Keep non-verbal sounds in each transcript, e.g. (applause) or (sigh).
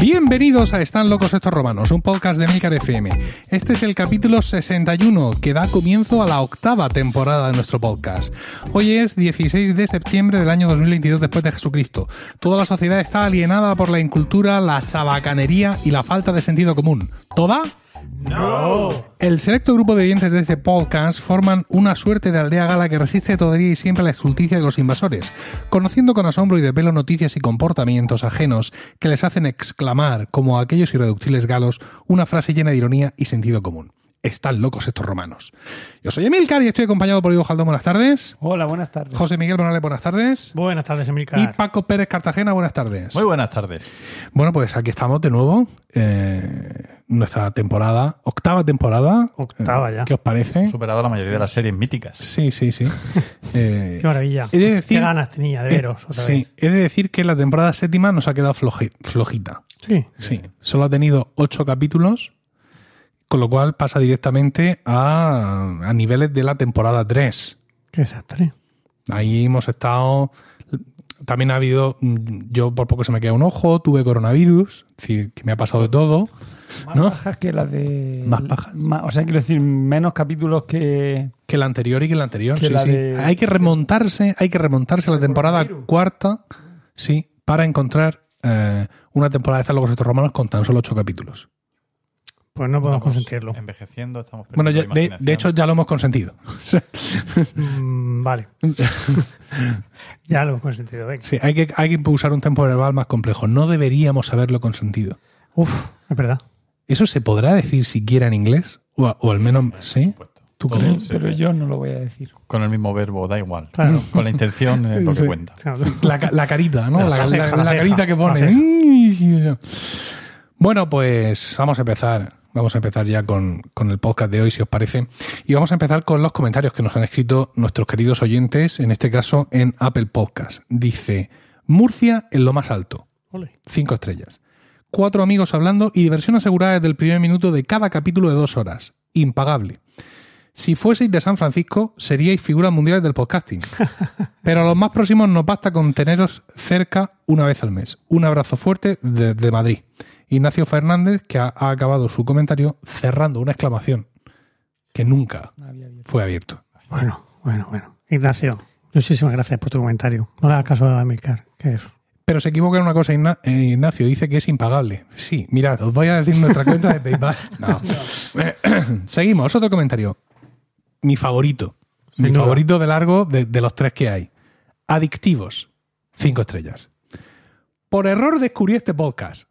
Bienvenidos a Están locos estos romanos, un podcast de Milcar FM. Este es el capítulo 61 que da comienzo a la octava temporada de nuestro podcast. Hoy es 16 de septiembre del año 2022 después de Jesucristo. Toda la sociedad está alienada por la incultura, la chabacanería y la falta de sentido común. ¿Toda? No. El selecto grupo de oyentes de este podcast forman una suerte de aldea gala que resiste todavía y siempre a la estulticia de los invasores, conociendo con asombro y de pelo noticias y comportamientos ajenos que les hacen exclamar, como aquellos irreductibles galos, una frase llena de ironía y sentido común. Están locos estos romanos. Yo soy Emilcar y estoy acompañado por Ivo Jaldón, buenas tardes. Hola, buenas tardes. José Miguel Bonales, buenas tardes. Buenas tardes, Emilcar. Y Paco Pérez Cartagena, buenas tardes. Muy buenas tardes. Bueno, pues aquí estamos de nuevo. Eh, nuestra temporada, octava temporada. Octava Eh, ya. ¿Qué os parece? Superado la mayoría de las series míticas. Sí, sí, sí. (laughs) Eh, Qué maravilla. he de decir- Qué ganas tenía de veros eh, otra sí, vez. he de decir que la temporada séptima nos ha quedado floji- flojita. Sí. Sí, solo ha tenido ocho capítulos, con lo cual pasa directamente a, a niveles de la temporada 3. Qué desastre. Ahí hemos estado. También ha habido. mm, Yo por poco se me queda un ojo, tuve coronavirus, es decir, que me ha pasado de todo. Más ¿No? bajas que las de. Más bajas. o sea, quiero decir, menos capítulos que. Que la anterior y que la anterior. Que sí, la sí. de- Hay que remontarse, hay que remontarse a la temporada cuarta, sí, para encontrar eh, una temporada de Locos Estos Romanos con tan solo ocho capítulos. Pues no podemos Estamos consentirlo. Envejeciendo, estamos Bueno, ya- de, de hecho ya lo hemos consentido. Mm, vale. (laughs) ya lo hemos consentido. Venga. Sí, hay que, hay que usar un tempo verbal más complejo. No deberíamos haberlo consentido. Uf, es verdad. ¿Eso se podrá decir siquiera en inglés? O, o al menos, ¿sí? supuesto. ¿Tú crees? Pero yo no lo voy a decir. Con el mismo verbo, da igual. Claro. Con la intención es lo que Sí. cuenta. La, ca- la carita, ¿no? La ceja, carita que pone. Bueno, pues vamos a empezar. Vamos a empezar ya con, con el podcast de hoy, si os parece. Y vamos a empezar con los comentarios que nos han escrito nuestros queridos oyentes, en este caso en Apple Podcast. Dice, Murcia en lo más alto. Ole. Cinco estrellas. Cuatro amigos hablando y diversión asegurada desde el primer minuto de cada capítulo de dos horas. Impagable. Si fueseis de San Francisco, seríais figuras mundiales del podcasting. (laughs) Pero a los más próximos nos basta con teneros cerca una vez al mes. Un abrazo fuerte desde Madrid. Ignacio Fernández, que ha, ha acabado su comentario cerrando una exclamación que nunca fue abierto. Bueno, bueno, bueno. Ignacio, muchísimas gracias por tu comentario. No le hagas caso a Emilcar. ¿Qué es? Pero se equivoca en una cosa, eh, Ignacio. Dice que es impagable. Sí, mirad, os voy a decir nuestra cuenta de (laughs) PayPal. No. (coughs) Seguimos, otro comentario. Mi favorito. Sin Mi duda. favorito de largo de, de los tres que hay. Adictivos. Cinco estrellas. Por error descubrí este podcast.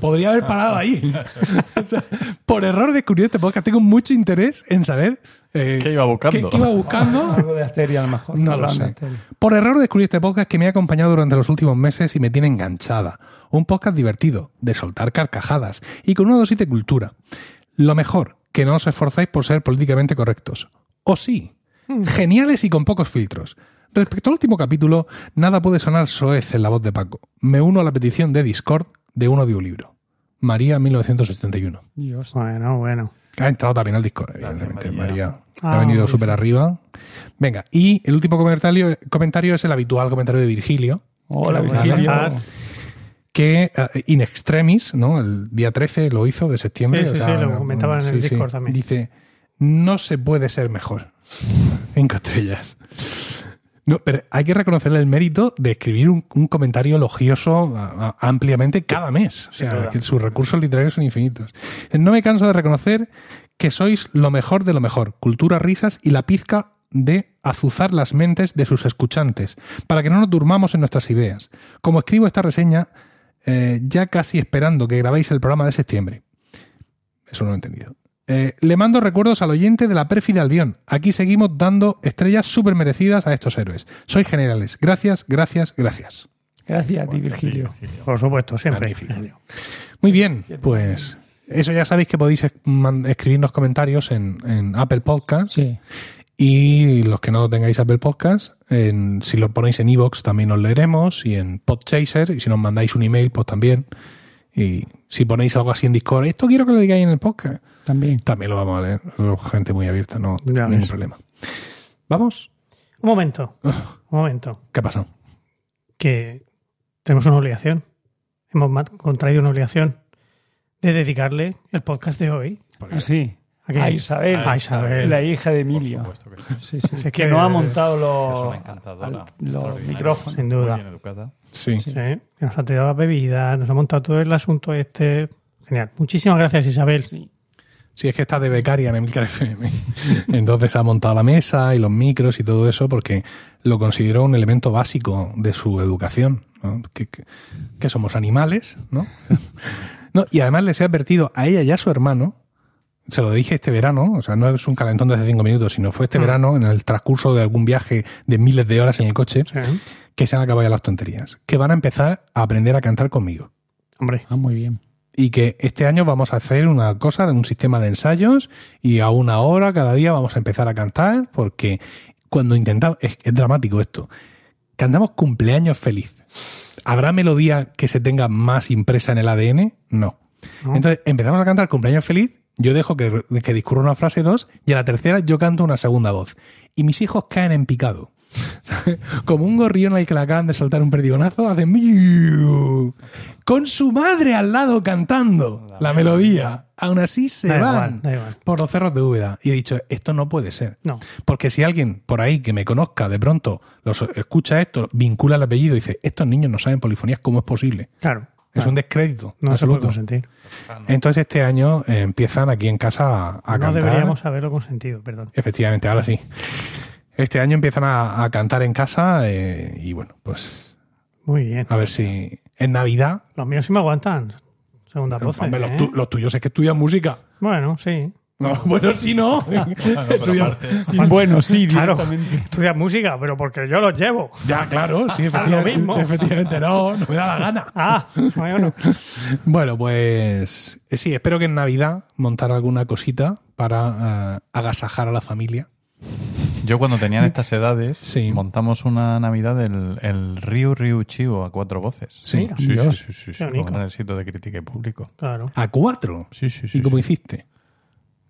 Podría haber parado ahí. (laughs) O sea, por error descubrí este podcast. Tengo mucho interés en saber eh, ¿Qué iba buscando? qué- qué iba buscando. (laughs) Algo de Asteria, a lo mejor. No lo Hablando de sé. Por error descubrí este podcast que me ha acompañado durante los últimos meses y me tiene enganchada. Un podcast divertido, de soltar carcajadas y con una dosis de cultura. Lo mejor, que no os esforzáis por ser políticamente correctos. O sí, geniales y con pocos filtros. Respecto al último capítulo, nada puede sonar soez en la voz de Paco. Me uno a la petición de Discord de un audiolibro. María 1971. Dios. Bueno, bueno. Ha entrado también al Discord, evidentemente. María. María Ah, ha venido súper sí. arriba. Venga, y el último comentario, comentario es el habitual comentario de Virgilio, Hola, Virgilio. Que eh, in extremis, ¿no? El día 13 lo hizo de septiembre. Sí, sí, sí, lo comentaba en el Discord también. Dice, no se puede ser mejor. (laughs) Cinco estrellas. No, pero hay que reconocerle el mérito de escribir un, un comentario elogioso a- a- ampliamente cada mes. O sea, que sus recursos literarios son infinitos. No me canso de reconocer que sois lo mejor de lo mejor. Cultura, risas y la pizca de azuzar las mentes de sus escuchantes, para que no nos durmamos en nuestras ideas. Como escribo esta reseña, eh, ya casi esperando que grabéis el programa de septiembre. Eso no lo he entendido. Eh, le mando recuerdos al oyente de la pérfida Albión. Aquí seguimos dando estrellas súper merecidas a estos héroes. Sois generales. Gracias, gracias, gracias. Gracias a ti, Virgilio. Por supuesto, siempre. Magnífico. Muy bien, pues eso ya sabéis que podéis escribirnos comentarios en, en Apple Podcast Sí. Y los que no tengáis Apple Podcast, en- si lo ponéis en iVoox también os leeremos y en Podchaser y si nos mandáis un email pues también y si ponéis algo así en Discord, esto quiero que lo digáis en el podcast, También. también lo vamos a leer. Gente muy abierta, no Ya ningún ves. problema. ¿Vamos? Un momento. Un momento. ¿Qué pasó? Que tenemos una obligación. Hemos contraído una obligación de dedicarle el podcast de hoy. Así. ¿A A Isabel. A Isabel. La hija de Por Emilio. supuesto que sí. Sí, sí. Que, no ha montado los, al- micrófonos. Sin duda. Muy bien educada. Sí. Sí, que nos ha tirado las bebidas, nos ha montado todo el asunto este. Genial. Muchísimas gracias, Isabel. Sí. Sí, es que está de becaria en Emilcar FM. (laughs) Entonces ha montado la mesa y los micros y todo eso porque lo consideró un elemento básico de su educación. ¿no? Que, que- que somos animales, ¿no? (laughs) no y además les he advertido a ella y a su hermano, se lo dije este verano, o sea, no es un calentón de hace cinco minutos, sino fue este Mm. verano en el transcurso de algún viaje de miles de horas en el coche, Sí. que se han acabado ya las tonterías, que van a empezar a aprender a cantar conmigo. Hombre, Ah, muy bien. y que este año vamos a hacer una cosa de un sistema de ensayos y a una hora cada día vamos a empezar a cantar porque cuando intentamos, es, es dramático esto, cantamos cumpleaños feliz. ¿Habrá melodía que se tenga más impresa en el ADN? No. No. Entonces empezamos a cantar cumpleaños feliz, yo dejo que, que discurra una frase dos y a la tercera yo canto una segunda voz. Y mis hijos caen en picado. (laughs) Como un gorrión al que le acaban de soltar un perdigonazo, hacen miu, con su madre al lado cantando la, melodía. Aún así se Da van igual, da igual. por los cerros de Úbeda. Y he dicho, esto no puede ser. no. Porque si alguien por ahí que me conozca de pronto los escucha esto, vincula el apellido y dice, estos niños no saben polifonías, ¿cómo es posible? Claro. Es un descrédito No se puede absoluto. consentir. Entonces este año eh, empiezan aquí en casa a, a no cantar. deberíamos haberlo consentido, perdón. Efectivamente, ahora sí. Este año empiezan a, a cantar en casa eh, y bueno, pues Muy bien. a ver si en Navidad... Los míos sí me aguantan. Segunda voz. Los, ¿eh? tu- los tuyos es que estudian música. Bueno, sí. No, bueno, sí, no. (laughs) Bueno, Sí, bueno, sí, Claro. Estudias música, pero porque yo los llevo. Ya, claro, (laughs) sí, lo efectivamente. mismo. Efectivamente, no, no me da la gana. (laughs) Ah, bueno. Bueno, pues eh, sí, espero que en Navidad montar alguna cosita para eh, agasajar a la familia. Yo cuando tenían estas edades Sí. montamos una Navidad el, el Ryu Ryu Chivo a cuatro voces. Sí. Sí, sí, sí, sí, sí, Qué con gran éxito de crítica y público. Claro. A cuatro. Sí, sí, sí. ¿Y cómo sí. hiciste?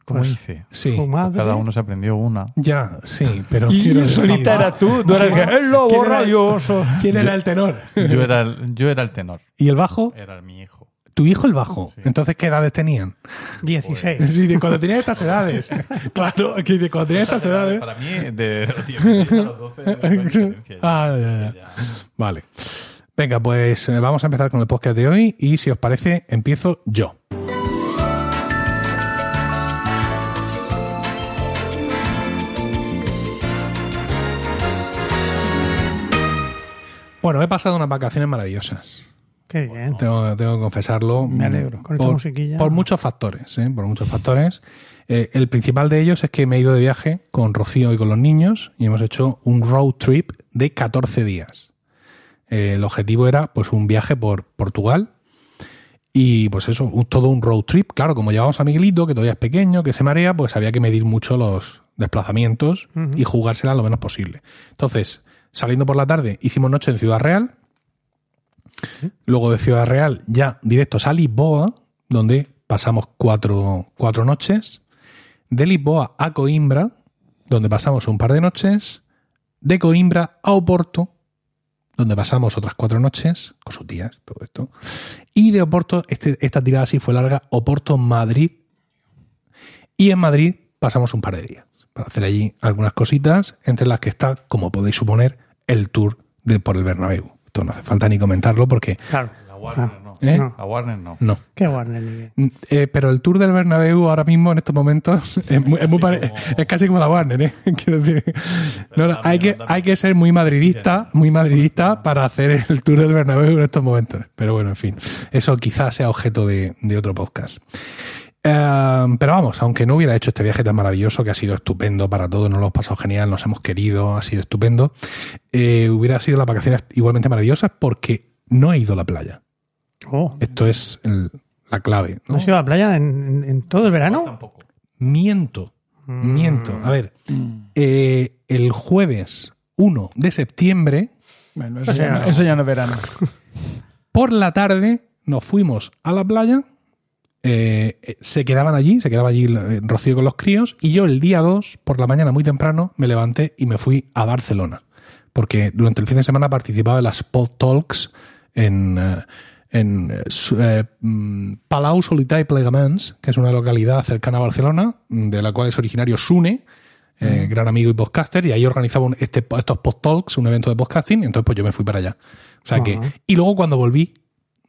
¿Cómo Pues- hice? Sí. Su Pues madre. cada uno se aprendió una. Ya, sí, pero Y quiero solita era tú, tú eras el que, el lobo ¿Quién era- rabioso. ¿Quién era el tenor? Yo era el, yo era el tenor, ¿Y el bajo? era mi hijo. ¿Tu hijo el bajo? Entonces, ¿qué edades tenían? 16. Sí, de cuando tenía estas edades. claro, que de cuando tenía estas edades. Para mí, de los 10 a los 12, no hay diferencia ya. Ah, ya, ya. Ya. Vale. Venga, pues eh, vamos a empezar con el podcast de hoy y si os parece, empiezo yo. Bueno, he pasado unas vacaciones maravillosas. Qué bien. Tengo, tengo que confesarlo. Me alegro. Con esta Por, musiquilla. por muchos factores, ¿eh? Por muchos factores. Eh, el principal de ellos es que me he ido de viaje con Rocío y con los niños y hemos hecho un road trip de 14 días. Eh, el objetivo era pues un viaje por Portugal y pues eso, un- todo un road trip. Claro, como llevamos a Miguelito, que todavía es pequeño, que se marea, pues había que medir mucho los desplazamientos y jugársela lo menos posible. Entonces, saliendo por la tarde, hicimos noche en Ciudad Real. Luego de Ciudad Real, ya directos a Lisboa, donde pasamos cuatro, cuatro noches. De Lisboa a Coimbra, donde pasamos un par de noches. De Coimbra a Oporto, donde pasamos otras cuatro noches, con sus tías, todo esto. Y de Oporto, este- esta tirada sí fue larga, Oporto-Madrid. Y en Madrid pasamos un par de días para hacer allí algunas cositas, entre las que está, como podéis suponer, el tour de por el Bernabéu. Esto no hace falta ni comentarlo porque Claro. La Warner no. ¿Eh? No. La Warner no. no. Qué Warner. Mm, eh, pero el tour del Bernabéu ahora mismo, en estos momentos, (laughs) es, muy- es muy Casi pare- como- es casi como la Warner, ¿eh? (laughs) Quiero decir, no, no, también, hay, que, hay que ser muy madridista, muy madridista para hacer el tour del Bernabéu en estos momentos. Pero bueno, en fin, eso quizás sea objeto de, de otro podcast. Eh, pero vamos, aunque no hubiera hecho este viaje tan maravilloso, que ha sido estupendo para todos, nos lo hemos pasado genial, nos hemos querido, ha sido estupendo, eh, hubiera sido las vacaciones igualmente maravillosas porque no he ido a la playa. Oh. Esto es el- la clave. ¿no? ¿No has ido a la playa en, en- en todo el verano? Tampoco. Miento, Mm. miento. A ver, Mm. eh, el jueves 1 de septiembre, Bueno, eso, O sea, ya no, eso ya no es verano. por la tarde, nos fuimos a la playa eh, se quedaban allí, se quedaba allí eh, Rocío con los críos, y yo el día 2, por la mañana muy temprano, me levanté y me fui a Barcelona. Porque durante el fin de semana participaba en las Pod Talks en, eh, en eh, mm, Palau Solità Plegamans, que es una localidad cercana a Barcelona, mm, de la cual es originario Sune, eh, gran amigo y podcaster, y ahí organizaba un- este, estos Pod Talks, un evento de podcasting, y entonces pues yo me fui para allá. O sea que, y luego cuando volví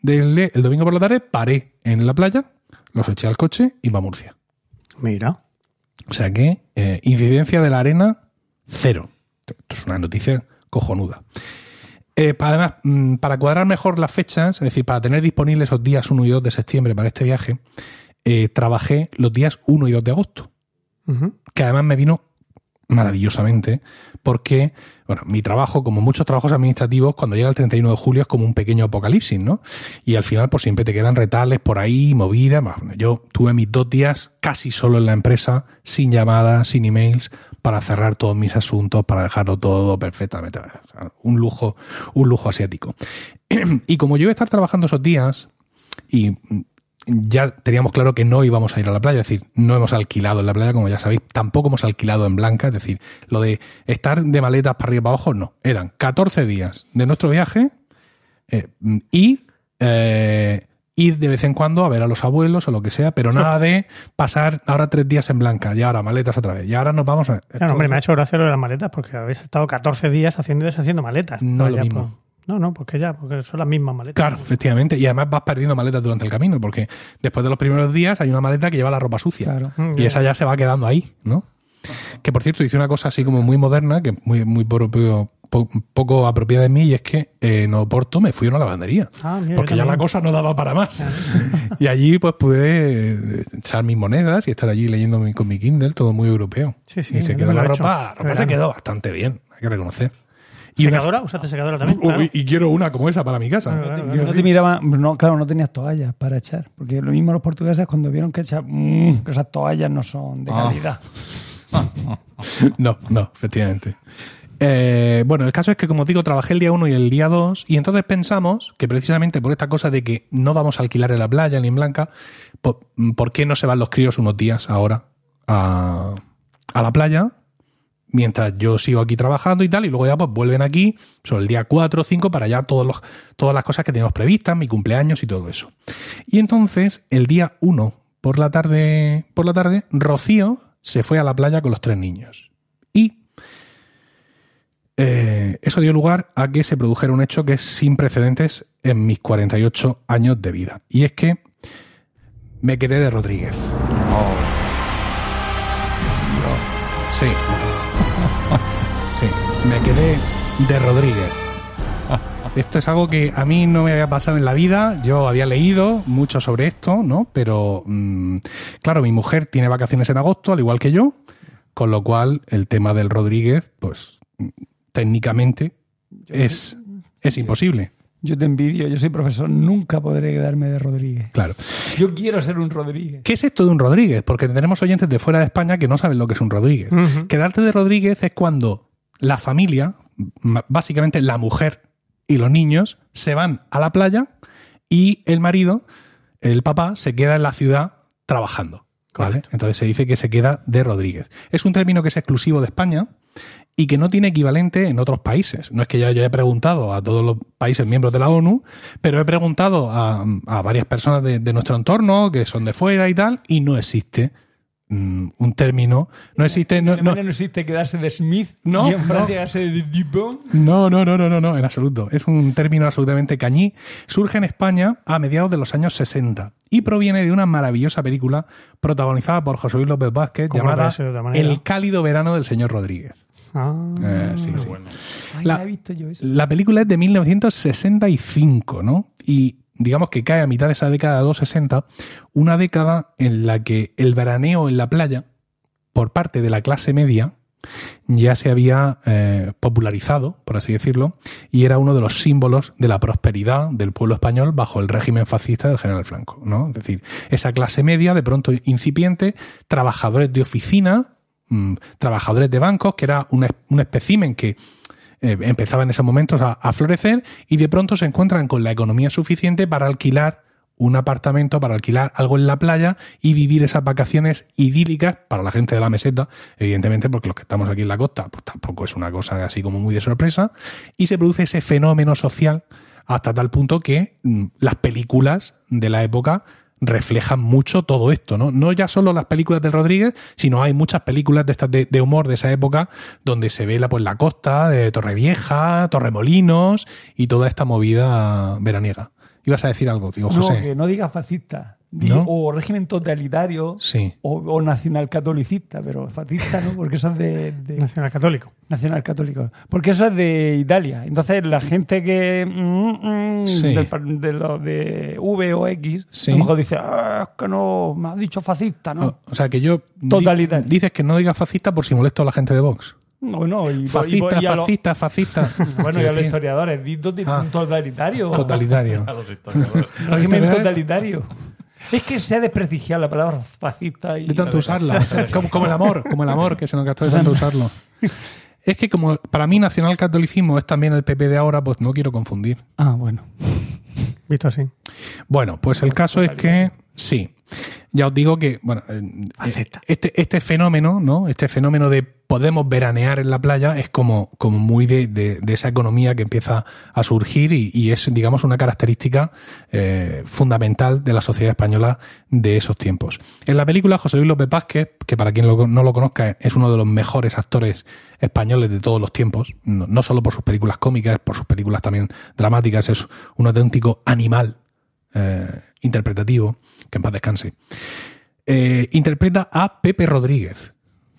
del, el domingo por la tarde, paré en la playa, los eché al coche y va a Murcia. Mira. O sea que eh, incidencia de la arena, cero. Esto es una noticia cojonuda. Eh, pa- además, mm, para cuadrar mejor las fechas, es decir, para tener disponibles esos días 1 y 2 de septiembre para este viaje, eh, trabajé los días 1 y 2 de agosto, que además me vino maravillosamente, porque, bueno, mi trabajo, como muchos trabajos administrativos, cuando llega el 31 de julio es como un pequeño apocalipsis, ¿no? Y al final, pues siempre te quedan retales por ahí, movidas. Yo tuve mis dos días casi solo en la empresa, sin llamadas, sin emails, para cerrar todos mis asuntos, para dejarlo todo perfectamente. Un lujo, un lujo asiático. (clears throat) y como yo iba a estar trabajando esos días, y ya teníamos claro que no íbamos a ir a la playa, es decir, no hemos alquilado en la playa, como ya sabéis, tampoco hemos alquilado en Blanca, es decir, lo de estar de maletas para arriba y para abajo, no, eran 14 días de nuestro viaje eh, y eh, ir de vez en cuando a ver a los abuelos o lo que sea, pero nada de pasar ahora tres días en Blanca y ahora maletas otra vez, y ahora nos vamos a... Claro, hombre, me ha hecho gracia lo de las maletas porque habéis estado 14 días haciendo y deshaciendo maletas. No lo mismo. pues, no, no, porque ya, porque son las mismas maletas. Claro, efectivamente. Y además vas perdiendo maletas durante el camino, porque después de los primeros días hay una maleta que lleva la ropa sucia. Claro. Mm, Y esa ya se va quedando ahí, ¿no? Que por cierto, hice una cosa así como muy moderna, que muy, muy propio- po- poco apropiada de mí, y es que eh, en Oporto me fui a una lavandería. Ah, mira, porque ya la cosa no daba para más. y allí pues pude eh, echar mis monedas y estar allí leyendo mi- con mi Kindle, todo muy europeo. Sí, sí, y se quedó la ropa, ropa se quedó bastante bien, hay que reconocer. Y, una- ¿Secadora? ¿Usaste secadora también? Claro. y quiero una como esa para mi casa. Claro, no te miraba, no, claro, no tenías toallas para echar. Porque lo mismo los portugueses cuando vieron que echar, mm, que esas toallas no son de Ah. calidad. (laughs) No, no, efectivamente. Eh, bueno, el caso es que, como digo, trabajé el día 1 y el día 2, y entonces pensamos que precisamente por esta cosa de que no vamos a alquilar en la playa ni en Blanca, po- ¿por qué no se van los críos unos días ahora a, a la playa? Mientras yo sigo aquí trabajando y tal, y luego ya pues vuelven aquí sobre el día 4 o 5 para ya todos los, todas las cosas que tenemos previstas, mi cumpleaños y todo eso. Y entonces, el día 1 por la tarde, por la tarde, Rocío se fue a la playa con los tres niños. Y eh, eso dio lugar a que se produjera un hecho que es sin precedentes en mis 48 años de vida. Y es que me quedé de Rodríguez. Sí. (laughs) Sí, me quedé de Rodríguez. (laughs) Esto es algo que a mí no me había pasado en la vida. Yo había leído mucho sobre esto, ¿no? Pero, mm, claro, mi mujer tiene vacaciones en agosto, al igual que yo, con lo cual el tema del Rodríguez, pues mm, técnicamente es, es imposible. Yo te envidio, yo soy profesor, nunca podré quedarme de Rodríguez. Claro. Yo quiero ser un Rodríguez. ¿Qué es esto de un Rodríguez? Porque tenemos oyentes de fuera de España que no saben lo que es un Rodríguez. Quedarte de Rodríguez es cuando la familia, básicamente la mujer y los niños, se van a la playa y el marido, el papá, se queda en la ciudad trabajando. ¿vale? Entonces se dice que se queda de Rodríguez. Es un término que es exclusivo de España y que no tiene equivalente en otros países. No es que yo haya preguntado a todos los países miembros de la ONU, pero he preguntado a, a varias personas de, de nuestro entorno que son de fuera y tal, y no existe mm, un término, no existe, no, En no, no existe quedarse de Smith No, y en Francia quedarse de Dupont. no, no, no, no, no, no, en absoluto. Es un término absolutamente cañí. Surge en España a mediados de los años 60 y proviene de una maravillosa película protagonizada por José Luis López Vázquez ¿Cómo llamada? El cálido verano del señor Rodríguez. Ah. Eh, sí, sí. Ay, La- ya he visto yo eso. La película es de 1965, ¿no? Y digamos que cae a mitad de esa década de los 60, una década en la que el veraneo en la playa, por parte de la clase media, ya se había eh, popularizado, por así decirlo, y era uno de los símbolos de la prosperidad del pueblo español bajo el régimen fascista del general Franco, ¿no? Es decir, esa clase media, de pronto incipiente, trabajadores de oficina, mm, trabajadores de bancos, que era un, es- un espécimen que eh, empezaba en esos momentos a, a florecer y de pronto se encuentran con la economía suficiente para alquilar un apartamento para alquilar algo en la playa y vivir esas vacaciones idílicas para la gente de la meseta, evidentemente, porque los que estamos aquí en la costa, pues tampoco es una cosa así como muy de sorpresa, y se produce ese fenómeno social hasta tal punto que mm, las películas de la época reflejan mucho todo esto, ¿no? No ya solo las películas de Rodríguez, sino hay muchas películas de estas de, de humor de esa época donde se ve la, pues, la costa de Torrevieja, Torremolinos y toda esta movida veraniega. Ibas a decir algo, tío, No, José. que no diga fascista. O régimen totalitario Sí. o, o nacionalcatolicista, pero fascista no, porque eso es de, de Nacional Católico. nacionalcatólico. Porque eso es de Italia. Entonces la gente que mm, mm, Sí. del de los de V o X, Sí. a lo mejor dice, ah, es que no, me has dicho fascista, ¿no? O, o sea que yo di- Totalitario. dices que no digas fascista por si molesto a la gente de Vox. No, no, y, Fascista, y- y lo- fascista, fascista. (laughs) bueno, y a los historiadores, di tot- Ah. totalitario. Totalitario. (laughs) A los historiadores. (laughs) Régimen totalitario. Es que se ha desprestigiado la palabra fascista y de tanto usarla. Como, como el amor, como el amor que se nos gastó de tanto usarlo. Es que como para mí nacionalcatolicismo es también el PP de ahora, pues no quiero confundir. Ah, bueno. Visto así. Bueno, pues el caso es que sí. Ya os digo que, bueno, eh, Acepta. este, este fenómeno, ¿no? Este fenómeno de podemos veranear en la playa es como, como muy de, de- de esa economía que empieza a surgir y, y es, digamos, una característica eh, fundamental de la sociedad española de esos tiempos. En la película, José Luis López Vázquez, que para quien lo- no lo conozca, es uno de los mejores actores españoles de todos los tiempos, no, no solo por sus películas cómicas, por sus películas también dramáticas, es un auténtico animal eh, interpretativo, que en paz descanse, eh, interpreta a Pepe Rodríguez.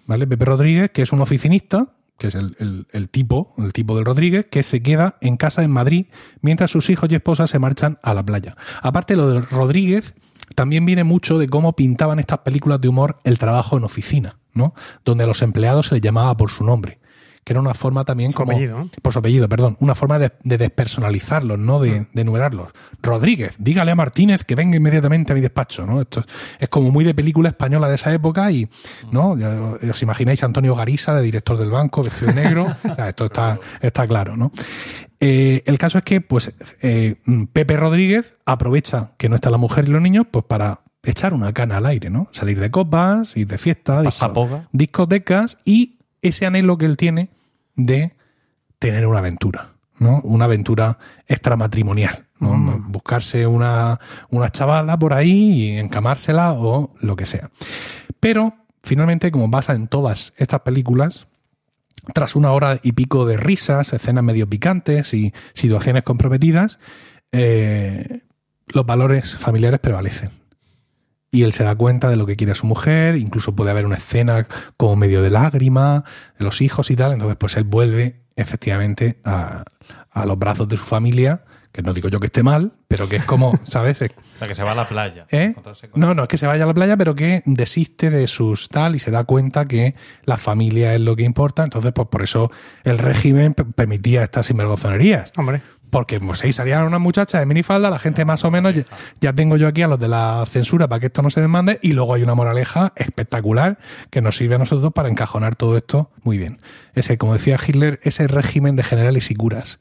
¿Vale? Pepe Rodríguez, que es un oficinista, que es el, el- tipo, el tipo del Rodríguez, que se queda en casa en Madrid mientras sus hijos y esposas se marchan a la playa. Aparte, lo de Rodríguez también viene mucho de cómo pintaban estas películas de humor el trabajo en oficina, ¿no? Donde a los empleados se les llamaba por su nombre. Que era una forma también Su como. apellido, ¿no? Por su apellido, perdón. Una forma de, de despersonalizarlos, no de, de enumerarlos. Rodríguez, dígale a Martínez que venga inmediatamente a mi despacho, ¿no? Esto es, como muy de película española de esa época y, ¿no? Ya os imagináis a Antonio Garisa, de director del banco, vestido de negro. (laughs) O sea, esto está, está claro, ¿no? Eh, el caso es que, pues, eh, Pepe Rodríguez aprovecha que no está la mujer y los niños, pues para echar una cana al aire, ¿no? Salir de copas, ir de fiesta, disco- Pasapoga. discotecas y ese anhelo que él tiene de tener una aventura, ¿no? Una aventura extramatrimonial, ¿no? Buscarse una, una chavala por ahí y encamársela o lo que sea. Pero, finalmente, como pasa en todas estas películas, tras una hora y pico de risas, escenas medio picantes y situaciones comprometidas, eh, los valores familiares prevalecen. Y él se da cuenta de lo que quiere su mujer, incluso puede haber una escena como medio de lágrima, de los hijos y tal, entonces pues él vuelve efectivamente a, a los brazos de su familia, que no digo yo que esté mal, pero que es como, (laughs) ¿sabes? Es- O sea, que se va a la playa. ¿Eh? Con- No, no, es que se vaya a la playa, pero que desiste de sus tal y se da cuenta que la familia es lo que importa. Entonces, pues por eso el régimen permitía estas sinvergonzonerías. Hombre. Porque pues ahí salían unas muchachas de minifalda, la gente más o menos, ya, ya tengo yo aquí a los de la censura para que esto no se demande, y luego hay una moraleja espectacular que nos sirve a nosotros para encajonar todo esto muy bien. Ese, como decía Hitler, ese régimen de generales y curas.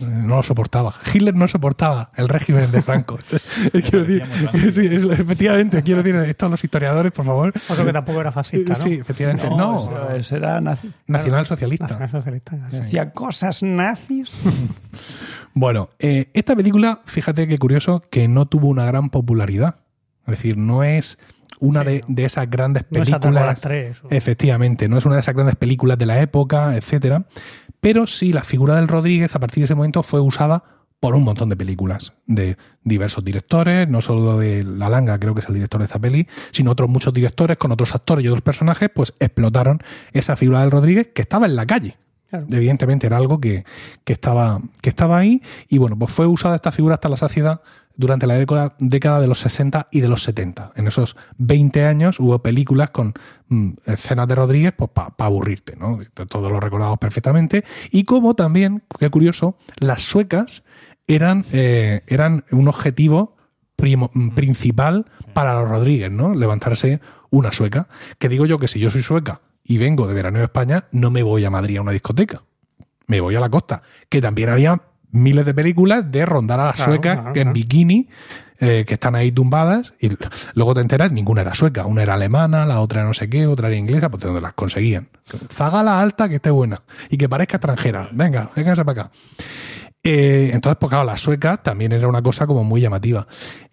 No lo soportaba. Hitler no soportaba el régimen de Franco. (laughs) quiero decir, sí, es- efectivamente, quiero decir, esto a los historiadores, por favor. Otro que tampoco era fascista, ¿no? Sí, efectivamente. No, eso- eso era nazi. nacional socialista. Nacional socialista. claro. Hacía cosas nazis. (laughs) Bueno, eh, esta película, fíjate qué curioso, que no tuvo una gran popularidad. Es decir, no es una de, de esas grandes No es películas. las tres, o- Efectivamente, no es una de esas grandes películas de la época, etcétera. Pero sí, la figura del Rodríguez a partir de ese momento fue usada por un montón de películas de diversos directores, no solo de La Langa, creo que es el director de esta peli, sino otros muchos directores con otros actores y otros personajes, pues explotaron esa figura del Rodríguez que estaba en la calle. Claro. Evidentemente era algo que, que estaba, que estaba ahí y bueno, pues fue usada esta figura hasta la saciedad durante la década, década de los 60 y de los 70. En esos 20 años hubo películas con mm, escenas de Rodríguez pues para aburrirte, ¿no? Todos lo recordamos perfectamente. Y como también, qué curioso, las suecas eran, eh, eran un objetivo primo- mm, principal para los Rodríguez, ¿no? Levantarse una sueca. Que digo yo que si yo soy sueca y vengo de veraneo a España, no me voy a Madrid a una discoteca. Me voy a la costa. Que también había miles de películas de rondar a las Claro, suecas claro, en bikini eh, que están ahí tumbadas y luego te enteras, ninguna era sueca, una era alemana, la otra no sé qué, otra era inglesa, pues de donde las conseguían. Zagala alta que esté buena y que parezca extranjera. Venga, vénganse para acá. Eh, entonces, pues claro, las suecas también era una cosa como muy llamativa.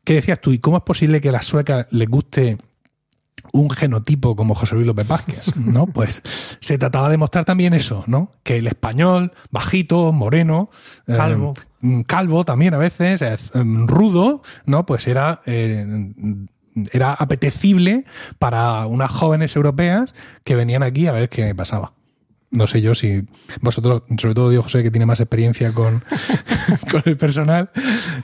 ¿Qué decías tú? ¿Y cómo es posible que a las suecas les guste un genotipo como José Luis López Vázquez? ¿No? (laughs) Pues se trataba de mostrar también eso, ¿no? Que el español, bajito, moreno, eh, Calvo. mm, calvo también a veces, eh, mm, rudo, ¿no? Pues era. eh, era apetecible para unas jóvenes europeas que venían aquí a ver qué pasaba. No sé yo si vosotros, sobre todo Dios José, que tiene más experiencia con, (laughs) (laughs) con el personal,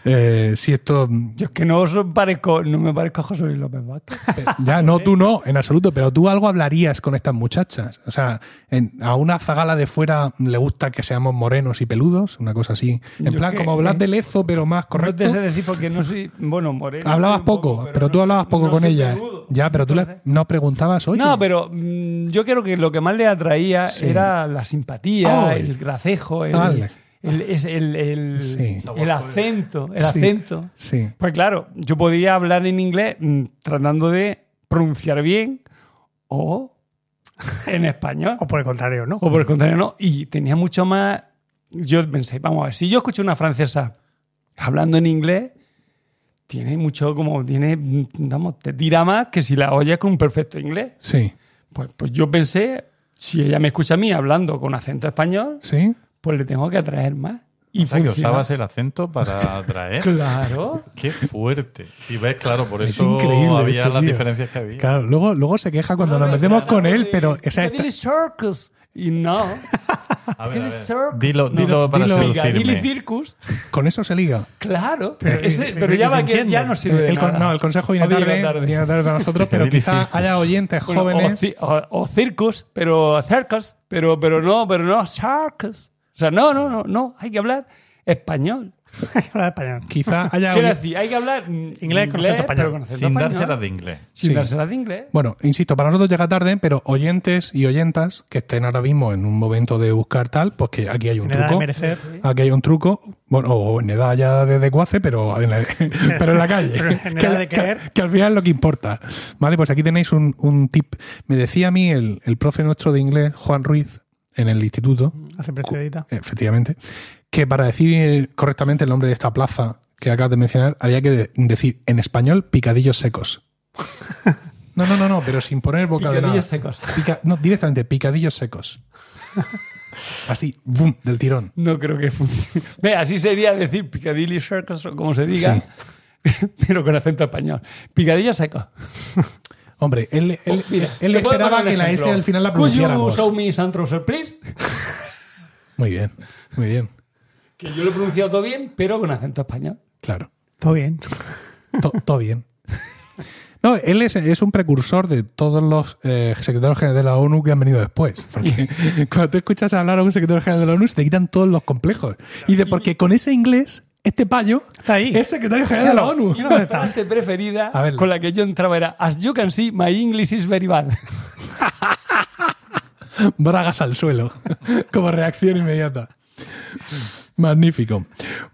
eh, si esto Yo es que no os parezco, no me parezco a José Luis López Vázquez. (laughs) Ya, no, tú no, en absoluto, pero tú algo hablarías con estas muchachas. O sea, en- a una zagala de fuera le gusta que seamos morenos y peludos, una cosa así. En Yo plan, que- como Blas de Lezo, pero más No correcto. te sé decir porque no soy, bueno, moreno. Hablabas poco, pero, no tú hablabas poco no con ella. peludo. Ya, pero tú le, no preguntabas, oye. No, pero mm, yo creo que lo que más le atraía Sí. era la simpatía, Ay. el gracejo, el, el, es- el, el- Sí. el acento, el Sí. acento. Sí, Pues claro, yo podía hablar en inglés mm, tratando de pronunciar bien o (laughs) en español. O por el contrario, ¿no? O por el contrario, no. Y tenía mucho más. Yo pensé, vamos a ver, si yo escucho una francesa hablando en inglés, tiene mucho como. Tiene. Vamos, te tira más que si la oyes con un perfecto inglés. sí, Pues, pues yo pensé, si ella me escucha a mí hablando con acento español, sí. pues le tengo que atraer más. Y O sea, que funciona. usabas el acento para (laughs) atraer. Claro. Qué fuerte. Y ves, claro, por Es eso increíble había las tío. diferencias que había. Claro, luego, luego se queja cuando nos metemos con él, pero esa Piccadilly Circus. Y no. (laughs) A ver, a. Dilo, No, dilo para dilo. Seducirme. Circus. con eso se liga. Claro. Pero- Ese- pero- pero ya pero va que ya no sirve de El, nada. no, el consejo viene tarde, tarde. viene tarde para nosotros, (laughs) pero quizá Circus. haya oyentes Bueno, jóvenes. O, o- o circus, pero circus, pero, pero no, pero no, circus. O sea, no, no, no, no, hay que hablar español. (laughs) Hay que hablar español. Quizá haya Quiero decir, hay que hablar mm, Inglés con acento español. pero con Sin dárselas de inglés. Sin Sí. dárselas de inglés. Bueno, insisto, para nosotros llega tarde, pero oyentes y oyentas que estén ahora mismo en un momento de buscar tal, pues que aquí hay un En edad de truco. merecer. Aquí hay un truco, bueno, o en edad ya de desguace, pero en la, (laughs) pero en la calle. Pero en (laughs) que, edad de que- que al final es lo que importa. Vale, pues aquí tenéis un, un tip. Me decía a mí el, el profe nuestro de inglés, Juan Ruiz, en el instituto, Hace precedita. efectivamente, que para decir correctamente el nombre de esta plaza que acabas de mencionar, había que de- decir en español picadillos secos. (laughs) No, no, no, no, pero sin poner boca de nada. Picadillos secos. Pica- no, directamente, picadillos secos. (laughs) Así, boom, del tirón. No creo que funcione. (laughs) Ve, así sería decir Piccadilly Circus o como se diga, pero con acento español. Picadillo seco. Hombre, él, él, Mira, él esperaba que la S al final la Could you pronunciáramos. show me please? Muy bien, muy bien, Que yo lo he pronunciado todo bien, pero con acento español. claro. Todo bien. To- Todo bien. No, él es, es un precursor de todos los eh, secretarios generales de la ONU que han venido después. Porque (laughs) cuando tú escuchas hablar a un secretario general de la ONU, se te quitan todos los complejos. Y de porque con ese inglés, este payo Está ahí. es secretario general de la ONU. Y una frase preferida con la que yo entraba era As you can see, my English is very bad. (laughs) Bragas al suelo, como reacción inmediata. Magnífico.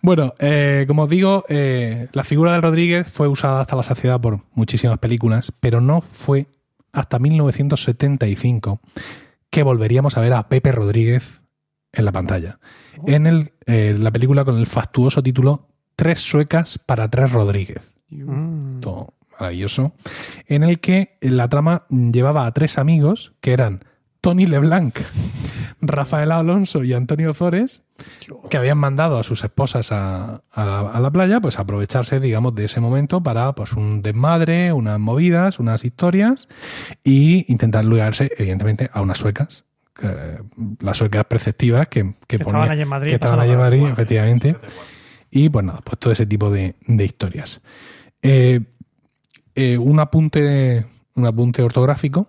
Bueno, eh, como os digo, eh, la figura de Rodríguez fue usada hasta la saciedad por muchísimas películas, pero no fue hasta 1975 que volveríamos a ver a Pepe Rodríguez en la pantalla. En el, eh, la película con el fastuoso título Tres suecas para tres Rodríguez. Mm. Todo maravilloso, en el que la trama llevaba a tres amigos que eran Tony Leblanc, Rafael Alonso y Antonio Zores, que habían mandado a sus esposas a, a la, a la playa, pues aprovecharse, digamos, de ese momento para pues un desmadre, unas movidas, unas historias y intentar ligarse, evidentemente, a unas suecas. que- las suecas preceptivas que, que, Que ponía- estaban allí en Madrid que estaban allí en Madrid, efectivamente. Y pues nada, pues todo ese tipo de, de historias. Eh, eh, un apunte, un apunte ortográfico,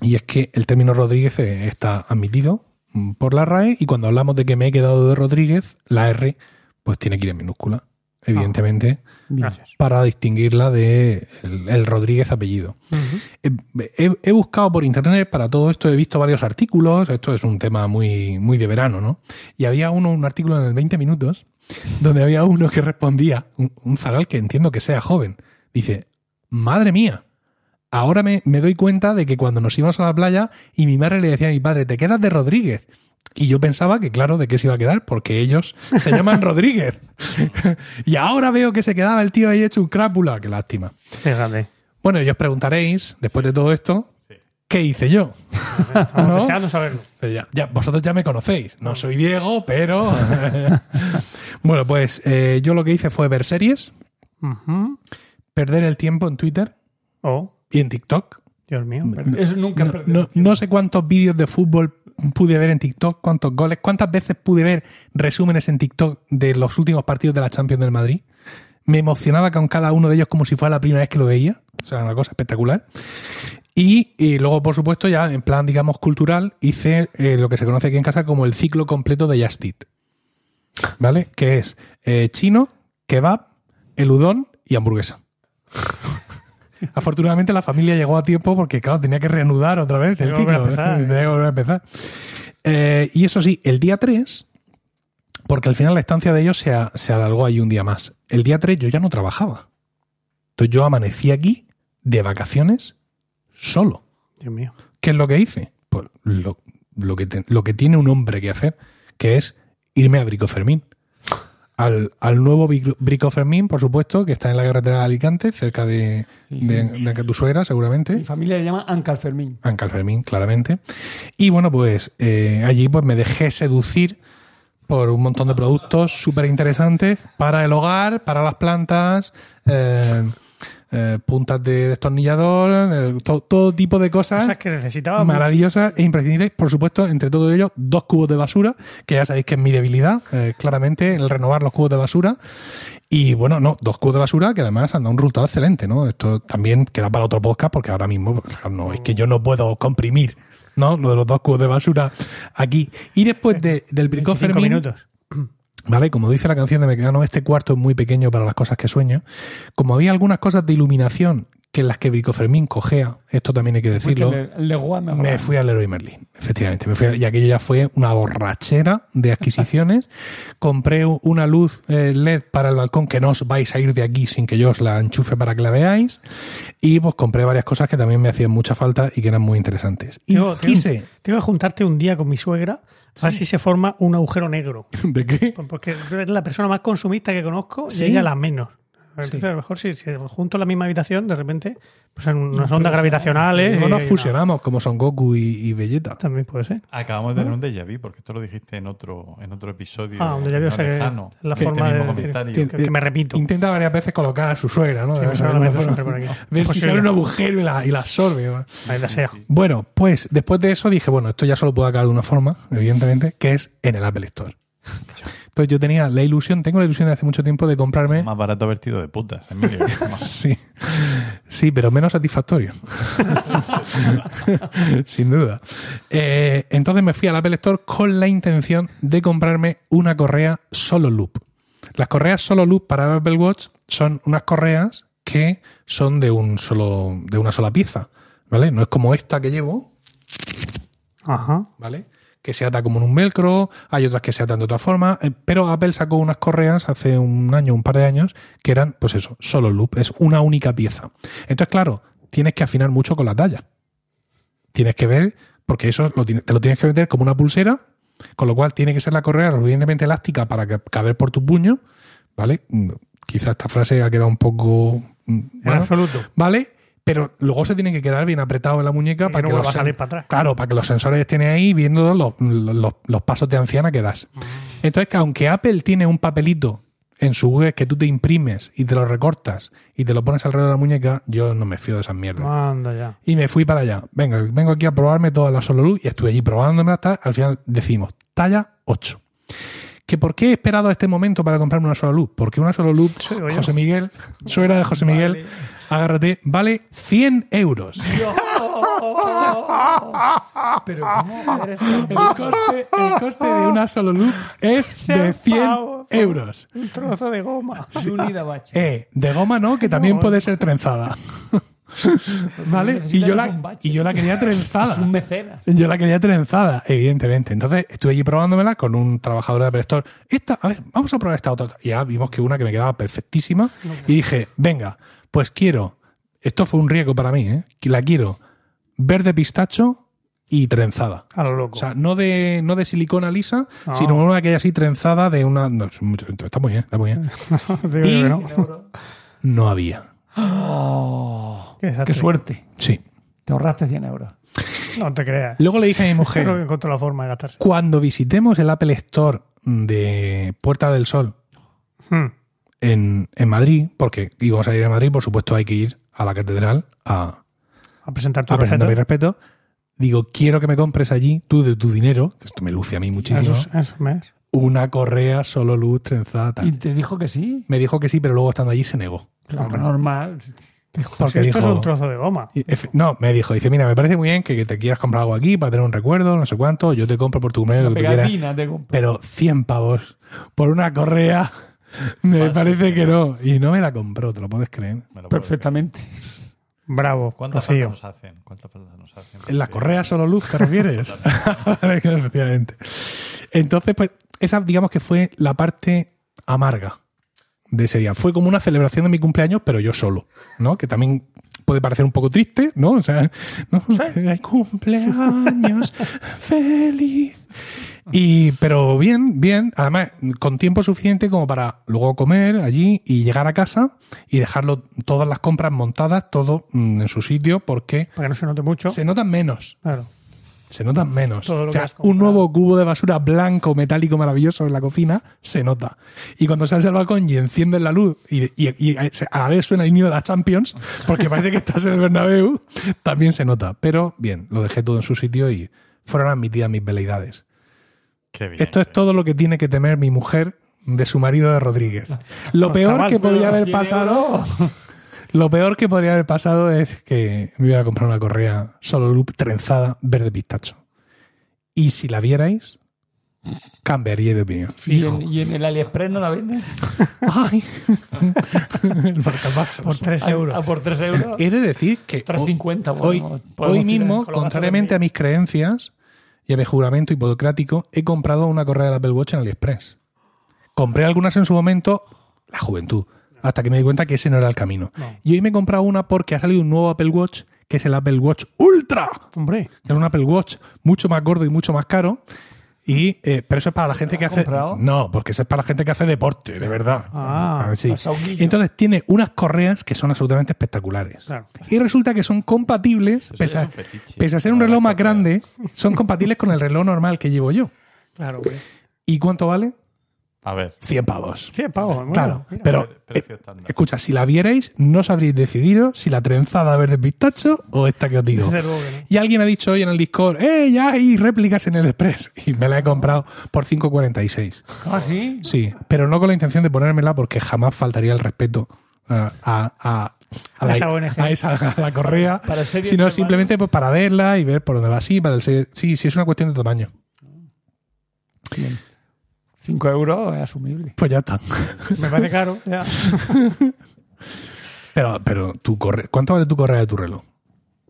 y es que el término Rodríguez eh, está admitido mm, por la RAE, y cuando hablamos de que me he quedado de Rodríguez, la R pues tiene que ir en minúscula. evidentemente, Gracias. para distinguirla de el, el Rodríguez apellido. Eh, He, he buscado por internet para todo esto, he visto varios artículos, esto es un tema muy, muy de verano, ¿no? Y había uno, un artículo en el 20 minutos, donde había uno que respondía, un, un zagal que entiendo que sea joven, dice, madre mía, ahora me, me doy cuenta de que cuando nos íbamos a la playa y mi madre le decía a mi padre, te quedas de Rodríguez. Y yo pensaba que, claro, de qué se iba a quedar, porque ellos se llaman (laughs) Rodríguez. (laughs) y ahora veo que se quedaba el tío ahí hecho un crápula. Qué lástima. Fíjate. Bueno, y os preguntaréis, después de todo esto, ¿qué hice yo? (laughs) ¿No? deseando saberlo. Ya, ya, vosotros ya me conocéis. No soy Diego, pero. bueno, pues eh, yo lo que hice fue ver series, perder el tiempo en Twitter Oh, y en TikTok. Dios mío. Eso nunca No, no- sé cuántos vídeos de fútbol pude ver en TikTok, cuántos goles, cuántas veces pude ver resúmenes en TikTok de los últimos partidos de la Champions del Madrid. Me emocionaba con cada uno de ellos como si fuera la primera vez que lo veía. O sea, una cosa espectacular. Y, y luego, por supuesto, ya en plan, digamos, cultural, hice eh, lo que se conoce aquí en casa como el ciclo completo de Just Eat. ¿Vale? Que es eh, chino, kebab, el udon y hamburguesa. (laughs) Afortunadamente la familia llegó a tiempo porque, claro, tenía que reanudar otra vez el Tenía que volver a ciclo. empezar, Tenía que volver a empezar. Eh, y eso sí, el día 3, porque al final la estancia de ellos se, a- se alargó ahí un día más. El día 3 yo ya no trabajaba. Entonces yo amanecí aquí de vacaciones solo. Dios mío. ¿Qué es lo que hice? Pues lo, lo que, te- lo que tiene un hombre que hacer, que es irme a Brico Fermín. Al, al nuevo Brico- Fermín, por supuesto, que está en la carretera de Alicante, cerca de, Sí, de, sí. de tu suegra, seguramente. Mi familia le llama Ancal Fermín. Ancal Fermín, claramente. Y bueno, pues eh, allí pues me dejé seducir por un montón de productos súper interesantes para el hogar, para las plantas, eh, eh, puntas de destornillador, eh, to- todo tipo de cosas Cosas que necesitaba. maravillosas e imprescindibles. Por supuesto, entre todo ello, dos cubos de basura, que ya sabéis que es mi debilidad, eh, claramente, el renovar los cubos de basura. Y bueno, no, dos cubos de basura que además han dado un resultado excelente, ¿no? Esto también queda para otro podcast porque ahora mismo pues, no, es que yo no puedo comprimir, ¿no? Lo de los dos cubos de basura aquí. Y después de, del 25 Fermín, minutos. ¿Vale? Como dice la canción de Mecano, este cuarto es muy pequeño para las cosas que sueño. Como había algunas cosas de iluminación que en las que Brico Fermín cogea, esto también hay que decirlo, mejor. me fui al Leroy Merlin, efectivamente. Me fui a- y aquello ya fue una borrachera de adquisiciones. (laughs) Compré una luz eh, LED para el balcón que no os vais a ir de aquí sin que yo os la enchufe para que la veáis. Y pues compré varias cosas que también me hacían mucha falta y que eran muy interesantes. Y Tengo, quise... tengo que juntarte un día con mi suegra a ver si se forma un agujero negro. (laughs) ¿De qué? Porque es la persona más consumista que conozco Sí. y ella la menos. Entonces, Sí. a lo mejor si, si junto en la misma habitación, de repente, pues en unas ondas gravitacionales. No nos fusionamos como Son Goku y, y Vegeta. También puede ser. Acabamos de tener un déjà vu, porque esto lo dijiste en otro, en otro episodio. Ah, o sea, que lejano, la forma de decir que, que me repito. Intenta varias veces colocar a su suegra, ¿no? Sí, suegra por aquí. ver si sale un agujero y la, y la absorbe. ¿no? Maldita sea. Bueno, pues después de eso dije, bueno, esto ya solo puede acabar de una forma, evidentemente, que es en el Apple Store. Entonces yo tenía la ilusión, tengo la ilusión de hace mucho tiempo de comprarme... Más barato vertido de putas, (laughs) Emilio. Sí, sí, pero menos satisfactorio. (laughs) Sin duda. Eh, entonces me fui al Apple Store con la intención de comprarme una correa solo loop. Las correas solo loop para Apple Watch son unas correas que son de un solo, de una sola pieza, ¿vale? No es como esta que llevo, Ajá. ¿vale? Que se ata como en un velcro, hay otras que se atan de otra forma, eh, pero Apple sacó unas correas hace un año, un par de años, que eran, pues eso, solo loop, es una única pieza. Entonces, claro, tienes que afinar mucho con la talla. Tienes que ver, porque eso lo te lo tienes que meter como una pulsera, con lo cual tiene que ser la correa lo suficientemente elástica para que- caber por tu puño, ¿vale? Mm, Quizá esta frase ha quedado un poco... mm, En bueno, absoluto. ¿Vale? Pero luego se tiene que quedar bien apretado en la muñeca Y para no que, los a salir para atrás. Claro, para que los sensores estén ahí viendo los, los- los pasos de anciana que das. Mm. Entonces, que aunque Apple tiene un papelito en su web que tú te imprimes y te lo recortas y te lo pones alrededor de la muñeca, yo no me fío de esas mierdas. Anda ya. Y me fui para allá. Venga, vengo aquí a probarme todas las solo luz y estuve allí probándome hasta al final decimos talla 8. ¿Que por qué he esperado a este momento para comprarme una sola luz? Porque una sola luz, Sí. José Miguel, suegra de José Miguel, agárrate, vale 100 euros. Pero ¿cómo eres tan- El coste, el coste de una solo loop es de 100 pavos. euros. Un trozo de goma. Unida bache. Eh, de goma no, que también puede ser trenzada. (laughs) ¿Vale? Y yo, la, y yo la quería Es trenzada. un mecenas. Yo la quería trenzada, evidentemente. Entonces estuve allí probándomela con un trabajador de Apple Store. Esta, a ver, vamos a probar esta otra. Y ya vimos que una que me quedaba perfectísima. Y dije, venga, pues quiero. Esto fue un riesgo para mí, ¿eh? Que La quiero verde pistacho y trenzada. A lo loco. O sea, no de, no de silicona lisa, No. sino una que haya así trenzada de una. no, está muy bien, está muy bien. (laughs) Digo y- que no. No había. Oh, Qué suerte. Sí. Te ahorraste 100 euros. No te creas. Luego le dije a mi (laughs) Creo mujer. que encontró la forma de gastarse. Cuando visitemos el Apple Store de Puerta del Sol Hmm. En, en Madrid, porque íbamos a ir a Madrid, por supuesto hay que ir a la catedral a, A presentar tu a presentar mi respeto. respeto. Digo, quiero que me compres allí, tú de tu dinero, que esto me luce a mí muchísimo, Eso, es- eso es. una correa solo luz trenzada. tal. Y te dijo que sí. Me dijo que sí, pero luego estando allí se negó. Claro, normal. Porque Si esto dijo, es un trozo de goma. No, me dijo, dice, mira, me parece muy bien que, te quieras comprar algo aquí para tener un recuerdo, no sé cuánto, yo te compro por tu cumpleaños lo que tú quieras, pero 100 pavos por una correa, (laughs) me parece que no. Y no me la compró, ¿te lo puedes creer? Me lo puedo Perfectamente. Bravo. creer. ¿Cuántas Rocío. faltas nos hacen? ¿Cuántas faltas nos hacen? ¿En la correa solo luz te refieres? (laughs) Vale, que Efectivamente. Entonces, pues, esa digamos que fue la parte amarga de ese día. Fue como una celebración de mi cumpleaños, pero yo solo, ¿no? Que también puede parecer un poco triste, ¿no? O sea, ¿no? (laughs) Ay, cumpleaños feliz. Y, pero bien, bien. Además, con tiempo suficiente como para luego comer allí y llegar a casa y dejarlo todas las compras montadas, todo mm, en su sitio, porque Para que no se note mucho. se notan menos. Claro. Se notan menos. Todo lo O que sea, has un nuevo cubo de basura blanco, metálico, maravilloso en la cocina, se nota. Y cuando sales al balcón y enciendes la luz y, y- y a la vez suena el niño de la Champions, (laughs) porque parece que estás en el Bernabéu, también se nota. Pero bien, lo dejé todo en su sitio y fueron admitidas mis veleidades. Qué bien. Esto es todo lo que tiene que temer mi mujer de su marido de Rodríguez. (laughs) Lo No peor que podría pero haber 100 pasado... Lo peor que podría haber pasado es que me hubiera comprado una correa solo loop trenzada verde pistacho. Y si la vierais, cambiaría de opinión. ¿Y en, y en el AliExpress no la venden? (laughs) Ay, (laughs) el marcapasos. Por 3 A- euros. a por 3 euros. He de decir que 3,50. hoy, hoy mismo, contrariamente a mis creencias y a mi juramento hipocrático, he comprado una correa del Apple Watch en AliExpress. Compré algunas en su momento, la juventud, hasta que me di cuenta que ese no era el camino. Y hoy me he comprado una porque ha salido un nuevo Apple Watch, que es el Apple Watch Ultra. Hombre. Es un Apple Watch mucho más gordo y mucho más caro. Y, eh, pero eso es para la gente que has hace. comprado? No, porque eso es para la gente que hace deporte, de verdad. Ah, sí. Entonces tiene unas correas que son absolutamente espectaculares. Claro. Y resulta que son compatibles, pese a, pese a ser un reloj más grande, son compatibles con el reloj normal que llevo yo. Claro. ¿Y cuánto vale? A ver. 100 pavos. 100 pavos. bueno, claro, mira. pero eh, escucha, si la vierais, no sabríais decidiros si la trenzada verde pistacho o esta que os digo. Desde luego que no. Y alguien ha dicho hoy en el Discord, ¡eh, ya hay réplicas en el Express! Y me la he comprado por 5,46. Ah, sí. Sí, pero no con la intención de ponérmela porque jamás faltaría el respeto a, a- a- a A la, esa ONG. a esa- a la correa, (laughs) Para sino simplemente pues, para verla y ver por dónde va. Sí, para el sí, sí, es una cuestión de tamaño. 5 euros es asumible. Pues ya está. (laughs) Me parece caro. ya. (laughs) Pero, pero tu corre ¿cuánto vale tu correa de tu reloj?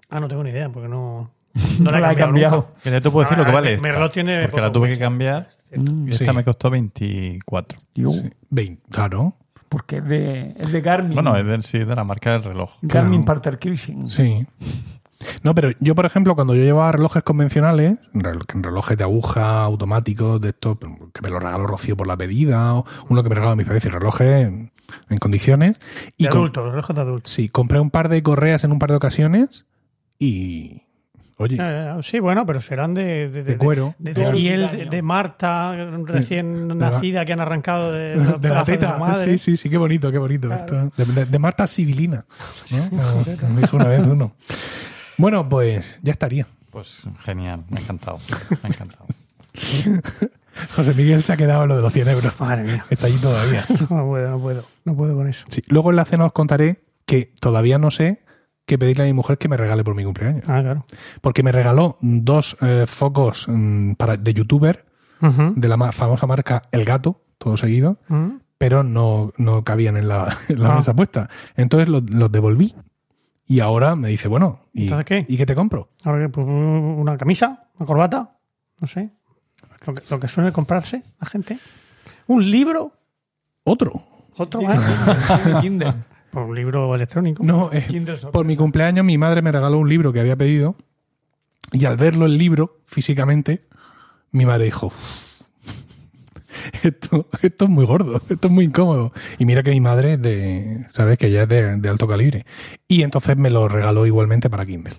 Ah, no tengo ni idea, porque no. (laughs) No la he cambiado. nunca. Que ya te puedo decir lo que vale mi- esta. mi reloj tiene porque la tuve que cambiar y esta Sí. me costó 24. Yo, Sí. Vein- claro, Porque es de, es de Garmin. Bueno, es de, sí, de la marca del reloj. Garmin claro. Parter Cruising. sí. No, pero yo, por ejemplo, cuando yo llevaba relojes convencionales, rel- relojes de aguja automáticos, de estos que me los regaló Rocío por la pedida, o uno que me regaló mis veces, relojes en, en condiciones. Y De con- adultos, reloj de adultos. Sí, compré un par de correas en un par de ocasiones y. Oye, ya, ya. Sí, bueno, pero serán de, de, de cuero. de, de- de piel de, Marta, recién la- nacida, que han arrancado de, (laughs) la teta. madre. Sí, sí, sí, qué bonito, qué bonito. esto. De, Marta Sibilina. ¿no? (laughs) Como- como dijo una vez uno. Bueno, pues ya estaría. Pues genial, me ha encantado. Me ha encantado. (laughs) José Miguel se ha quedado en lo de los 100 euros. Madre mía. Está ahí todavía. (laughs) No puedo, no puedo. No puedo con eso. Sí. Luego en la cena os contaré que todavía no sé que pedirle a mi mujer que me regale por mi cumpleaños. Ah, claro. Porque me regaló dos eh, focos mm, para, de youtuber de la ma- famosa marca El Gato, todo seguido, pero no, no cabían en la, (laughs) en la Ah. mesa puesta. Entonces los, los devolví. Y ahora me dice, bueno, ¿y, ¿Entonces qué? ¿y qué te compro? Ahora que pues, una camisa, una corbata, no sé. Lo que, lo que suele comprarse la gente. Un libro, Otro. otro más. Kindle. Pues un libro electrónico. No, eh, Kindle por mi cumpleaños mi madre me regaló un libro que había pedido y al verlo el libro físicamente, mi madre dijo, (laughs) esto, esto es muy gordo, esto es muy incómodo. Y mira que mi madre es de, sabes que ella es de, de alto calibre. Y entonces me lo regaló igualmente para Kindle.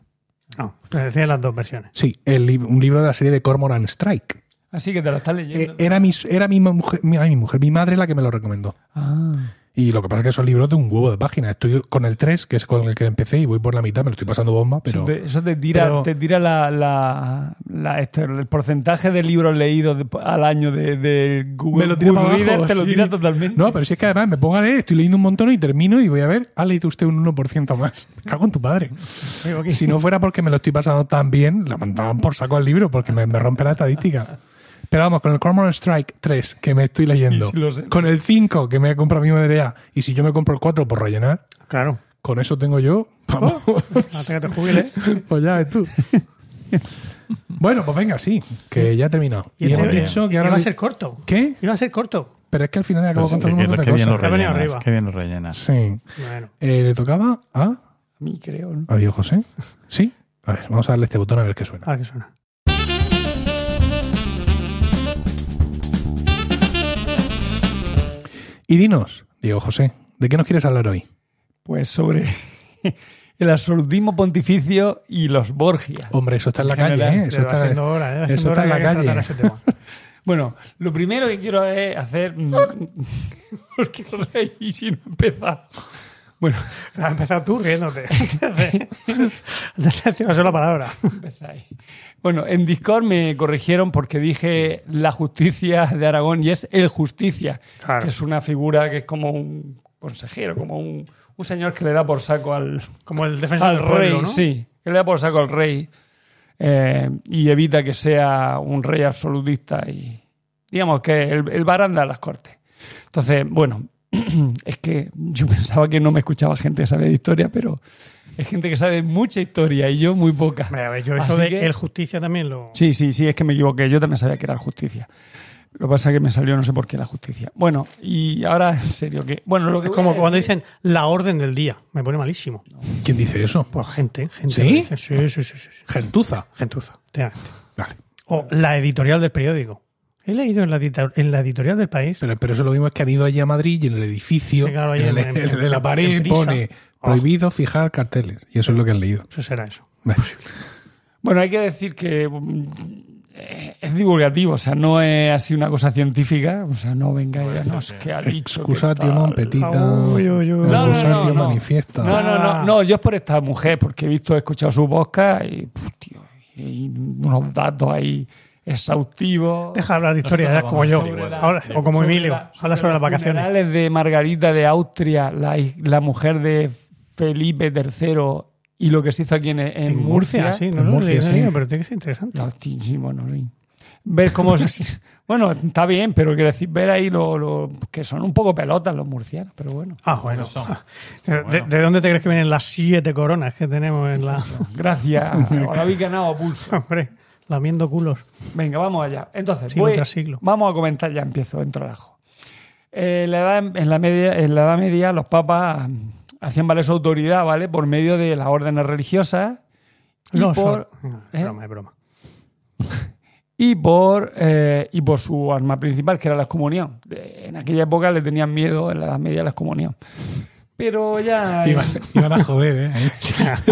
No, te decía las dos versiones. Sí, el, lib- un libro de la serie de Cormoran Strike. Así que te lo estás Eh, leyendo. era mi, era mi mujer, mi, ay, mi mujer, mi madre la que me lo recomendó. Ah. Y lo que pasa es que son libros de un huevo de páginas. Estoy con el 3, que es con el que empecé, y voy por la mitad, me lo estoy pasando bomba, pero... Eso te, tira, pero- te tira la, la- la- este, el porcentaje de libros leídos de- al año de, de Google. Me lo tira Google Reader, te lo tira totalmente. No, pero si es que además me pongo a leer, estoy leyendo un montón y termino y voy a ver, ha leído usted un 1% más. (laughs) Me cago en tu padre. Si no fuera porque me lo estoy pasando tan bien, la mandaban por saco al libro porque me, me rompe la estadística. Pero vamos, con el Cormoran Strike 3 que me estoy leyendo, Sí, sí, con el 5 que me ha comprado mi madre ya, y si yo me compro el 4 por rellenar, Claro. con eso tengo yo, vamos, Hasta que te jubiles. (laughs) pues ya ves tú. Bueno, pues venga, sí, que ya he terminado. Y, este- hemos dicho que ahora... Iba a ser corto. ¿Qué? Iba a ser corto. Pero es que al final acabo Pues, contando un qué- montón de qué bien lo cosas. Rellenas. arriba. Qué bien lo rellenas. Sí. Bueno. Eh, le tocaba a... A mí creo. ¿no? a Diego José. ¿Sí? A ver, vamos a darle este botón a ver qué suena. Ahora que suena. Y dinos, Diego José, ¿de qué nos quieres hablar hoy? Pues sobre (laughs) el absolutismo pontificio y los Borgia. Hombre, eso está en la calle, ¿eh? Eso Ya va está, hora, eso está en la calle. tratar ese tema. (laughs) Bueno, lo primero que quiero es hacer. mm, (laughs) Porque reí si no empezar. Bueno, (laughs) Has empezado tú riéndote. Antes de la palabra. empezáis. Bueno, en Discord me corrigieron porque dije la justicia de Aragón y es el justicia, Claro. que es una figura que es como un consejero, como un, un señor que le da por saco al, Como el defensor al del pueblo, rey, ¿no? sí, que le da por saco al rey eh, y evita que sea un rey absolutista y digamos que el, el baranda de las cortes. Entonces, bueno, (clears throat) es que yo pensaba que no me escuchaba gente que sabe de historia, pero es gente que sabe mucha historia y yo muy poca. Hombre, a ver, yo eso Así de que- el justicia también lo. Sí, sí, sí, es que me equivoqué. Yo también sabía que era el justicia. Lo que pasa es que me salió no sé por qué la justicia. Bueno, y ahora en serio que... Bueno, lo que Es como cuando dicen la orden del día. Me pone malísimo. ¿Quién dice eso? Pues gente, gente. ¿Sí? Sí, sí, sí, sí, sí. Gentuza. Gentuza. Vale. O la editorial del periódico. He leído en la, edita- en la editorial del país. Pero, pero eso lo mismo es que han ido allí a Madrid y en el edificio, Sí, claro, ahí en, el- en- en- en la pared pone prohibido fijar carteles. Y eso es lo que han leído. Eso será eso. Vale. Bueno, hay que decir que eh, es divulgativo, o sea, no es así una cosa científica, o sea, no venga ya, no, es que ha dicho Excusatio non petita. Uy, uy, uy. No, no, no, Accusatio no. manifiesta. No, no, Ah. no, no, yo es por esta mujer, porque he visto, he escuchado su podcast y, puf, tío, y unos datos ahí exhaustivos. Deja hablar de historia, ya como yo. Sobre la- Ahora, o como Sobre Emilio. la- Habla sobre las los vacaciones. de Margarita de Austria, la, la mujer de Felipe III y lo que se hizo aquí en, en Murcia. sí, no, En no, Murcia, sí, sí. pero tiene que ser interesante. No, sí, sí, bueno, sí. Ver cómo (laughs) se- Bueno, está bien, pero quiero decir, ver ahí lo, lo- que son un poco pelotas los murcianos, pero bueno. Ah, bueno. (laughs) ¿De, de- de dónde te crees que vienen las siete coronas que tenemos en la. Gracias. (laughs) Ahora habéis ganado a pulso. Hombre, lamiendo culos. Venga, vamos allá. Entonces, Siglo voy- tras siglo. vamos a comentar, ya empiezo, entro al ajo. Eh, en, la edad, en, la media, en la Edad Media, los papas hacían valer su autoridad, ¿vale? Por medio de las órdenes religiosas y No, por, son- ¿eh? Es broma, es broma. (laughs) y por, eh, y por su arma principal, que era la excomunión. En aquella época le tenían miedo, en la Edad Media, a la excomunión. Pero ya... Iban, iban a joder, ¿eh? (laughs) Ahí.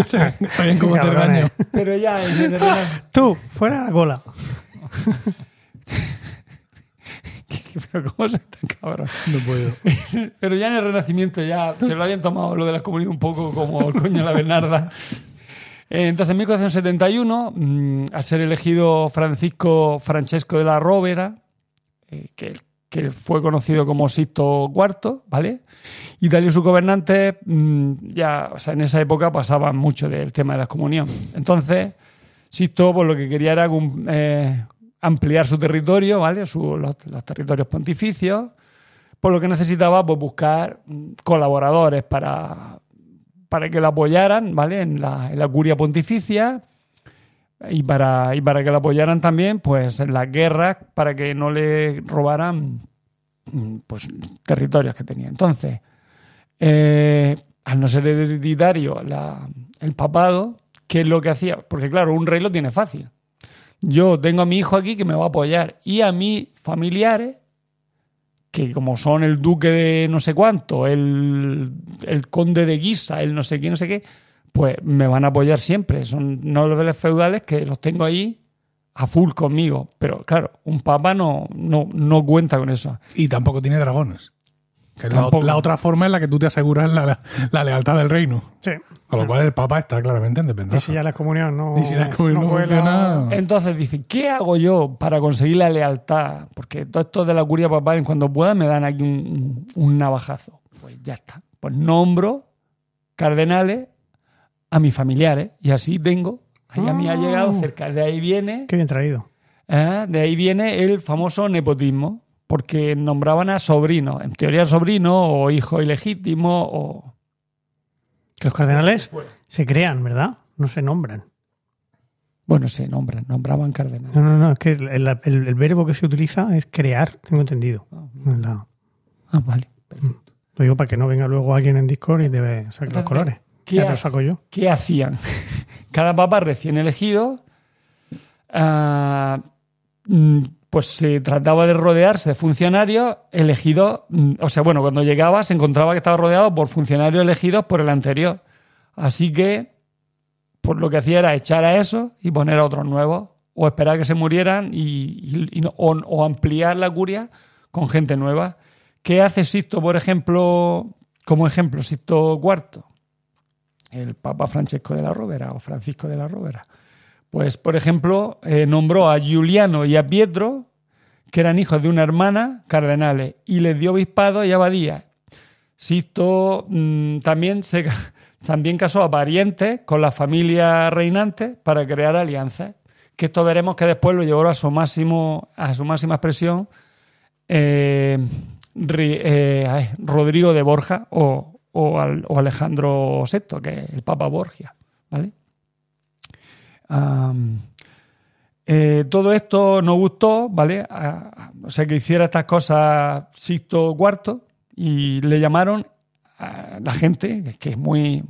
Sabían cómo hacer daño. Pero ya en el, Tú, fuera de la cola. (laughs) pero ¿cómo se tan cabrón? No puedo. (laughs) Pero ya en el Renacimiento ya se lo habían tomado lo de la comunión un poco como el coño de la Bernarda. Eh, Entonces, en 1471, mm, al ser elegido Francisco Francesco de la Rovera, eh, que, que fue conocido como Sixto IV, ¿vale? Italia y sus gobernantes, mm, ya, o sea, en esa época pasaban mucho del tema de la excomunión. Entonces, Sixto, pues lo que quería era eh, ampliar su territorio, ¿vale? Su- los, los territorios pontificios, por lo que necesitaba pues, buscar mm, colaboradores para, para que lo apoyaran, ¿vale? En la, en la curia pontificia y para, y para que lo apoyaran también, pues en las guerras, para que no le robaran mm, pues, territorios que tenía. Entonces, eh, al no ser hereditario la- el papado, ¿qué es lo que hacía? Porque claro, un rey lo tiene fácil. Yo tengo a mi hijo aquí que me va a apoyar y a mis familiares, que como son el duque de no sé cuánto, el, el conde de Guisa, el no sé qué, no sé qué, pues me van a apoyar siempre. Son nobles feudales que los tengo ahí a full conmigo. Pero claro, un papa no, no, no cuenta con eso. Y tampoco tiene dragones. Que es la, otra forma en la que tú te aseguras la, la- la lealtad del reino. Sí. Con lo cual el Papa está claramente en Y si ya la comunión no. Y si la comunión no funciona- Entonces dice, ¿qué hago yo para conseguir la lealtad? Porque todo esto de la curia papal, en cuando pueda, me dan aquí un, un- un navajazo. Pues ya está. Pues nombro cardenales a mis familiares y así tengo. Ahí a mí ha llegado cerca. De ahí viene, Qué bien traído. ¿eh? de ahí viene el famoso nepotismo, porque nombraban a sobrinos, en teoría sobrino o hijo ilegítimo o Que los cardenales se crean, ¿verdad? No se nombran. bueno, se nombran, nombraban cardenales. No, no, no. Es que el, el- el- el verbo que se utiliza es crear, tengo entendido. En la- Ah, vale. perfecto. lo digo para que no venga luego alguien en Discord y debe sacar los colores. ¿Qué hacían? (laughs) Cada papa recién elegido, ah, mm, pues se trataba de rodearse de funcionarios elegidos, mm, o sea, bueno, cuando llegaba se encontraba que estaba rodeado por funcionarios elegidos por el anterior. Así que, pues lo que hacía era echar a esos y poner a otros nuevos, o esperar que se murieran y, y- y no- o, o ampliar la curia con gente nueva. ¿Qué hace Sixto, por ejemplo, como ejemplo, Sixto IV? El Papa Francesco de la Rovera o Francisco de la Rovera. Pues, por ejemplo, eh, nombró a Giuliano y a Pietro, que eran hijos de una hermana, cardenales, y les dio obispado y abadía. Sixto mm, también, se, (laughs) también casó a parientes con la familia reinante para crear alianzas, que esto veremos que después lo llevó a su, máximo, a su máxima expresión eh, eh, Rodrigo de Borja o, o al- o Alejandro VI, que es el Papa Borgia. ¿vale? Eh, todo esto no gustó, ¿vale? A- o sea, que hiciera estas cosas Sixto IV y le llamaron a la gente, que es muy.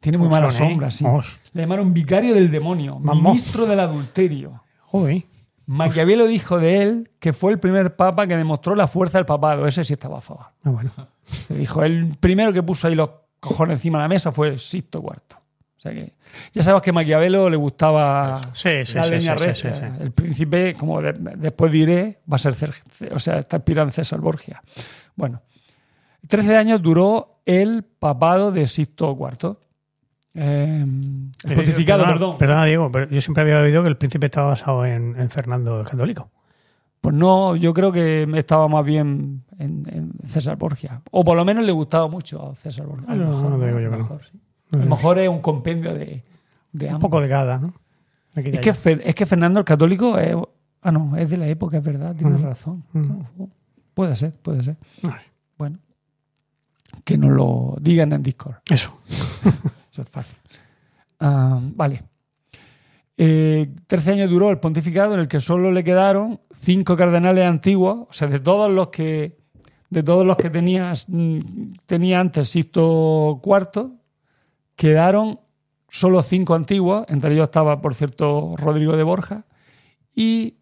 Tiene muy ¿Cómo mala son, eh? sombra, sí. Le llamaron vicario del demonio, ministro del adulterio. Joder. Maquiavelo dijo de él que fue el primer papa que demostró la fuerza del papado. Ese sí estaba a favor. Ah, bueno. Se dijo, el primero que puso ahí los cojones encima de la mesa fue Sixto IV. O sea que ya sabes que a Maquiavelo le gustaba Sí, sí, la sí, leña sí, recia. sí, sí, sí. El príncipe, como de- después diré, va a ser o sea, está inspirado en César Borgia. Bueno, 13 años duró el papado de Sixto IV. Eh, el pontificado, Perdona, perdón. Perdona, Diego, pero yo siempre había oído que el príncipe estaba basado en, en Fernando el Católico. Pues no, yo creo que estaba más bien en, en César Borgia. O por lo menos le gustaba mucho a César Borgia. A lo No, mejor, no te digo a yo no. mejor, sí. A lo mejor es un compendio de, de Un poco de cada, ¿no? De Es que. Fer- es que Fernando el Católico es, ah, no, es de la época, es verdad, tienes Ujú. razón. Ujú. Puede ser, puede ser. Bueno, que nos lo digan en Discord. Eso. (laughs) Eso es fácil. Ah, vale. Eh, 13 años duró el pontificado en el que solo le quedaron cinco cardenales antiguos, o sea, de todos los que de todos los que tenías, mm, tenía antes Sixto IV, quedaron solo cinco antiguos, entre ellos estaba, por cierto, Rodrigo de Borja, y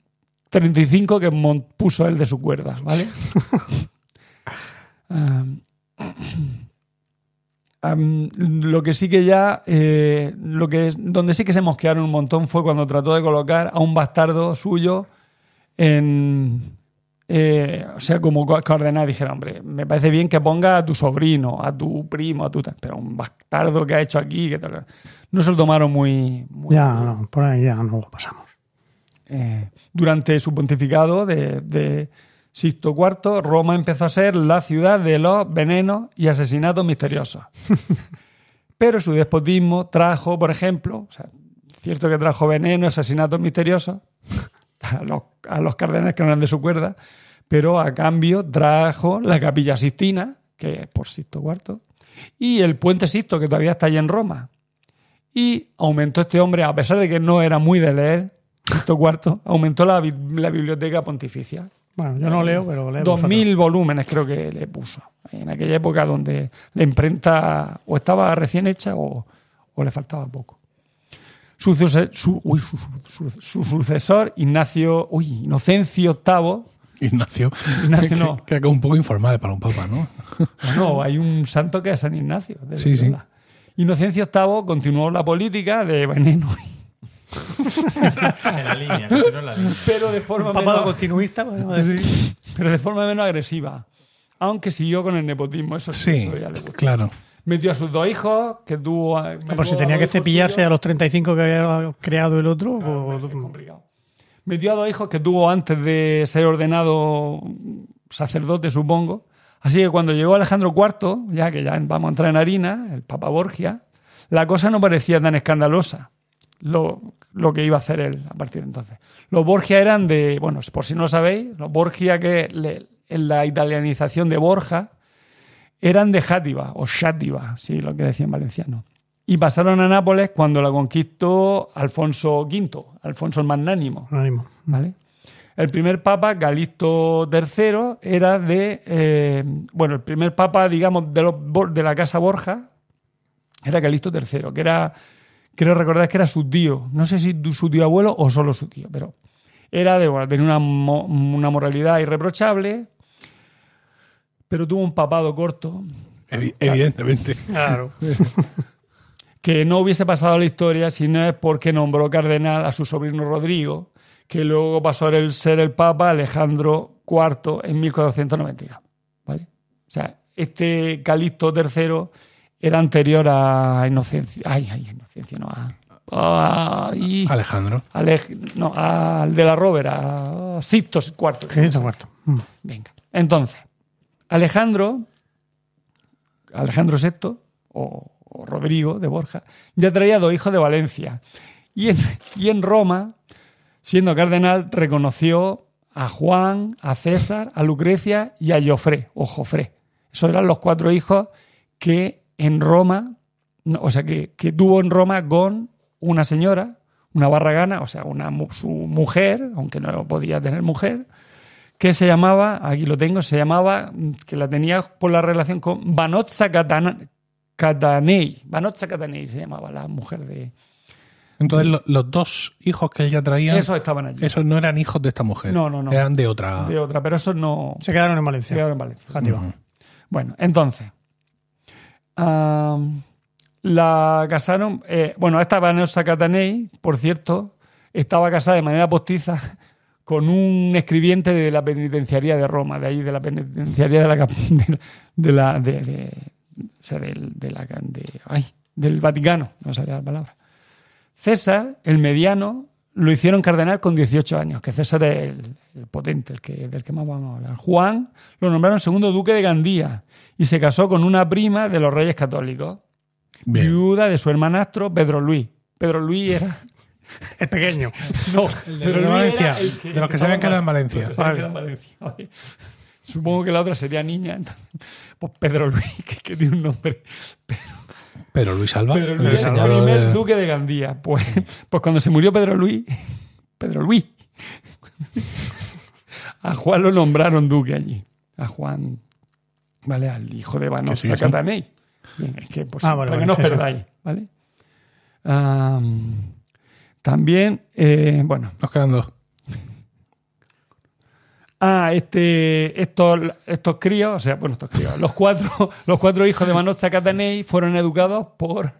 35 que puso él de su cuerda, ¿vale? (laughs) Ah, Lo que sí que ya, eh, lo que es, donde sí que se mosquearon un montón fue cuando trató de colocar a un bastardo suyo en, eh, o sea, como co- cardenal. Dijeron, hombre, me parece bien que ponga a tu sobrino, a tu primo, a tu pero un bastardo que ha hecho aquí, que tal. No se lo tomaron muy, muy Ya, no, por ahí ya no lo pasamos. eh, durante su pontificado de, de Sixto IV, Roma empezó a ser la ciudad de los venenos y asesinatos misteriosos. (laughs) Pero su despotismo trajo, por ejemplo, o sea, cierto que trajo veneno, asesinatos misteriosos a los, a los cardenales que no eran de su cuerda, pero a cambio trajo la capilla Sistina, que es por Sixto IV, y el puente Sixto, que todavía está allí en Roma. Y aumentó este hombre, a pesar de que no era muy de leer, Sixto IV, aumentó la, la biblioteca pontificia. Bueno, yo no leo, pero leo. Dos mil volúmenes creo que le puso. En aquella época donde la imprenta o estaba recién hecha o, o le faltaba poco. Su, su- uy, su- su- su sucesor, Ignacio, uy, Inocencio VIII, Ignacio. Ignacio (laughs) que, no. que, que un poco informal para un papa, ¿no? (laughs) No, hay un santo que es San Ignacio. de Sí, sí. Inocencio VIII continuó la política de veneno, (laughs) En la línea, continúa en la línea. pero de forma Papado menos, continuista. podemos decir. pero de forma menos agresiva. Aunque siguió con el nepotismo, eso sí, Sí, eso ya le claro. Metió a sus dos hijos, que tuvo. Ah, Por si tenía que cepillarse a los 35 que había creado el otro. pues- Es complicado. Metió a dos hijos que tuvo antes de ser ordenado sacerdote, supongo. Así que cuando llegó Alejandro IV, ya que ya vamos a entrar en harina, el Papa Borgia, la cosa no parecía tan escandalosa lo, lo que iba a hacer él a partir de entonces. Los Borgia eran de, bueno, por si no lo sabéis, los Borgia, que le- en la italianización de Borja, eran de Játiva o Xátiva, sí, lo que decía en valenciano. Y pasaron a Nápoles cuando la conquistó Alfonso V, Alfonso el Magnánimo. Ánimo. ¿vale? El primer papa, Calixto III, era de. eh, bueno, el primer papa, digamos, de, los de la casa Borja era Calixto III, que era. Creo recordar que era su tío. No sé si su tío abuelo o solo su tío, pero era de. Bueno, tenía una, mo- una moralidad irreprochable, pero tuvo un papado corto Evi- evidentemente. Claro. (laughs) que no hubiese pasado a la historia si no es porque nombró cardenal a su sobrino Rodrigo, que luego pasó a ser el Papa Alejandro IV en 1492. ¿vale? O sea, este Calixto III era anterior a Inocencia. Ay, ay, Inocencia, no. A, ay, Alejandro. Alej- no, al de la Rover, a Sixto IV. Mm. Venga. Entonces, Alejandro, Alejandro VI, o, o Rodrigo de Borja, ya traía dos hijos de Valencia. Y en, y en Roma, siendo cardenal, reconoció a Juan, a César, a Lucrecia y a Jofré, o Jofré. Esos eran los cuatro hijos que en Roma, o sea, que, que tuvo en Roma con una señora, una barragana, o sea, una, su mujer, aunque no podía tener mujer, que se llamaba, aquí lo tengo, se llamaba, que la tenía por la relación con Vanotza Catana- Catanei. Vanotza Catanei se llamaba la mujer de... Entonces, lo- los dos hijos que él ya traía, Esos estaban allí. esos no eran hijos de esta mujer. No, no, no. Eran de otra. De otra, pero esos no Se quedaron en se Valencia. quedaron en Valencia. Bueno, entonces, la casaron, eh, bueno, esta Vanessa Catanei, por cierto, estaba casada de manera postiza (laughs) con un escribiente de la penitenciaría de Roma, de ahí de la penitenciaría de la (laughs) de, la de, de- o sea, del, de la ay, del Vaticano, no salía la palabra. César, el mediano, lo hicieron cardenal con 18 años, que César es el, el potente, el que, del que más vamos a hablar. Juan lo nombraron segundo duque de Gandía y se casó con una prima de los reyes católicos, Bien. viuda de su hermanastro Pedro Luis. Pedro Luis era... (laughs) Es pequeño. (laughs) No, de los de Valencia, de los que se habían quedado en Valencia. Los que se habían quedado en Valencia, vale. Supongo que la otra sería niña. entonces, pues Pedro Luis, (laughs) que, que tiene un nombre. Pero Luis Alba, Pedro el Luis, el diseñador primer de- duque de Gandía. Pues, pues cuando se murió Pedro Luis, (laughs) Pedro Luis, (laughs) a Juan lo nombraron duque allí. A Juan, ¿vale? Al hijo de Vanosa. Catanei. Bien, es que, pues, Ah, vale, para que no os perdáis, ¿vale? Am, también, eh, bueno, Nos quedan dos. Ah, este, estos, estos críos, o sea, bueno, estos críos, los cuatro, (laughs) los cuatro hijos de Manozza Catanei fueron educados por,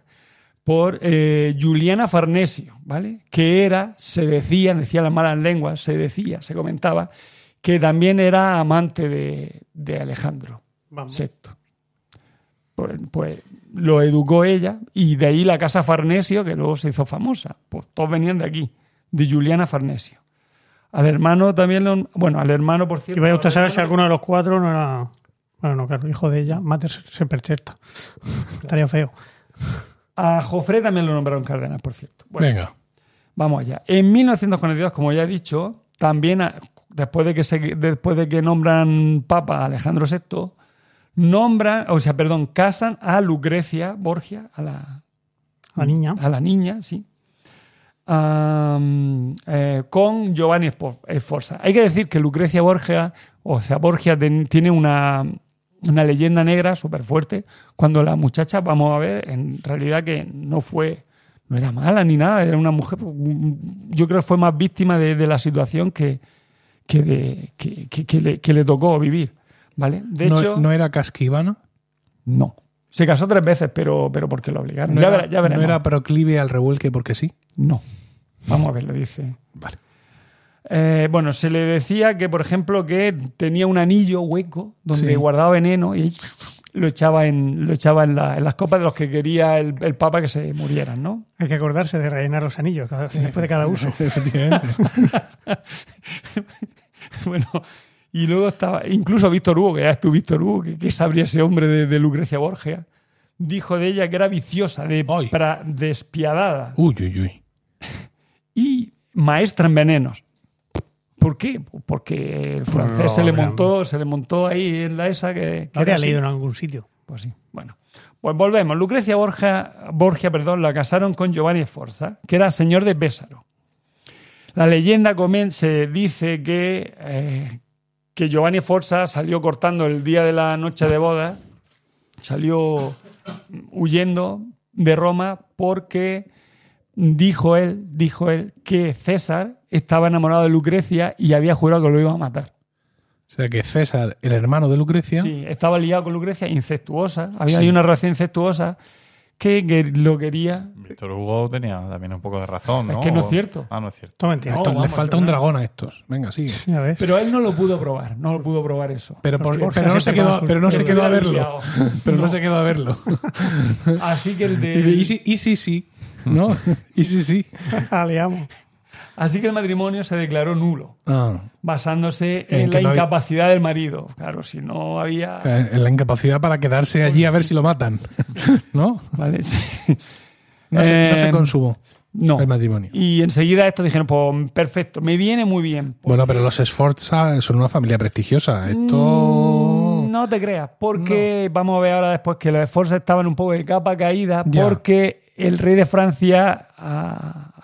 por eh, Juliana Farnesio, ¿vale? Que era, se decía, decía las malas lenguas, se decía, se comentaba, que también era amante de, de Alejandro Vamos. VI. Pues, pues lo educó ella y de ahí la casa Farnesio, que luego se hizo famosa. Pues todos venían de aquí, de Juliana Farnesio. Al hermano también lo. Bueno, al hermano, por cierto. Y vaya usted a saber si alguno de los cuatro no era. Bueno, no, claro, hijo de ella, Mater Sempercherta. Estaría feo. A Jofré también lo nombraron cardenal, por cierto. Bueno, Venga. Vamos allá. En 1942, como ya he dicho, también a- después de que se, después de que nombran papa a Alejandro VI, nombran, o sea, perdón, casan a Lucrecia Borgia, a la, La niña. a la niña, sí, eh, con Giovanni Espo- Sforza. Hay que decir que Lucrecia Borgia, o sea, Borgia ten- tiene una, una leyenda negra súper fuerte, cuando la muchacha, vamos a ver, en realidad que no fue, no era mala ni nada, era una mujer, yo creo que fue más víctima de, de la situación que, que, de- que- que- que le, que le tocó vivir. ¿Vale? De no, hecho, ¿no era casquivana? no. Se casó tres veces, pero, pero porque lo obligaron. ¿No, ya, era, verá- ya ¿No era proclive al revuelque porque sí? No. Vamos a ver, lo dice. Vale. Eh, bueno, se le decía que, por ejemplo, que tenía un anillo hueco donde Sí. guardaba veneno y lo echaba en, lo echaba en, la- en las copas de los que quería el, el papa que se murieran, ¿no? Hay que acordarse de rellenar los anillos cada- después de cada uso. (laughs) Efectivamente. (laughs) (laughs) bueno, y luego estaba, incluso Víctor Hugo, que ya tú, Víctor Hugo, que, que sabría ese hombre de, de Lucrecia Borgia, dijo de ella que era viciosa, de, pra- despiadada Uy, uy, uy. y maestra en venenos. ¿Por qué? Porque el francés se le montó, se le montó ahí en la esa que, que habría leído en algún sitio. Pues sí. Bueno, pues volvemos. Lucrecia Borgia, Borgia perdón, la casaron con Giovanni Sforza, que era señor de Pésaro. La leyenda se dice que, eh, que Giovanni Sforza salió cortando el día de la noche de boda, salió huyendo de Roma porque dijo él, dijo él que César estaba enamorado de Lucrecia y había jurado que lo iba a matar. O sea que César, el hermano de Lucrecia, Sí, estaba liado con Lucrecia, incestuosa. Había Sí. una relación incestuosa que, lo quería. Víctor Hugo tenía también un poco de razón, Es ¿no? que no es cierto. Ah, no es cierto. Esto, No, le falta un dragón a estos. Venga, sigue. Ya ves. Pero él no lo pudo probar, no lo pudo probar eso. Pero, por- pero no se quedó, pero no se quedó a verlo. (laughs) Pero no se quedó a verlo. Así que el de, y sí, sí. ¿No? (laughs) Y sí, sí. Ah, liamos. Así que el matrimonio se declaró nulo, Ah, basándose En la no había- incapacidad del marido. Claro, si no había. en la incapacidad para quedarse allí a ver si lo matan. (laughs) ¿No? Vale, sí. No, se, no se Eh, consumó No. el matrimonio. Y enseguida esto dijeron, pues perfecto, me viene muy bien. Bueno, pero los Sforza son una familia prestigiosa. Esto. Mm, No te creas, porque vamos a ver ahora después que los esfuerzos estaban un poco de capa caída, Ya. porque el rey de Francia, a- a Vin-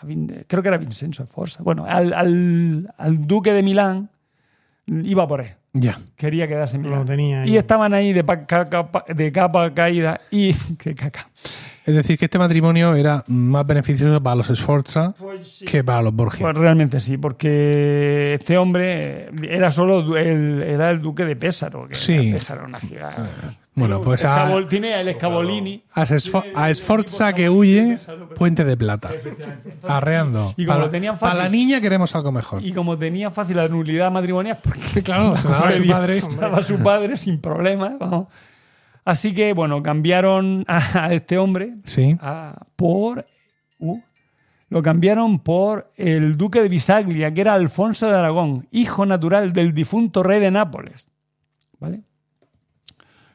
creo que era Vincenzo Esforza, bueno, al, al- al duque de Milán iba por él. Ya. Quería quedarse en Lo Milán. tenía ahí. y estaban ahí de, pa- ca- capa, de capa caída y. (laughs) ¡Qué caca! Es decir, que este matrimonio era más beneficioso para los Sforza que para los Borgia. Pues realmente sí, porque este hombre era solo el, era el duque de Pésaro. Que Sí. Pésaro, una ciudad. Bueno, pues a, Escabol- tiene el Escabolini. a, Sesfo- a Sforza que huye, puente de plata. Arreando. Y como Para, lo tenían para fácil. la niña queremos algo mejor. Y como tenía fácil la nulidad matrimonial, porque (laughs) Claro, se la daba a su padre. se la daba a su padre sin problema. vamos. Así que, bueno, cambiaron a, a este hombre Sí. a- por. uh, lo cambiaron por el duque de Bisaglia, que era Alfonso de Aragón, hijo natural del difunto rey de Nápoles. ¿Vale?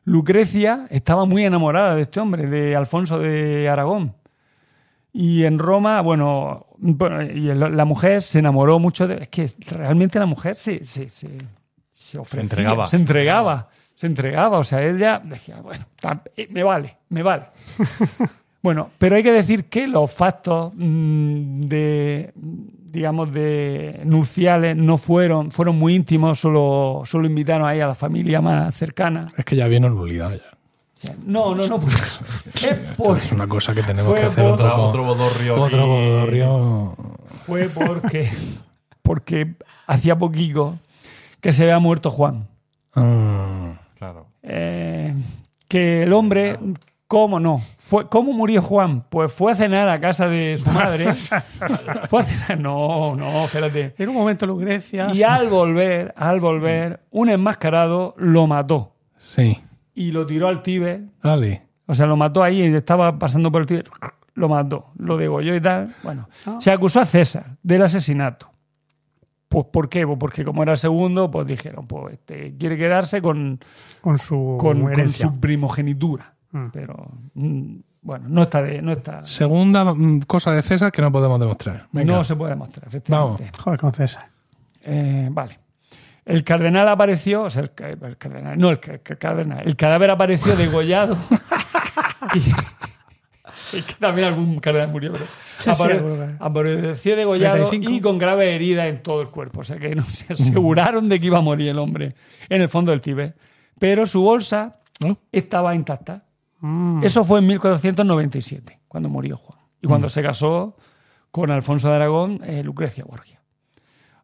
Lucrecia estaba muy enamorada de este hombre, de Alfonso de Aragón. Y en Roma, bueno, bueno, y la mujer se enamoró mucho de. Es que realmente la mujer se, se, se, se ofrecía, entregaba. Se entregaba. Se entregaba. O sea, ella decía, bueno, eh, me vale, me vale. (laughs) bueno, pero hay que decir que los factos mm, de, digamos, de nupciales no fueron, fueron muy íntimos, solo, solo invitaron ahí a la familia más cercana. Es que ya viene nulidad. Ya. No, no, no. (laughs) es Esto por- es una cosa que tenemos que hacer por- otro, Otro, otro bodorrio. otro bodorrio. fue porque, porque hacía poquito que se había muerto Juan. Ah, Claro. Eh, que el hombre, ¿cómo no? Fue, ¿Cómo murió Juan? Pues fue a cenar a casa de su madre. (laughs) fue a cenar. No, no, espérate. En un momento Lucrecia. Y al volver, al volver, un enmascarado lo mató sí. y lo tiró al Tíbet. Vale. O sea, lo mató ahí, estaba pasando por el Tíbet, lo mató, lo degolló y tal. Bueno, Ah. se acusó a César del asesinato. Pues ¿por qué? Pues porque como era el segundo, pues dijeron, pues este quiere quedarse con, Con su con, su primogenitura. Mm. Pero mm, bueno, no está de, no está. Segunda mm, cosa de César que no podemos demostrar. Venga. No se puede demostrar, efectivamente. Joder, con César. Eh, vale. El cardenal apareció, o sea, el, ca- el cardenal, no, el, el cardenal, el cadáver apareció degollado. (laughs) y, es que también algún cardenal murió, pero Sí, apareció degollado 35. y con graves heridas en todo el cuerpo. O sea que no se aseguraron de que iba a morir el hombre en el fondo del Tíbet. Pero su bolsa ¿No? estaba intacta. Mm. Eso fue en 1497, cuando murió Juan. Y cuando se casó con Alfonso de Aragón, eh, Lucrecia Borgia.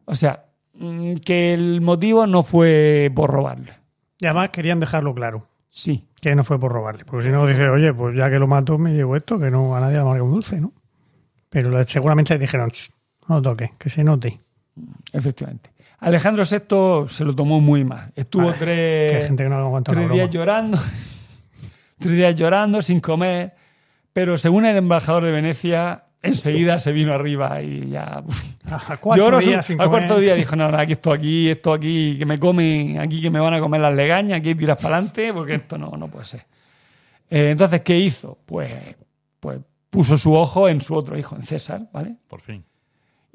O sea, mm, que el motivo no fue por robarle. Y además querían dejarlo claro. Sí. Que no fue por robarle. Porque si no, dice, oye, pues ya que lo mató, me llevo esto, que no a nadie le amarga un dulce, ¿no? Pero le- seguramente dijeron, "Ch, no toque, que se note. Efectivamente. Alejandro VI se lo tomó muy mal. Estuvo Vale, tres, que hay gente que no aguanta una tres días llorando, tres días llorando, sin comer. Pero según el embajador de Venecia, enseguida se vino arriba y ya. A cuatro días sin al comer. cuarto día dijo, no, no, aquí esto aquí, esto aquí, que me comen, aquí que me van a comer las legañas, aquí tiras para adelante, porque esto no, no puede ser. Eh, entonces, ¿qué hizo? Pues, pues puso su ojo en su otro hijo, en César, ¿vale? Por fin.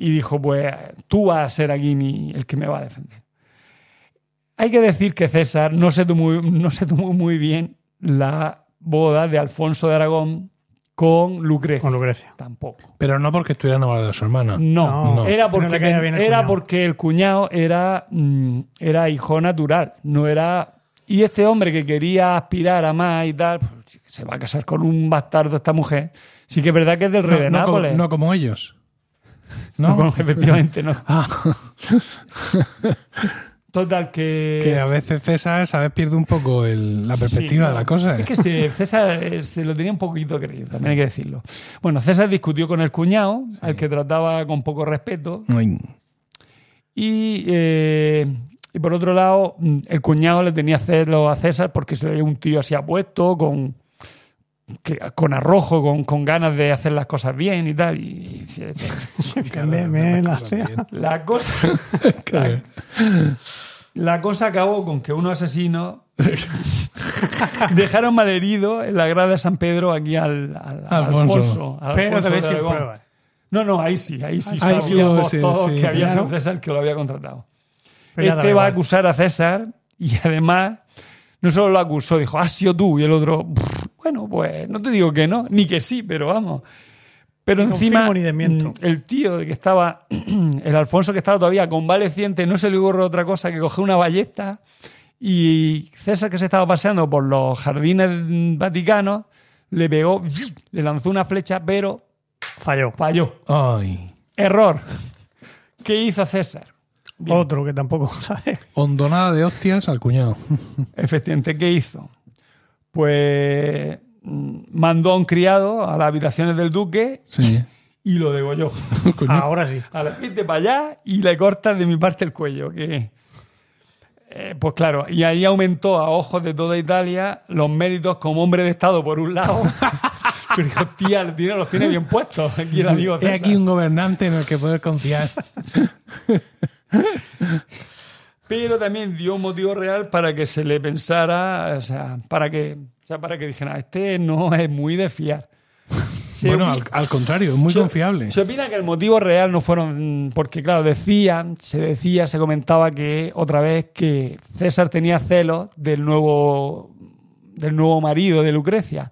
y dijo, pues tú vas a ser aquí mi- el que me va a defender. Hay que decir que César no se tomó, no se tomó muy bien la boda de Alfonso de Aragón con Lucrecia. Con Lucrecia. Tampoco. Pero no porque estuviera enamorado de su hermana. No, No. era porque el era cuñado. porque el cuñado era, mm, era hijo natural, no era y este hombre que quería aspirar a más y tal, pues, se va a casar con un bastardo esta mujer. Sí que es verdad que es del rey de no, como, Nápoles. no como ellos. No, ¿No? como- (laughs) efectivamente no. Ah, (laughs) Total que que a veces César, ¿sabes? Pierde un poco el- la perspectiva Sí, de la cosa. Es que sí, César eh, se lo tenía un poquito creído, también hay que decirlo. Bueno, César discutió con el cuñado, al que trataba con poco respeto, Ay, y, eh, y por otro lado, el cuñado le tenía celos a César porque se le veía un tío así apuesto, con, que- con arrojo, con, con ganas de hacer las cosas bien y tal. Y, (laughs) la la cosa. (laughs) Claro. (laughs) La cosa acabó con que unos asesinos dejaron malherido en la grada de San Pedro aquí al, al- al Alfonso. Alfonso. al Pero Alfonso te pruebas. No, no, ahí sí, ahí sí Ahí sí, sabíamos sí, todos sí. que había sido. César que lo había contratado. Pero este va a acusar a César y además no solo lo acusó, dijo, has sido tú. Y el otro, "Pff, bueno, pues no te digo que no, ni que sí, pero vamos. Pero Ni encima, ni mm, el tío que estaba, (clears throat) el Alfonso que estaba todavía convaleciente, no se le ocurre otra cosa que coger una ballesta y César que se estaba paseando por los jardines vaticanos, le pegó, (clears throat) le lanzó una flecha, pero Falló. falló. Ay. Error. ¿Qué hizo César? Bien. Otro que tampoco (laughs) sabe. Hondonada de hostias al cuñado. Efectivamente, ¿qué hizo? Pues mandó a un criado a las habitaciones del duque Sí. y lo degolló. (laughs) Ahora sí. A la vete para allá y le cortas de mi parte el cuello. Que, eh, pues claro, y ahí aumentó a ojos de toda Italia los méritos como hombre de Estado, por un lado. (laughs) Pero dijo, tía, los tiene, los tiene bien puestos aquí el amigo He César. aquí un gobernante en el que poder confiar. (laughs) Pero también dio un motivo real para que se le pensara, o sea, para que, o sea, para que dijeran, este no es muy de fiar. (laughs) Se bueno, al, al contrario, es muy se- confiable. Se opina que el motivo real no fueron, porque claro, decían, se decía, se comentaba que otra vez que César tenía celos del nuevo, del nuevo marido de Lucrecia.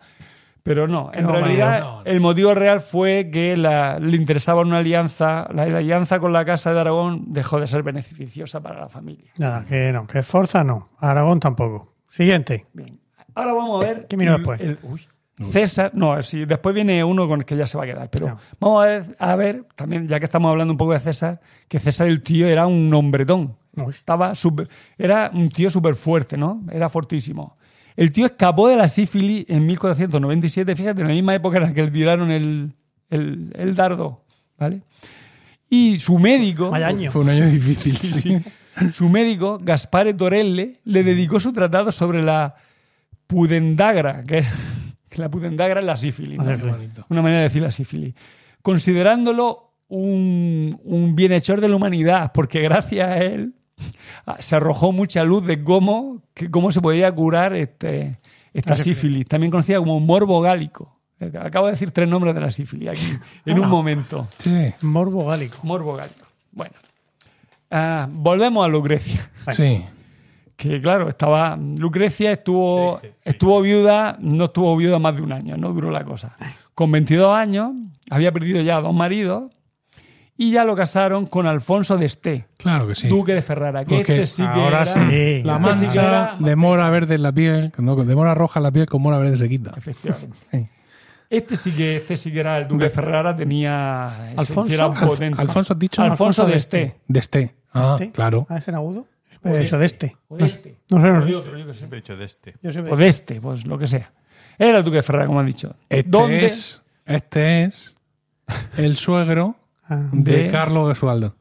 Pero no, en realidad marido? No, no. el motivo real fue que la- le interesaba una alianza, la, la alianza con la Casa de Aragón dejó de ser beneficiosa para la familia. Nada, que no. Que Forza no. Aragón tampoco. Siguiente. Bien. Ahora vamos a ver. ¿Qué vino después? el- uy. César, no, sí, después viene uno con el que ya se va a quedar, pero No. vamos a ver, a ver, también ya que estamos hablando un poco de César, que César el tío era un hombretón. Uy. Estaba súper- era un tío súper fuerte, ¿no? Era fortísimo. El tío escapó de la sífilis en 1497, fíjate, en la misma época en la que le tiraron el, el- el dardo, ¿vale? Y su médico, Vaya año. Fue un año difícil. (laughs) Sí. su médico, Gaspare Torelle, le dedicó su tratado sobre la pudendagra, que es que la pudendagra es la sífilis. ¿no? Una manera de decir la sífilis. Considerándolo un, un bienhechor de la humanidad, porque gracias a él se arrojó mucha luz de cómo, que cómo se podía curar este, esta sífilis. también conocida como morbo gálico. Acabo de decir tres nombres de la sífilis aquí, en un momento. Sí, Morbo gálico. Morbo gálico. Bueno, Ah, volvemos a Lucrecia. sí. Que claro, estaba. Lucrecia estuvo, estuvo viuda, no estuvo viuda más de un año, no duró la cosa. Con 22 años, había perdido ya dos maridos y ya lo casaron con Alfonso de Este, Claro que sí. duque de Ferrara. Que Porque este sí que ahora era- sí. La este sí que de mora verde en la piel, no, de mora roja en la piel con mora verde se quita. Efectivamente. Sí. Este sí que, este sí que era el duque de Ferrara, tenía. ¿Alfonso? era Alf- potente. Alfonso has dicho Alfonso de Este. de este. Ah, ¿Este? claro. Ah, ¿es en agudo? He dicho de este. O de este. No sé, no O sé. otro, yo qué sé. Siempre he dicho de este. Yo siempre- O de este, pues lo que sea. Era el duque de Ferrara, como han dicho. Este ¿Dónde? es, este es el suegro Ah, de, De- Carlos Gesualdo,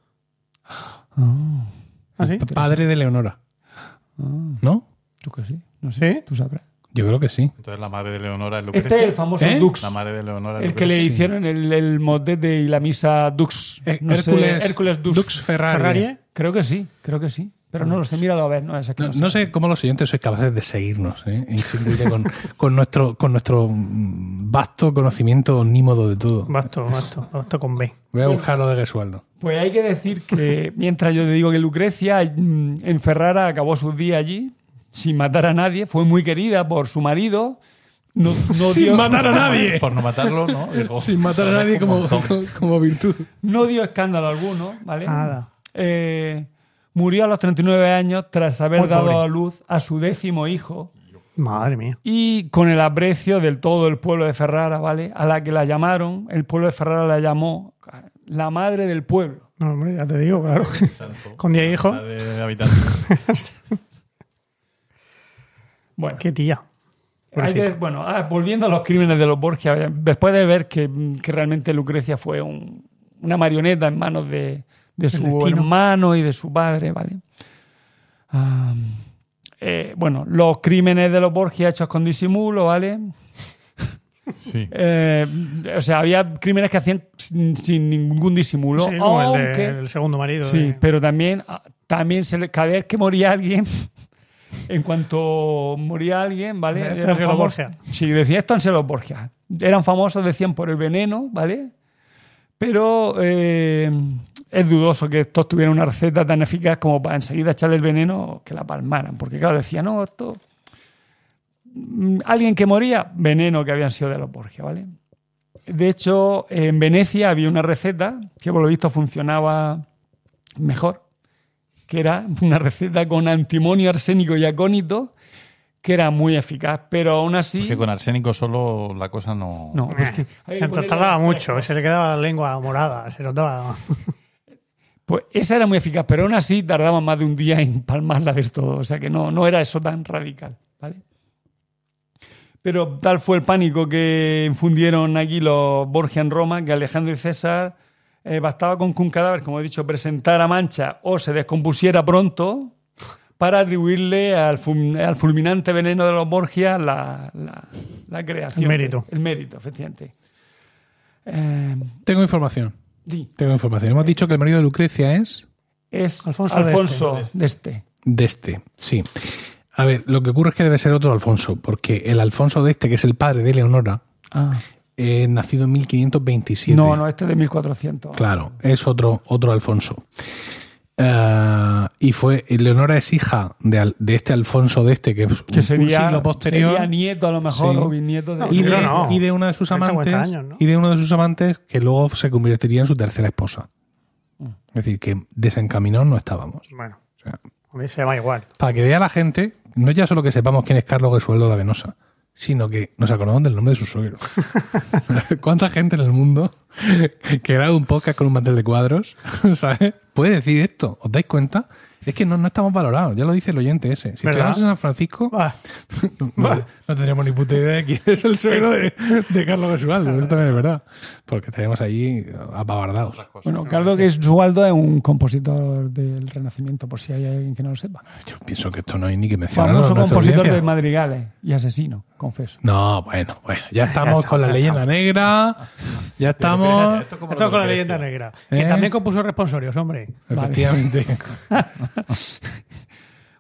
¿Ah, sí? padre de Leonora. ¿No? ¿Tú que sí? No sé. Tú sabrás. Yo creo que sí. Entonces la madre de Leonora es Lucrecia. Este es el famoso ¿Eh? Dux. La madre de Leonora El que le hicieron el, el motete y la misa Dux. Eh, No sé, Hércules, Hércules Dux. Dux Ferrari. Ferrari. Creo que sí, creo que sí. Pero no lo sé, míralo a ver. No, es que No, no no sé. cómo los siguientes sois capaces de seguirnos, ¿eh? Con, con nuestro, con nuestro mm, vasto conocimiento omnímodo de todo. Basto, basto, basto con B. Voy a buscar lo de Gesualdo. Pues hay que decir que mientras yo te digo que Lucrecia mm, en Ferrara acabó sus días allí sin matar a nadie, fue muy querida por su marido. No, no dio, nadie. Por no matarlo, ¿no? (laughs) Digo, Sin matar a nadie como, como, como virtud. no dio escándalo alguno, ¿vale? Nada. Eh, murió a los 39 años tras haber Muy dado pobre. a luz a su décimo hijo. Madre mía. y con el aprecio del todo el pueblo de Ferrara, ¿vale? A la que la llamaron, el pueblo de Ferrara la llamó la madre del pueblo. No, hombre, ya te digo, claro. Con 10 hijos. (laughs) Bueno, Qué tía. hay que- Pobrecita. bueno ah, volviendo a los crímenes de los Borgia, después de ver que, que realmente Lucrecia fue un- una marioneta en manos de, de su destino. hermano y de su padre, ¿vale? Ah, eh, bueno, los crímenes de los Borgia hechos con disimulo, ¿vale? Sí. (laughs) Eh, o sea, había crímenes que hacían sin, sin ningún disimulo. Sí, como el aunque- del segundo marido. Sí, de- pero también, ah, también se le- cada vez que moría alguien, (laughs) en cuanto moría alguien, ¿vale? Esto Eran los Borgia. Sí, decía esto han sido los Borgia. Eran famosos, decían, por el veneno, ¿vale? Pero eh, es dudoso que estos tuvieran una receta tan eficaz como para enseguida echarle el veneno que la palmaran. Porque, claro, decían, no, esto. mm, Alguien que moría, veneno que habían sido de los Borgia, ¿vale? De hecho, en Venecia había una receta que por lo visto funcionaba mejor, que era una receta con antimonio, arsénico y acónito, que era muy eficaz, pero aún así... Porque con arsénico solo la cosa no. No, Eh, es que que se tardaba mucho, se le quedaba la lengua morada, se notaba. Pues esa era muy eficaz, pero aún así tardaba más de un día en palmarla del todo, o sea que no, no era eso tan radical, ¿vale? Pero tal fue el pánico que infundieron aquí los Borgia en Roma que Alejandro y César eh, bastaba con que un cadáver, como he dicho, presentara mancha o se descompusiera pronto para atribuirle al, fum- al fulminante veneno de los Borgia la, la- la creación. El mérito. El mérito, efectivamente. Eh, Tengo información. di, Tengo información. Hemos dicho que el marido de Lucrecia es es Alfonso Alfonso, de de este. de este. Sí. A ver, lo que ocurre es que debe ser otro Alfonso, porque el Alfonso de este, que es el padre de Leonora, eh, nacido en 1527. No, no, este es de 1400. Claro, es otro, otro Alfonso. Eh, y fue, Leonora es hija de, de este Alfonso de este, que es que un, sería, un siglo posterior. sería nieto a lo mejor Sí. o bisnieto de... y, de, No, y de una de sus 30, amantes 50 años, ¿no? y de uno de sus amantes que luego se convertiría en su tercera esposa. Mm. Es decir, que desencaminados no estábamos. Bueno, O sea, a mí se llama igual. para que vea la gente, no ya solo que sepamos quién es Carlos Gesualdo de Venosa, sino que nos acordamos del nombre de su suegro. (laughs) ¿Cuánta gente en el mundo que graba un podcast con un mantel de cuadros, (laughs) ¿sabes? Puede decir esto. ¿Os dais cuenta? Es que no, no estamos valorados, ya lo dice el oyente ese. Si estuviéramos en San Francisco, (laughs) no- tendríamos ni puta idea de quién es el suegro de, de Carlos Gesualdo. Eso también es verdad. Porque estaríamos allí apavardados. Bueno, Carlos Gesualdo es un compositor del Renacimiento, por si hay alguien que no lo sepa. Yo pienso que esto no hay ni que mencionarlo. Famoso compositor audiencia. de madrigales y asesino, confeso. No, bueno, bueno, ya estamos con la leyenda negra, Ya estamos. Esto con la leyenda negra. Que ¿Eh? también compuso responsorios, hombre. Efectivamente. (laughs)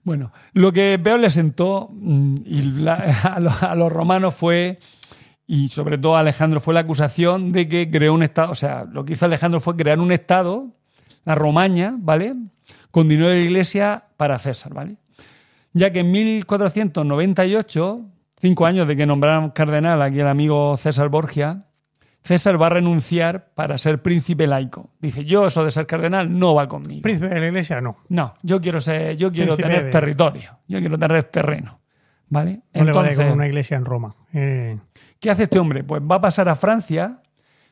Bueno, lo que peor le sentó mm, (laughs) a los romanos fue, y sobre todo a Alejandro, fue la acusación de que creó un Estado, o sea, lo que hizo Alejandro fue crear un Estado, la Romaña, ¿vale? Con dinero de la iglesia para César, ¿vale? Ya que en 1498, cinco años de que nombraron cardenal aquí el amigo César Borgia, César va a renunciar para ser príncipe laico. Dice, yo eso de ser cardenal no va conmigo. Príncipe de la iglesia, no. No, yo quiero ser, yo quiero Príncipe tener de- territorio, yo quiero tener terreno. ¿Vale? No le vale Entonces, con una iglesia en Roma. Eh, ¿qué hace este hombre? Pues va a pasar a Francia,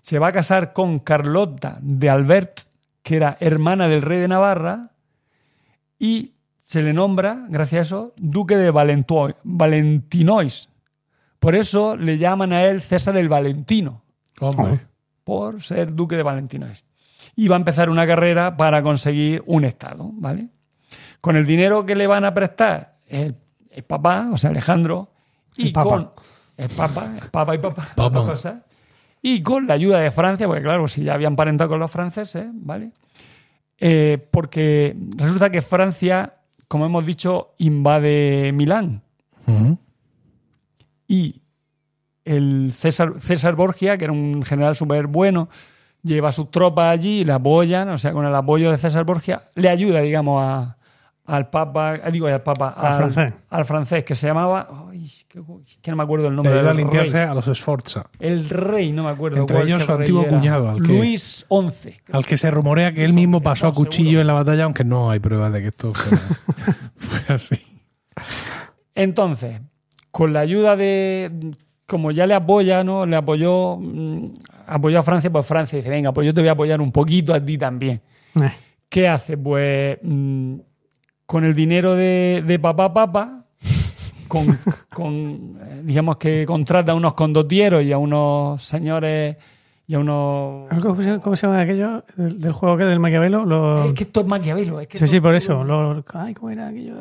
se va a casar con Carlota de Albert, que era hermana del rey de Navarra, y se le nombra, gracias a eso, duque de Valentinois. Por eso le llaman a él César el Valentino Por ser duque de Valentinois. Y va a empezar una carrera para conseguir un estado, ¿vale? Con el dinero que le van a prestar el, el papá, o sea, Alejandro, y El papa. con el papa, el papa y papá, Papa. otra cosa, y con la ayuda de Francia, porque claro, si ya habían parentado con los franceses, ¿vale? Eh, porque resulta que Francia, como hemos dicho, invade Milán Ujú. y el César, César Borgia, que era un general súper bueno, lleva sus tropas allí y le apoyan, o sea, con el apoyo de César Borgia, le ayuda, digamos, a- al papa, digo, al papa, Al francés. al francés, que se llamaba, ay, que, que no me acuerdo el Le nombre ayuda a limpiarse rey. a los Sforza, El rey, no me acuerdo. Entre cuál- ellos su antiguo cuñado, al que- Luis XI. al que se rumorea que él mismo pasó a cuchillo en la batalla, aunque no hay pruebas de que esto fuera, (laughs) fuera así. Entonces, con la ayuda de. Como ya le apoya, ¿no? Le apoyó. mm, Apoyó a Francia, pues Francia dice: Venga, pues yo te voy a apoyar un poquito a ti también. eh. ¿Qué hace? Pues. mm, con el dinero de, de papá, papá. Con, (laughs) con, eh, digamos que contrata a unos condotieros y a unos señores y a unos. ¿Cómo se- ¿Cómo se llama aquello del, del juego que del Maquiavelo? Los- Es que esto es Maquiavelo. Es que Sí, sí, por eso. Los, ay, ¿cómo era aquello?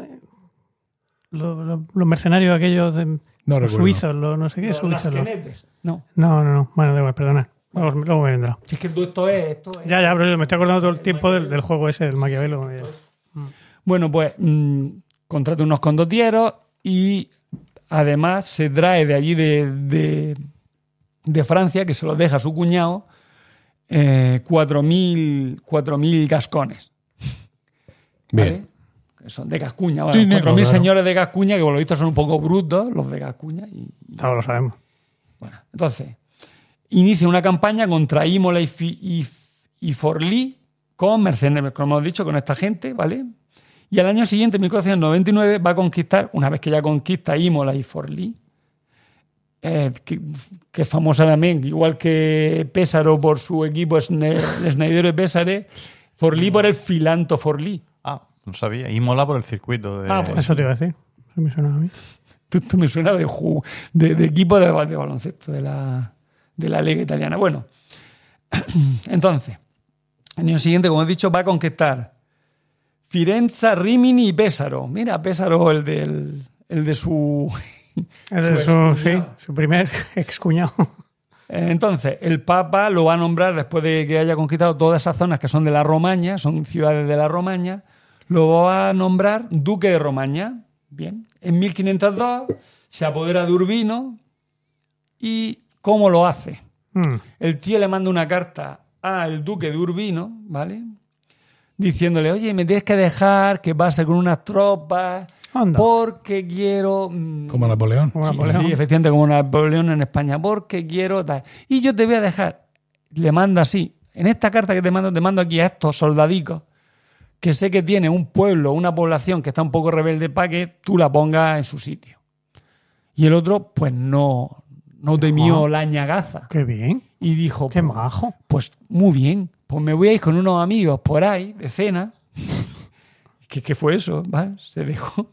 los- los mercenarios aquellos de, No recuerdo. suizos, no sé qué, suizos. los- lasquenetes. No, No, no, no. Bueno, da igual, perdona. Luego, luego me vendrá. si es que todo esto es. Esto es Ya, ya, pero me estoy acordando todo el tiempo del, del juego ese, del Maquiavelo. eh. Bueno, pues mm, contrata unos condotieros y además se trae de allí de, de- de Francia, que se los deja a su cuñado, eh, 4.000 4.000 gascones. ¿vale? Que son de Gascuña. Sí, Bueno, negro, 4.000 claro. señores de Gascuña, que por lo visto son un poco brutos, los de Gascuña. Y, y- Todos lo sabemos. bueno, entonces, inicia una campaña contra Imola y, y, y Forlì con mercenarios, como hemos dicho, con esta gente, ¿vale? Y al año siguiente, 1499, va a conquistar, una vez que ya conquista Imola y Forlì, eh, que, que es famosa también, igual que Pésaro por su equipo Sne- Snydero y Pésare, Forlì por el filanto Forlì. No sabía. Y mola por el circuito de... Ah, pues Eso te iba a decir. Eso me suena a mí. Esto, me suena de, ju- de, de equipo de, de baloncesto de la, de la Liga Italiana. Bueno, (clears throat) entonces, el año siguiente, como he dicho, va a conquistar Firenze, Rimini y Pésaro. Mira, Pésaro, el, del, el de su. Es de (laughs) Su su, excuñado. sí, su primer (laughs) excuñado. Eh, Entonces, el Papa lo va a nombrar después de que haya conquistado todas esas zonas que son de la Romaña, son ciudades de la Romaña, lo va a nombrar duque de Romaña. Bien. En 1502 se apodera de Urbino y ¿cómo lo hace? Mm. El tío le manda una carta al duque de Urbino, ¿vale? Diciéndole, oye, me tienes que dejar que pase con unas tropas Anda. porque quiero... mm, Como Napoleón. Como Sí, Napoleón. Sí, efectivamente, como Napoleón en España, porque quiero tal. Y yo te voy a dejar, le manda así, en esta carta que te mando, te mando aquí a estos soldadicos, que sé que tiene un pueblo, una población que está un poco rebelde para que tú la pongas en su sitio. Y el otro, pues no, no temió la ñagaza. Qué bien. Y dijo, Qué pues, majo. pues muy bien, pues me voy a ir con unos amigos por ahí, de cena. (laughs) ¿Qué, qué fue eso? Se dejó.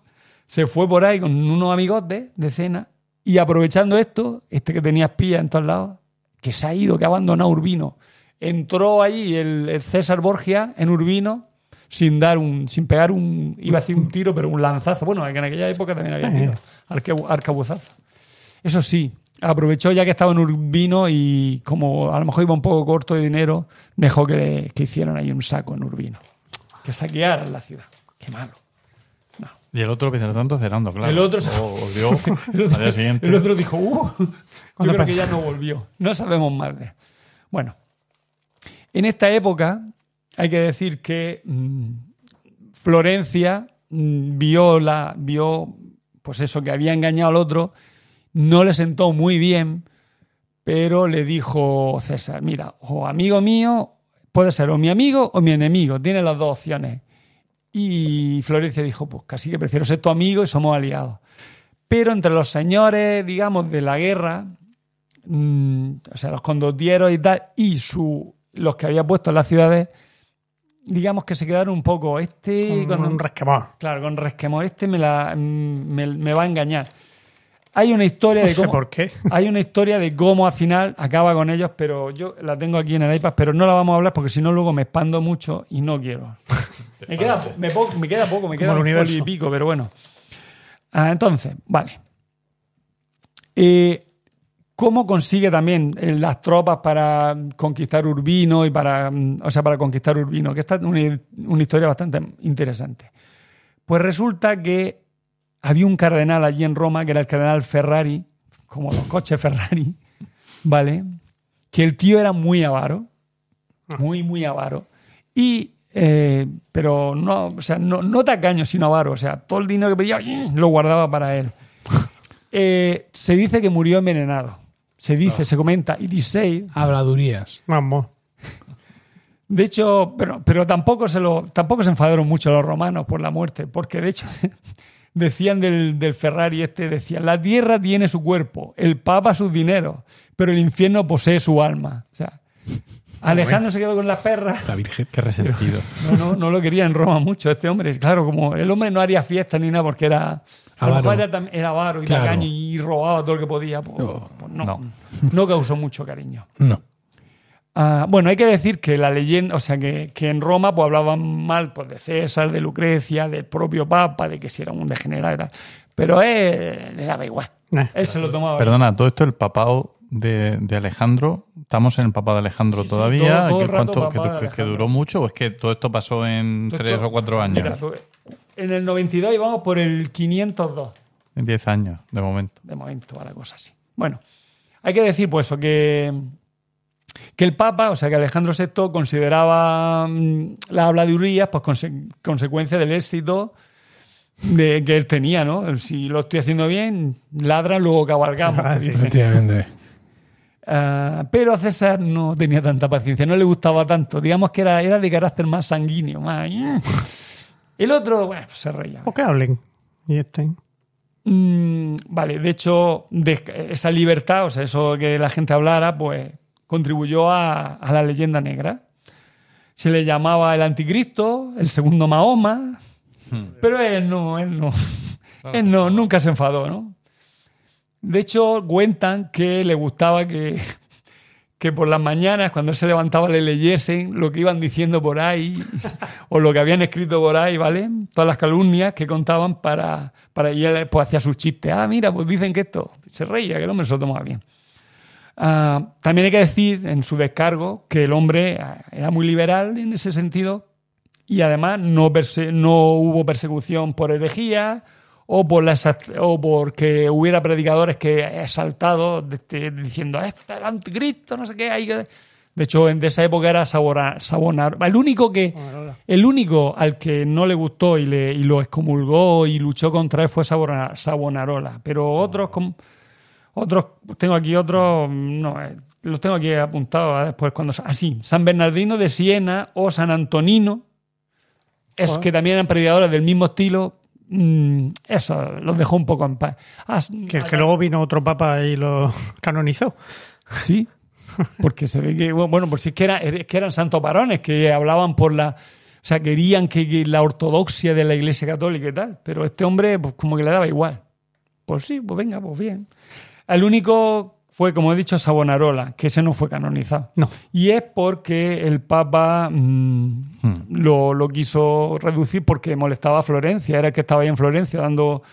Se fue por ahí con unos amigos de, de cena y aprovechando esto, este que tenía espías en todos lados, que se ha ido, que ha abandonado Urbino. Entró allí el, el César Borgia en Urbino sin dar un, sin pegar un, iba a decir un (laughs) tiro, pero un lanzazo. Bueno, en aquella época también había Eh. tiros, arque- arcabuzazo. Eso sí, aprovechó ya que estaba en Urbino y como a lo mejor iba un poco corto de dinero, dejó que, que hicieran ahí un saco en Urbino. Que saquearan la ciudad. Qué malo. Y el otro, mientras tanto, cenando, claro. El otro se- O- (laughs) volvió al día siguiente. El otro dijo, uh, (laughs) yo creo que ya no volvió. No sabemos más de. Bueno, en esta época hay que decir que mm, Florencia mm, vio la vio pues eso que había engañado al otro, no le sentó muy bien, pero le dijo César, mira, o amigo mío puede ser o mi amigo o mi enemigo, tiene las dos opciones. Y Florencia dijo, pues casi que prefiero ser tu amigo y somos aliados. Pero entre los señores, digamos, de la guerra, mm, o sea, los condotieros y tal, y su, los que había puesto en las ciudades, digamos que se quedaron un poco. Este, Con con- un resquemor. claro, con resquemor, este me, la, mm, me, me va a engañar. Hay una historia No de sé cómo, por qué. (laughs) hay una historia de cómo al final acaba con ellos, pero yo la tengo aquí en el iPad, pero no la vamos a hablar porque si no luego me expando mucho y no quiero. (laughs) me, queda, me, po- me queda poco, me queda un folio y pico, pero bueno. Ah, entonces, vale. Eh, ¿Cómo consigue también eh, las tropas para conquistar Urbino y para, mm, o sea, para conquistar Urbino? Que esta es una, una historia bastante interesante. Pues resulta que había un cardenal allí en Roma, que era el cardenal Ferrari, como los coches Ferrari, (laughs) ¿vale? Que el tío era muy avaro, muy, muy avaro. Y, eh, pero no, o sea, no, no tacaño, sino avaro. O sea, todo el dinero que pedía lo guardaba para él. (laughs) Eh, se dice que murió envenenado. Se dice, se comenta, it is said Habladurías. Vamos. de hecho, pero, pero tampoco, se lo, tampoco se enfadaron mucho los romanos por la muerte, porque de hecho (laughs) decían del, del Ferrari este, decían, la tierra tiene su cuerpo, el papa sus dineros, pero el infierno posee su alma. O sea, (laughs) Alejandro se quedó con las perras. La Virgen. Qué resentido. (laughs) No, no, no lo quería en Roma mucho este hombre. Claro, como el hombre no haría fiesta ni nada porque era... A lo mejor era, era avaro y Claro. tacaño y robaba todo lo que podía. Pues, No. pues no, no. No. causó mucho cariño. No. Ah, bueno, hay que decir que la leyenda, o sea, que, que en Roma pues hablaban mal pues, de César, de Lucrecia, del propio Papa, de que si era un degenerado y tal. Pero él le daba igual. Eh. Él se lo tomaba. Perdona, todo esto, el papado de, de Alejandro, ¿estamos en el papado de Alejandro Sí, sí, todavía? todo- todo el ¿Que, rato cuánto- papado que- de que- que Alejandro. duró mucho o es que todo esto pasó en tres o cuatro años? Mira, en el 92 íbamos por el 502. En diez años, de momento. De momento va la cosa así. Bueno, hay que decir pues eso, que, que el Papa, o sea que Alejandro VI consideraba mm, las habladurías pues conse- consecuencia del éxito de, que él tenía, ¿no? Si lo estoy haciendo bien, ladra, luego cabalgamos. Ah, que sí. (laughs) Ah, pero a César no tenía tanta paciencia, no le gustaba tanto. Digamos que era, era de carácter más sanguíneo, más... El otro, bueno, pues se reía. ¿Por qué hablen? Y este. Mm, vale, de hecho, de- esa libertad, o sea, eso que la gente hablara, pues contribuyó a, a la leyenda negra. Se le llamaba el anticristo, el segundo Mahoma, pero él no, él no, él no, nunca se enfadó, ¿no? De hecho, cuentan que le gustaba que, que por las mañanas, cuando él se levantaba, le leyesen lo que iban diciendo por ahí (laughs) o lo que habían escrito por ahí, ¿vale? Todas las calumnias que contaban para, para pues hacía sus chistes. Ah, mira, pues dicen que esto. Se reía, que el hombre se lo tomaba bien. Ah, también hay que decir en su descargo que el hombre ah, era muy liberal en ese sentido y además no, no hubo persecución por herejía o por la exact- o porque hubiera predicadores que exaltados de- de- diciendo este es el anticristo, no sé qué. Hay que... De hecho, en de esa época era Sabora- Savonarola. El único que el único al que no le gustó y, le, y lo excomulgó y luchó contra él fue Sabona- Savonarola. Pero otros, como- otros, tengo aquí otros, no, eh, los tengo aquí apuntados a después cuando... Así, San Bernardino de Siena o San Antonino, es que también eran predicadores del mismo estilo. Mm, eso, los dejó un poco en paz. Ah, Que, que luego vino otro papa y lo (laughs) canonizó. Sí, porque se ve que, bueno, pues sí que, era, es que eran santos varones que hablaban por la. O sea, querían que, que la ortodoxia de la Iglesia Católica y tal, pero este hombre, pues como que le daba igual. Pues sí, pues venga, pues bien. El único fue, como he dicho, Savonarola, que ese no fue canonizado. No. Y es porque el Papa mm, lo, lo quiso reducir porque molestaba a Florencia, era el que estaba ahí en Florencia dando,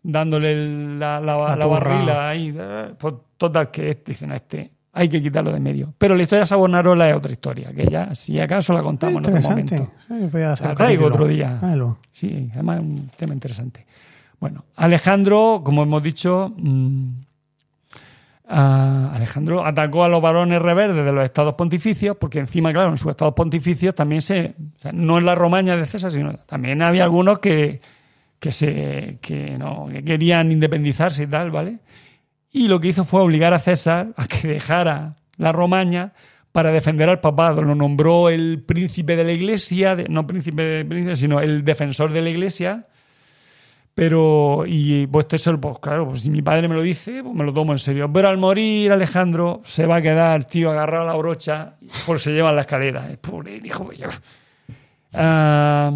dándole la, la, La la turra. barrila ahí. eh, Pues, total, que dicen, este, hay que quitarlo de medio. Pero la historia de Savonarola es otra historia, que ya, si acaso la contamos en otro momento. Sí, hacer La traigo otro día. Sí, además es un tema interesante. Bueno, Alejandro, como hemos dicho, mm, Alejandro atacó a los varones rebeldes de los estados pontificios, porque encima, claro, en sus estados pontificios también se. no en la Romaña de César, sino también había algunos que, que, se, que, no, que querían independizarse y tal, ¿vale? Y lo que hizo fue obligar a César a que dejara la Romaña para defender al papado. Lo nombró el príncipe de la iglesia, no príncipe de príncipe, sino el defensor de la iglesia. Pero, y pues eso, pues claro, pues si mi padre me lo dice, pues me lo tomo en serio. Pero al morir Alejandro, se va a quedar, tío, agarrado a la brocha, por se lleva en la escalera. Pobre hijo mío. Ah,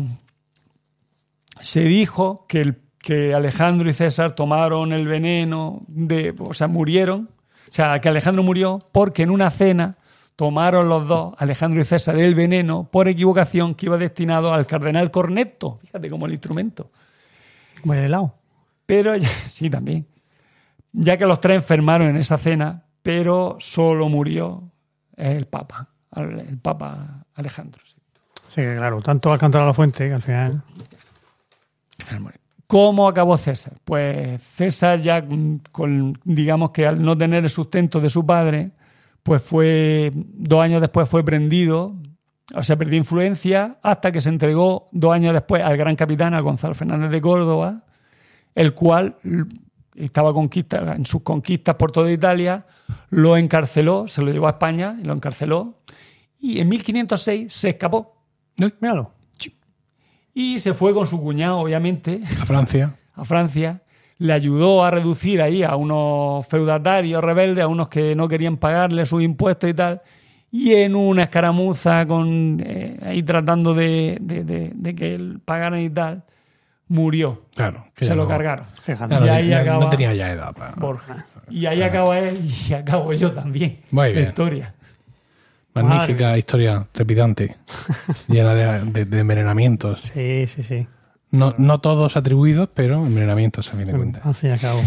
se dijo que, el- que Alejandro y César tomaron el veneno, de, o sea, murieron. O sea, que Alejandro murió porque en una cena tomaron los dos, Alejandro y César, el veneno por equivocación que iba destinado al cardenal Cornetto. Fíjate como el instrumento. Como el helado. Pero, ya- (laughs) sí, también. Ya que los tres enfermaron en esa cena, pero solo murió el Papa, el Papa Alejandro. sí. Sí, claro, tanto al cantar a la fuente que al final. ¿Cómo acabó César? Pues César ya con, digamos que al no tener el sustento de su padre, pues fue, dos años después fue prendido, o sea, perdió influencia hasta que se entregó dos años después al gran capitán, a Gonzalo Fernández de Córdoba, el cual estaba conquista, en sus conquistas por toda Italia, lo encarceló, se lo llevó a España y lo encarceló, y en 1506 se escapó. Míralo. y se fue con su cuñado, obviamente, A Francia. (laughs) a Francia, le ayudó a reducir ahí a unos feudatarios rebeldes, a unos que no querían pagarle sus impuestos y tal, y en una escaramuza con eh, ahí tratando de, de- de- de que él pagaran y tal, murió. Claro. que Se lo no- cargaron. Y ahí ya acaba- no tenía ya edad para. Borja. Y ahí acaba él y (laughs) acabo yo también. Muy La bien. historia. Magnífica historia trepidante, (laughs) llena de, de- de envenenamientos. Sí, sí, sí. No, no todos atribuidos, pero envenenamientos a fin de cuentas. Al fin y al cabo.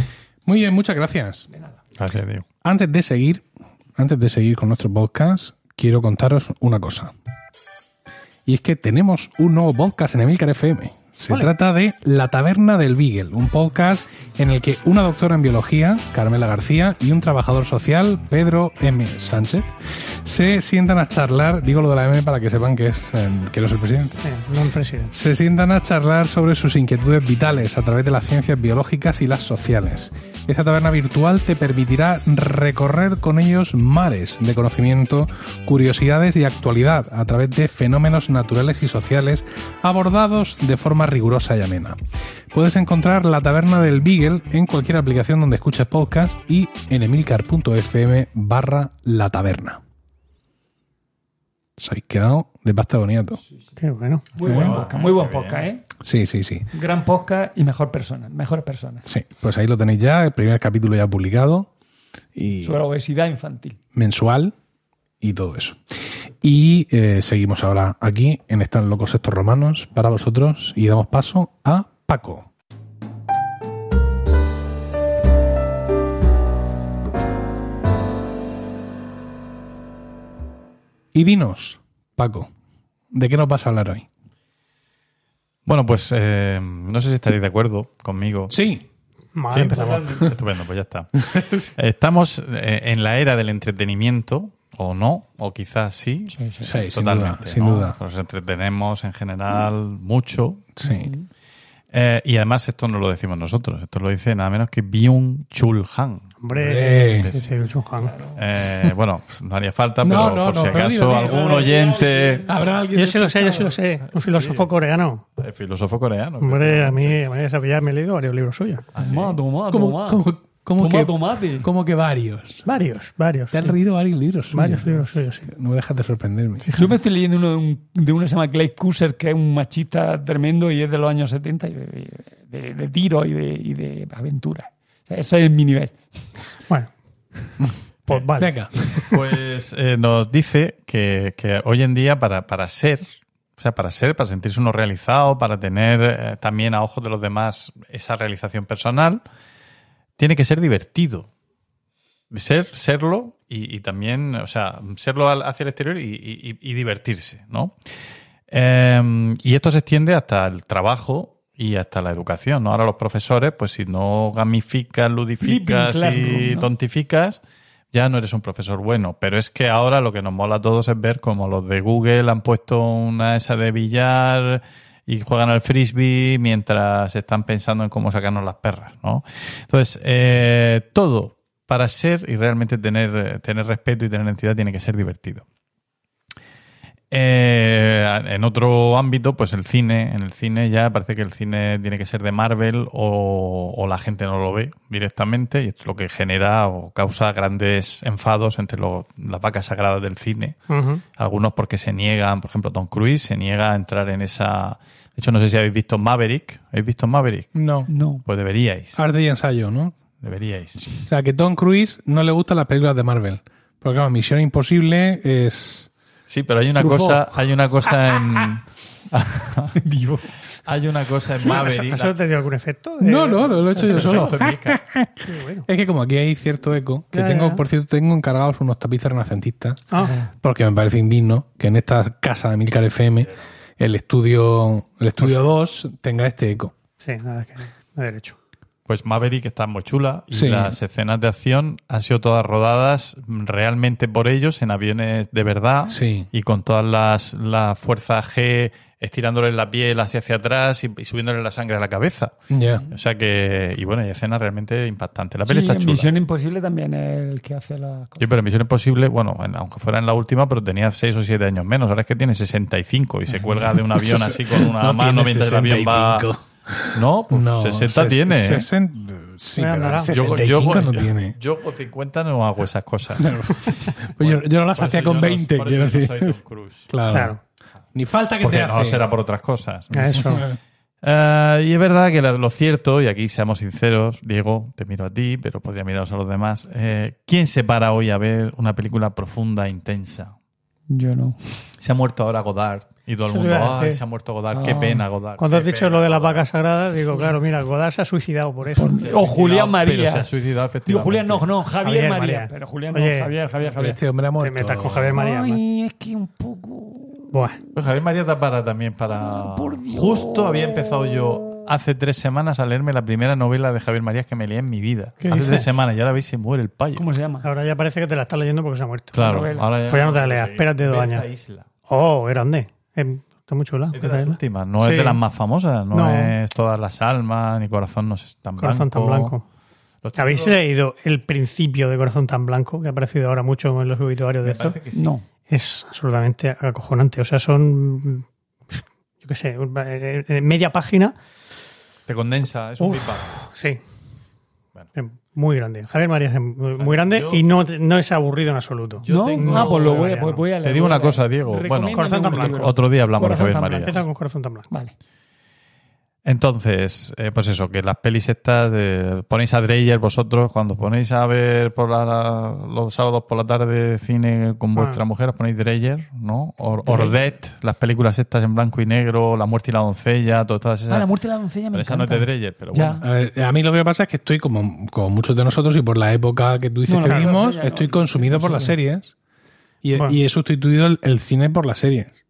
Muy bien, muchas gracias. Gracias, Diego. Antes de seguir, antes de seguir con nuestro podcast, quiero contaros una cosa. Y es que tenemos un nuevo podcast en Emilcar FM. Se Ole. trata de La Taberna del Beagle, un podcast en el que una doctora en biología, Carmela García, y un trabajador social, Pedro M. Sánchez, se sientan a charlar, digo lo de la M para que sepan que, es, eh, que no es el presidente, Sí, non presidente. se sientan a charlar sobre sus inquietudes vitales a través de las ciencias biológicas y las sociales. Esta taberna virtual te permitirá recorrer con ellos mares de conocimiento, curiosidades y actualidad a través de fenómenos naturales y sociales abordados de forma rigurosa y amena. Puedes encontrar la taberna del Beagle en cualquier aplicación donde escuches podcast y en emilcar.fm barra la taberna. Se habéis quedado de pasta boniato. Qué bueno. Muy buen podcast, muy buen podcast, ¿eh? Sí, sí, sí. Gran podcast y mejor persona, mejores personas. Sí, pues ahí lo tenéis ya, el primer capítulo ya publicado y Sobre la obesidad infantil. mensual y todo eso. Y eh, seguimos ahora aquí en Están locos estos romanos para vosotros y damos paso a Paco. Y dinos, Paco, ¿de qué nos vas a hablar hoy? Bueno, pues eh, no sé si estaréis de acuerdo conmigo. Sí, Vale, Sí, empezamos. Estupendo, pues ya está. (laughs) Estamos eh, en la era del entretenimiento, o no, o quizás sí. Sí, sí. sí, sin Totalmente. duda, sin ¿no? duda. Nos entretenemos en general mucho. Sí. Eh, y además esto no lo decimos nosotros, esto lo dice nada menos que Byung Chul Han. Hombre, sí, sí, el Chunhan. Eh, bueno, no haría falta, (laughs) pero no, por si acaso algún oyente... Habrá alguien Yo sí lo sé, yo sí lo sé. Un filósofo coreano. El filósofo coreano. Hombre, a mí, a mí ya me he leído varios libros suyos. Toma, ¿Cómo, cómo- cómo Toma que, tomate. cómo que varios? Varios, varios. Te has leído varios libros. suyos. Varios libros suyos, sí. No me dejas de sorprenderme. Yo me estoy leyendo uno de, un, de uno que se llama Clay Cuser, que es un machista tremendo y es de los años 70, y de, de, de tiro y de, y de aventura. O sea, ese es mi nivel. Bueno. Pues vale. Venga. Pues eh, nos dice que, que hoy en día para, para ser o sea, para ser, para sentirse uno realizado, para tener eh, también a ojos de los demás esa realización personal, tiene que ser divertido. Ser, serlo y, y también, o sea, serlo al- hacia el exterior y, y- y divertirse, ¿no? Eh, y esto se extiende hasta el trabajo y hasta la educación, ¿no? Ahora los profesores, pues si no gamificas, ludificas y ¿no? tontificas, ya no eres un profesor bueno. Pero es que ahora lo que nos mola a todos es ver como los de Google han puesto una esa de billar y juegan al frisbee mientras están pensando en cómo sacarnos las perras, ¿no? Entonces, eh, todo para ser y realmente tener, eh, tener respeto y tener entidad tiene que ser divertido. Eh, en otro ámbito, pues el cine. En el cine ya parece que el cine tiene que ser de Marvel o, o la gente no lo ve directamente y esto es lo que genera o causa grandes enfados entre lo- las vacas sagradas del cine. Algunos porque se niegan, por ejemplo, Tom Cruise se niega a entrar en esa... De hecho, no sé si habéis visto Maverick. ¿Habéis visto Maverick? No. No. Pues deberíais. Arte y ensayo, ¿no? Deberíais. O sea, que Tom Cruise no le gustan las películas de Marvel. Porque, claro, Misión Imposible es... Sí, pero hay una Truffaut. cosa, hay una cosa en... (laughs) hay una cosa en ¿Eso, Maverick. eso te dio algún efecto? De- No, no, lo he hecho yo solo. Bueno. Es que como aquí hay cierto eco, que Ya, tengo, ya. por cierto, tengo encargados unos tapices renacentistas, Ah, porque me parece indigno que en esta casa de Milcar FM el estudio, el estudio 2 tenga este eco. sí, nada, es que no hay derecho. Pues Maverick está muy chula y Sí. las escenas de acción han sido todas rodadas realmente por ellos en aviones de verdad Sí. y con todas las, las fuerzas G estirándole la piel hacia hacia atrás y, y subiéndole la sangre a la cabeza. O sea que, y bueno, hay escenas realmente impactantes. La peli Sí, está chula. Misión Imposible también es el que hace la Sí, pero Misión Imposible, bueno, en- aunque fuera en la última, pero tenía 6 o 7 años menos. Ahora es que tiene 65 y se cuelga de un (laughs) avión así con una No mano mientras el avión va. 65. No, pues No, 60 ses- tiene. ¿eh? 60 sí, Me pero andará. Yo, 65 yo, no tiene. yo con 50 no hago esas cosas. (laughs) Pues yo, yo no las hacía con yo no- 20, por quiero eso yo no decir. soy Tom Cruise. (laughs) Claro. Claro. Ni falta que Porque te no hace. será por otras cosas. Eso. (laughs) Eh, y es verdad que lo lo cierto, y aquí seamos sinceros, Diego, te miro a ti, pero podría miraros a los demás. eh, ¿Quién se para hoy a ver una película profunda, intensa? Yo no. Se ha muerto ahora Godard y todo el Eso mundo, ay, se ha muerto Godard, qué Ah. pena Godard. Cuando has dicho pena, lo de las Godard". vacas sagradas, digo, claro, mira, Godard se ha suicidado por eso. O Julián María. Pero se ha suicidado, Digo, efectivamente. Julián no, no, Javier, Javier María. María. Pero Julián Oye, no, Javier, Javier, Javier. este hombre ha Te muerto. metas con Javier María. man. Ay, es que un poco... Buah. Pues Javier María está para también para. por Dios. Justo había empezado yo hace tres semanas a leerme la primera novela de Javier María que me leí en mi vida. ¿Qué Hace dices? tres semanas, y ahora veis se muere el payo. ¿Cómo se llama? Ahora ya parece que te la estás leyendo porque se ha muerto. Claro, novela? ahora ya. Pues ya no te la leas, espérate dos años. Isla. Oh, grande. Eh, está muy chula. Es de las últimas, no Sí. es de las más famosas, no, No. es todas las almas, ni corazón no es tan Corazón tan blanco. ¿Habéis leído el principio de Corazón tan blanco que ha aparecido ahora mucho en los obituarios de me esto? parece que sí. No. Es absolutamente acojonante. O sea, son. Yo qué sé, eh, media página. Te condensa, es un Uf. Sí. Bueno. Muy grande. Javier María es muy, grande yo- y no, no es aburrido en absoluto. Yo ¿No? tengo- Ah, pues lo voy, no. voy a Te leer, digo voy a una cosa, Diego. Bueno, Corazón tan blanco. Otro día hablamos Corazón de Javier tan María. Empieza con Corazón tan blanco. Vale. Entonces, eh, pues eso, que las pelis estas, de- ponéis a Dreyer vosotros, cuando ponéis a ver por la- los sábados por la tarde cine con vuestra Ah. mujer, os ponéis Dreyer, ¿no? Or, Ordet, las películas estas en blanco y negro, La muerte y la doncella, to- todas esas. Ah, la muerte de la doncella me pero esa no es de encanta. Dreyer, pero Ya. bueno. A, ver, a mí lo que me pasa es que estoy como, como muchos de nosotros y por la época que tú dices No, que claro, vimos, ya no, estoy no, consumido no, por sí, las series y, Bueno. y he sustituido el, el cine por las series.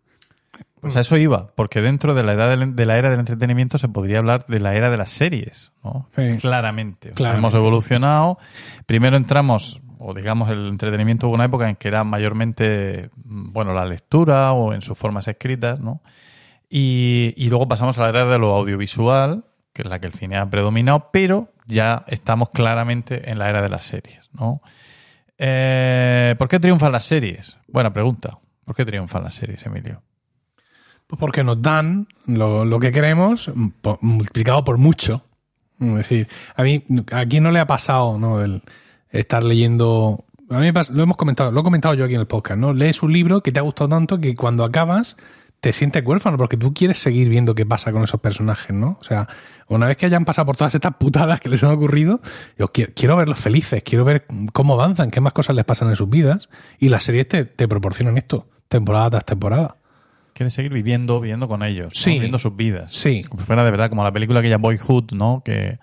Pues a eso iba, porque dentro de la edad del- de la era del entretenimiento se podría hablar de la era de las series, ¿no? Sí. Claramente. O sea, hemos evolucionado. Primero entramos, o digamos, el entretenimiento hubo una época en que era mayormente, mm, bueno, la lectura o en sus formas escritas, ¿no? Y, y luego pasamos a la era de lo audiovisual, que es la que el cine ha predominado, pero ya estamos claramente en la era de las series, ¿no? Eh, ¿Por qué triunfan las series? Buena pregunta. ¿Por qué triunfan las series, Emilio? Pues porque nos dan lo, que queremos multiplicado por mucho. Es decir, a mí, ¿a quién no le ha pasado ¿no? el estar leyendo? A mí lo hemos comentado, lo he comentado yo aquí en el podcast, ¿no? Lees un libro que te ha gustado tanto que cuando acabas te sientes huérfano porque tú quieres seguir viendo qué pasa con esos personajes, ¿no? O sea, una vez que hayan pasado por todas estas putadas que les han ocurrido, yo quiero, quiero verlos felices, quiero ver cómo avanzan, qué más cosas les pasan en sus vidas y las series te, te proporcionan esto, temporada tras temporada. Quiere seguir viviendo, viviendo con ellos, viviendo sus vidas. Sí. Como si fuera de verdad, como la película aquella Boyhood, ¿no? Que,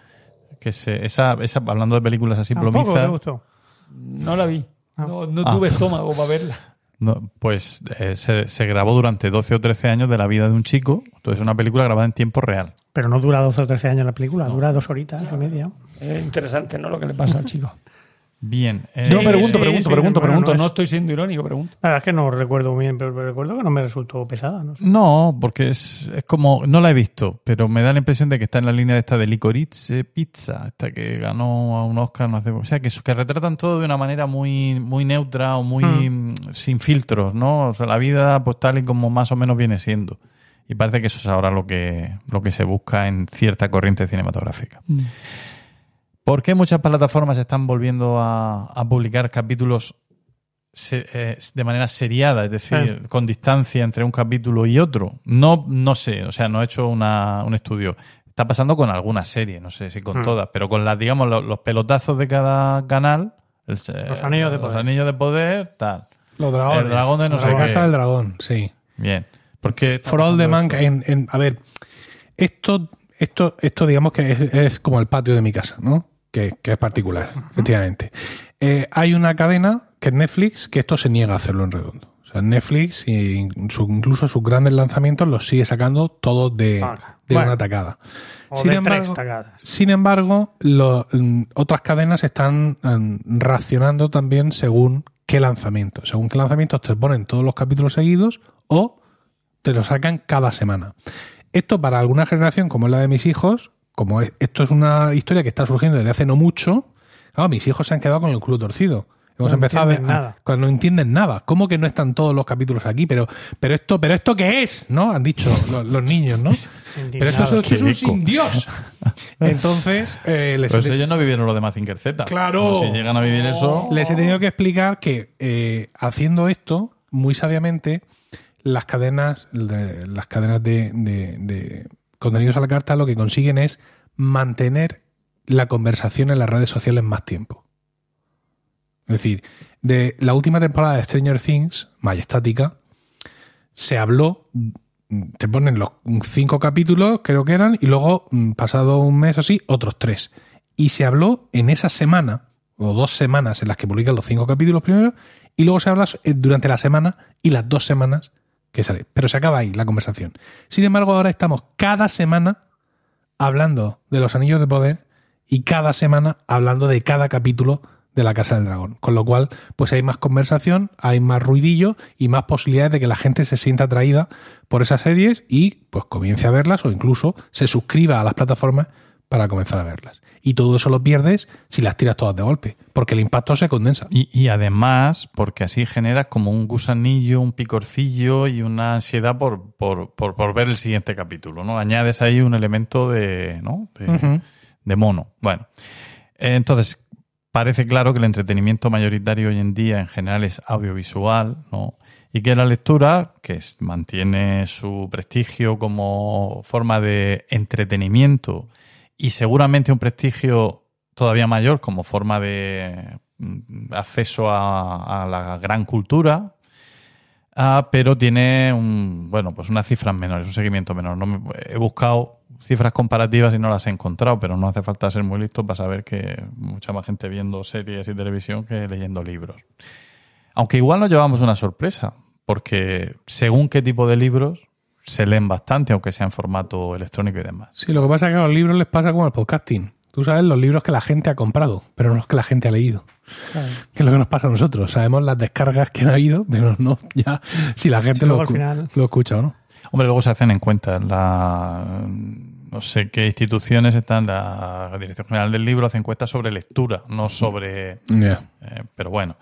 que se, esa, esa, hablando de películas así plomizas, gustó. No la vi. No, no Ah. tuve estómago para verla. (laughs) no, pues eh, se, se grabó durante 12 o 13 años de la vida de un chico. Entonces, es una película grabada en tiempo real. Pero no dura 12 o 13 años la película, dura dos horitas y media. Es interesante, ¿no? Lo que le pasa al chico. (laughs) Bien. eh, Yo pregunto, sí, pregunto, sí, pregunto, pregunto. no No es- estoy siendo irónico, pregunto. La verdad es que no recuerdo bien, pero recuerdo que no me resultó pesada. No sé. No, porque es, es como, no la he visto, pero me da la impresión de que está en la línea de esta de Licorice Pizza, esta que ganó a un Oscar, no hace, o sea, que, que retratan todo de una manera muy, muy neutra o muy mm, sin filtros, ¿no? O sea, la vida pues tal y como más o menos viene siendo. Y parece que eso es ahora lo que, lo que se busca en cierta corriente cinematográfica. ¿Por qué muchas plataformas están volviendo a, a publicar capítulos se- eh, de manera seriada, es decir, con distancia entre un capítulo y otro? No, no sé, o sea, no he hecho una- un estudio. Está pasando con algunas series, no sé si con Hmm. todas, pero con las, digamos, los, los pelotazos de cada canal. el Los anillos de los poder. anillos de poder, tal. Los dragones. El dragón de no la sé casa qué. del dragón, sí. Bien. Porque For all the man, en, en- a ver, esto, esto, esto digamos que es, es como el patio de mi casa, ¿no? Que, que es particular, efectivamente. Eh, hay una cadena que es Netflix que esto se niega a hacerlo en redondo. O sea, Netflix, incluso sus grandes lanzamientos, los sigue sacando todos de, Ah, de bueno. una tacada. Sin de embargo, tres tacadas. sin embargo, lo- mm, otras cadenas están mm, racionando también según qué lanzamiento. Según qué lanzamientos te ponen todos los capítulos seguidos o te lo sacan cada semana. Esto para alguna generación como es la de mis hijos, como es- esto es una historia que está surgiendo desde hace no mucho, claro, mis hijos se han quedado con el culo torcido. Hemos No empezado a ver nada. no entienden nada. ¿Cómo que no están todos los capítulos aquí? Pero, pero esto, pero esto qué es, ¿no? Han dicho los, los (laughs) niños, ¿no? Pero esto, es- esto es un sin Dios. (laughs) Entonces, eh, les, Pues he, ellos no vivieron lo de Mazinger Z. Claro. Si llegan a vivir eso. les he tenido que explicar que eh, haciendo esto, muy sabiamente, las cadenas, de- las cadenas de, de- de contenidos a la carta lo que consiguen es mantener la conversación en las redes sociales más tiempo. Es decir, de la última temporada de Stranger Things, majestática, se habló, te ponen los cinco capítulos, creo que eran, y luego, mm, pasado un mes o así, otros tres. Y se habló en esa semana, o dos semanas en las que publican los cinco capítulos primero, y luego se habla eh, durante la semana y las dos semanas que sale. Pero se acaba ahí la conversación. Sin embargo, ahora estamos cada semana hablando de los anillos de poder y cada semana hablando de cada capítulo de la Casa del Dragón. Con lo cual, pues hay más conversación, hay más ruidillo y más posibilidades de que la gente se sienta atraída por esas series y pues comience a verlas o incluso se suscriba a las plataformas para comenzar a verlas. Y todo eso lo pierdes si las tiras todas de golpe, porque el impacto se condensa. Y, y además, porque así generas como un gusanillo, un picorcillo y una ansiedad por, por, por, por ver el siguiente capítulo, ¿no? Añades ahí un elemento de, ¿no? de, de mono. Bueno, eh, entonces, parece claro que el entretenimiento mayoritario hoy en día en general es audiovisual, ¿no? Y que la lectura, que mantiene su prestigio como forma de entretenimiento y seguramente un prestigio todavía mayor como forma de mm, acceso a, la gran cultura, ah, pero tiene un, bueno, pues unas cifras menores, un seguimiento menor. No me- he buscado cifras comparativas y no las he encontrado, pero no hace falta ser muy listo para saber que mucha más gente viendo series y televisión que leyendo libros. Aunque igual nos llevamos una sorpresa, porque según qué tipo de libros se leen bastante, aunque sea en formato electrónico y demás. Sí, lo que pasa es que a los libros les pasa como al podcasting. Tú sabes los libros que la gente ha comprado, pero no los que la gente ha leído. Que es lo que nos pasa a nosotros. Sabemos las descargas que han habido, pero no ya si la gente Sí, lo, luego al escu- final- lo escucha o no. Hombre, luego se hacen en cuenta. La, no sé qué instituciones están. La Dirección General del Libro hace encuestas sobre lectura, no sobre. Eh, pero bueno.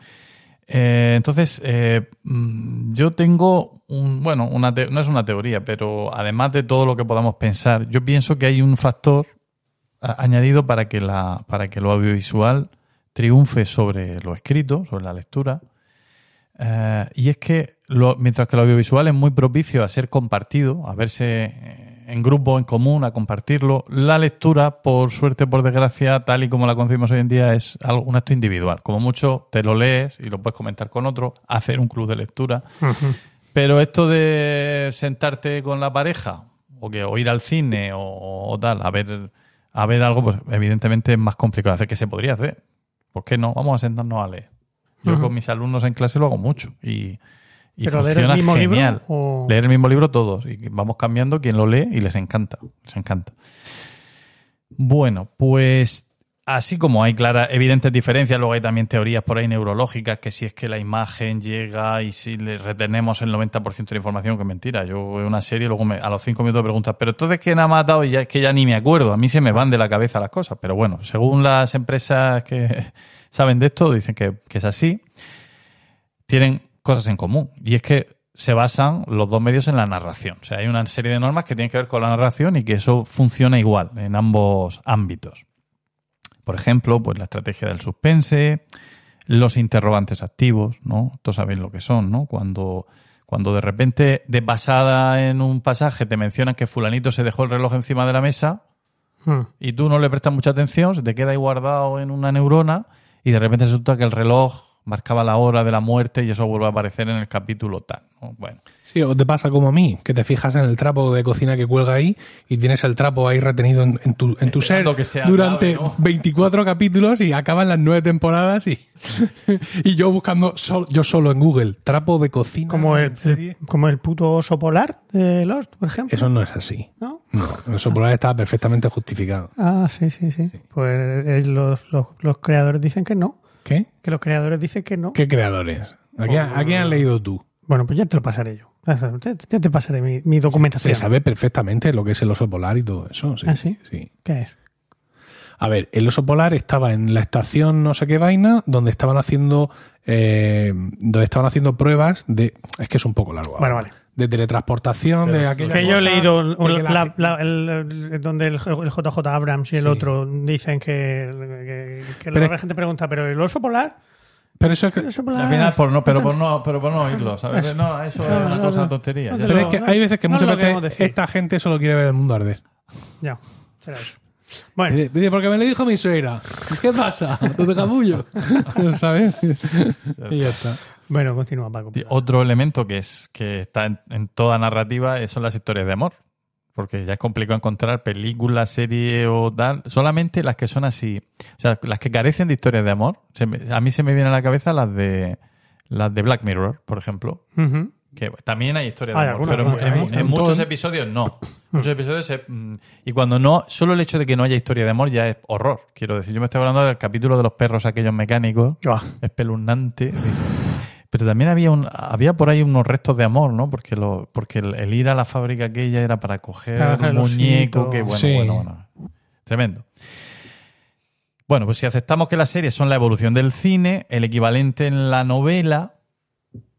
Eh, entonces, eh, mm, yo tengo un. Bueno, una no es una teoría, pero además de todo lo que podamos pensar, yo pienso que hay un factor añadido para que, la, para que lo audiovisual triunfe sobre lo escrito, sobre la lectura. Eh, y es que lo- mientras que lo audiovisual es muy propicio a ser compartido, a verse en grupo, en común, a compartirlo, la lectura, por suerte, por desgracia, tal y como la concebimos hoy en día, es algo, un acto individual. Como mucho te lo lees y lo puedes comentar con otro, hacer un club de lectura. Pero esto de sentarte con la pareja o, que, o ir al cine o, o tal, a ver, a ver algo, pues evidentemente es más complicado de hacer que se podría hacer. ¿Por qué no? Vamos a sentarnos a leer. Yo con mis alumnos en clase lo hago mucho y, y ¿Pero leer funciona el mismo libro genial. o- Leer el mismo libro todos y vamos cambiando quien lo lee y les encanta, les encanta. Bueno, pues así como hay claras, evidentes diferencias, luego hay también teorías por ahí neurológicas que si es que la imagen llega y si le retenemos el 90% de la información, que es mentira. Yo veo una serie y luego me- a los cinco minutos preguntas, pero entonces ¿quién ha matado? Y ya es que ya ni me acuerdo. A mí se me van de la cabeza las cosas. Pero bueno, según las empresas que (laughs) saben de esto, dicen que, que es así. Tienen cosas en común. Y es que se basan los dos medios en la narración. O sea, hay una serie de normas que tienen que ver con la narración y que eso funciona igual en ambos ámbitos. Por ejemplo, pues la estrategia del suspense, los interrogantes activos, ¿no? Todos sabéis lo que son, ¿no? Cuando, cuando de repente, de pasada en un pasaje, te mencionan que fulanito se dejó el reloj encima de la mesa Hmm. y tú no le prestas mucha atención, se te queda ahí guardado en una neurona y de repente resulta que el reloj marcaba la hora de la muerte y eso vuelve a aparecer en el capítulo tal. ¿no? Bueno, Sí, o te pasa como a mí, que te fijas en el trapo de cocina que cuelga ahí y tienes el trapo ahí retenido en, en tu, en tu ser Esperando que se durante ¿no? (laughs) 24 capítulos y acaban las nueve temporadas y, (laughs) y yo buscando sol- yo solo en Google trapo de cocina Como el, como el puto oso polar de Lost, por ejemplo. Eso no es así. ¿No? No, el sopolar está perfectamente justificado. Ah, sí, sí, sí. Pues eh, los, los, los creadores dicen que no. ¿Qué? Que los creadores dicen que no. ¿Qué creadores? ¿A quién, a quién has leído tú? Bueno, pues ya te lo pasaré yo. Ya te- pasaré mi, mi Se documentación. sabe perfectamente lo que es el oso polar y todo eso. Sí, ¿Ah, sí? sí. ¿Qué es? A ver, el oso polar estaba en la estación no sé qué vaina, donde estaban haciendo eh, donde estaban haciendo pruebas de es que es un poco largo. Bueno, ahora. vale. De teletransportación, de aquella Que yo he cosa, leído de que la- la- la- el- el- donde el, JJ Abrams y el Sí. otro dicen que, que, que Pero la gente pregunta, pero el oso polar, Pero eso es que, el oso polar. al final, por no, pero, por no, pero por no oírlo, ¿sabes? No, eso No, es una no, cosa no. tontería. Pero lo- es que hay veces que no muchas veces esta gente solo quiere ver el mundo arder. Ya, será eso. Bueno, Dice, "Dice, Porque me lo dijo mi suegra. ¿Y (laughs) ¿Qué pasa? ¿Tú te capullo? (laughs) ¿Sabes? y ya está. Bueno, continúa, Paco. Y Otro elemento que es que está en, en toda narrativa son las historias de amor. Porque ya es complicado encontrar películas, series o tal. Solamente las que son así. O sea, las que carecen de historias de amor. Se me- a mí se me vienen a la cabeza las de las de Black Mirror, por ejemplo. Que también hay historias Hay de amor. pero en- muchos episodios no. (coughs) muchos episodios se- mm, y cuando no, solo el hecho de que no haya historia de amor ya es horror. Quiero decir, yo me estoy hablando del capítulo de los perros aquellos mecánicos Ah, espeluznante. Pero también había un, había por ahí unos restos de amor, ¿no? Porque lo, porque el, el ir a la fábrica aquella era para coger Para un muñeco, que bueno, Sí. bueno, bueno. Tremendo. Bueno, pues si aceptamos que las series son la evolución del cine, el equivalente en la novela,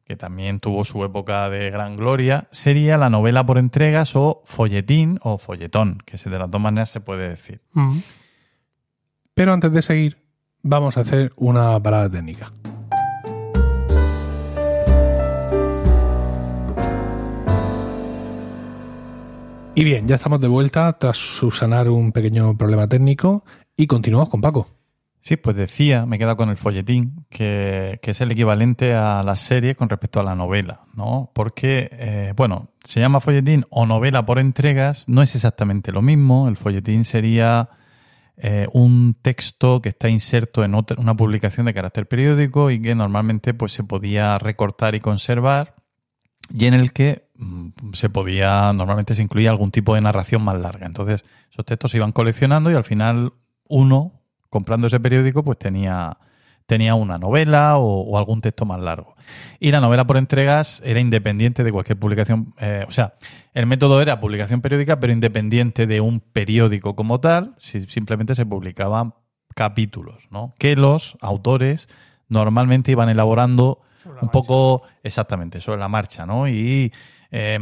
que también tuvo su época de gran gloria, sería la novela por entregas o folletín o folletón, que se- de las dos maneras se puede decir. mm. Pero antes de seguir, vamos a hacer una parada técnica. Y bien, ya estamos de vuelta tras subsanar un pequeño problema técnico y continuamos con Paco. Sí, pues decía, me he quedado con el folletín, que, que es el equivalente a la serie con respecto a la novela, ¿no? Porque, eh, bueno, se llama folletín o novela por entregas, no es exactamente lo mismo. El folletín sería eh, un texto que está inserto en otra- una publicación de carácter periódico y que normalmente pues, se podía recortar y conservar y en el que mm, se podía, normalmente se incluía algún tipo de narración más larga. Entonces, esos textos se iban coleccionando y al final uno, comprando ese periódico, pues tenía, tenía una novela o, o algún texto más largo. Y la novela por entregas era independiente de cualquier publicación. eh, o sea, el método era publicación periódica, pero independiente de un periódico como tal, si simplemente se publicaban capítulos, ¿no? Que los autores normalmente iban elaborando un poco exactamente sobre la marcha, ¿no? Y eh,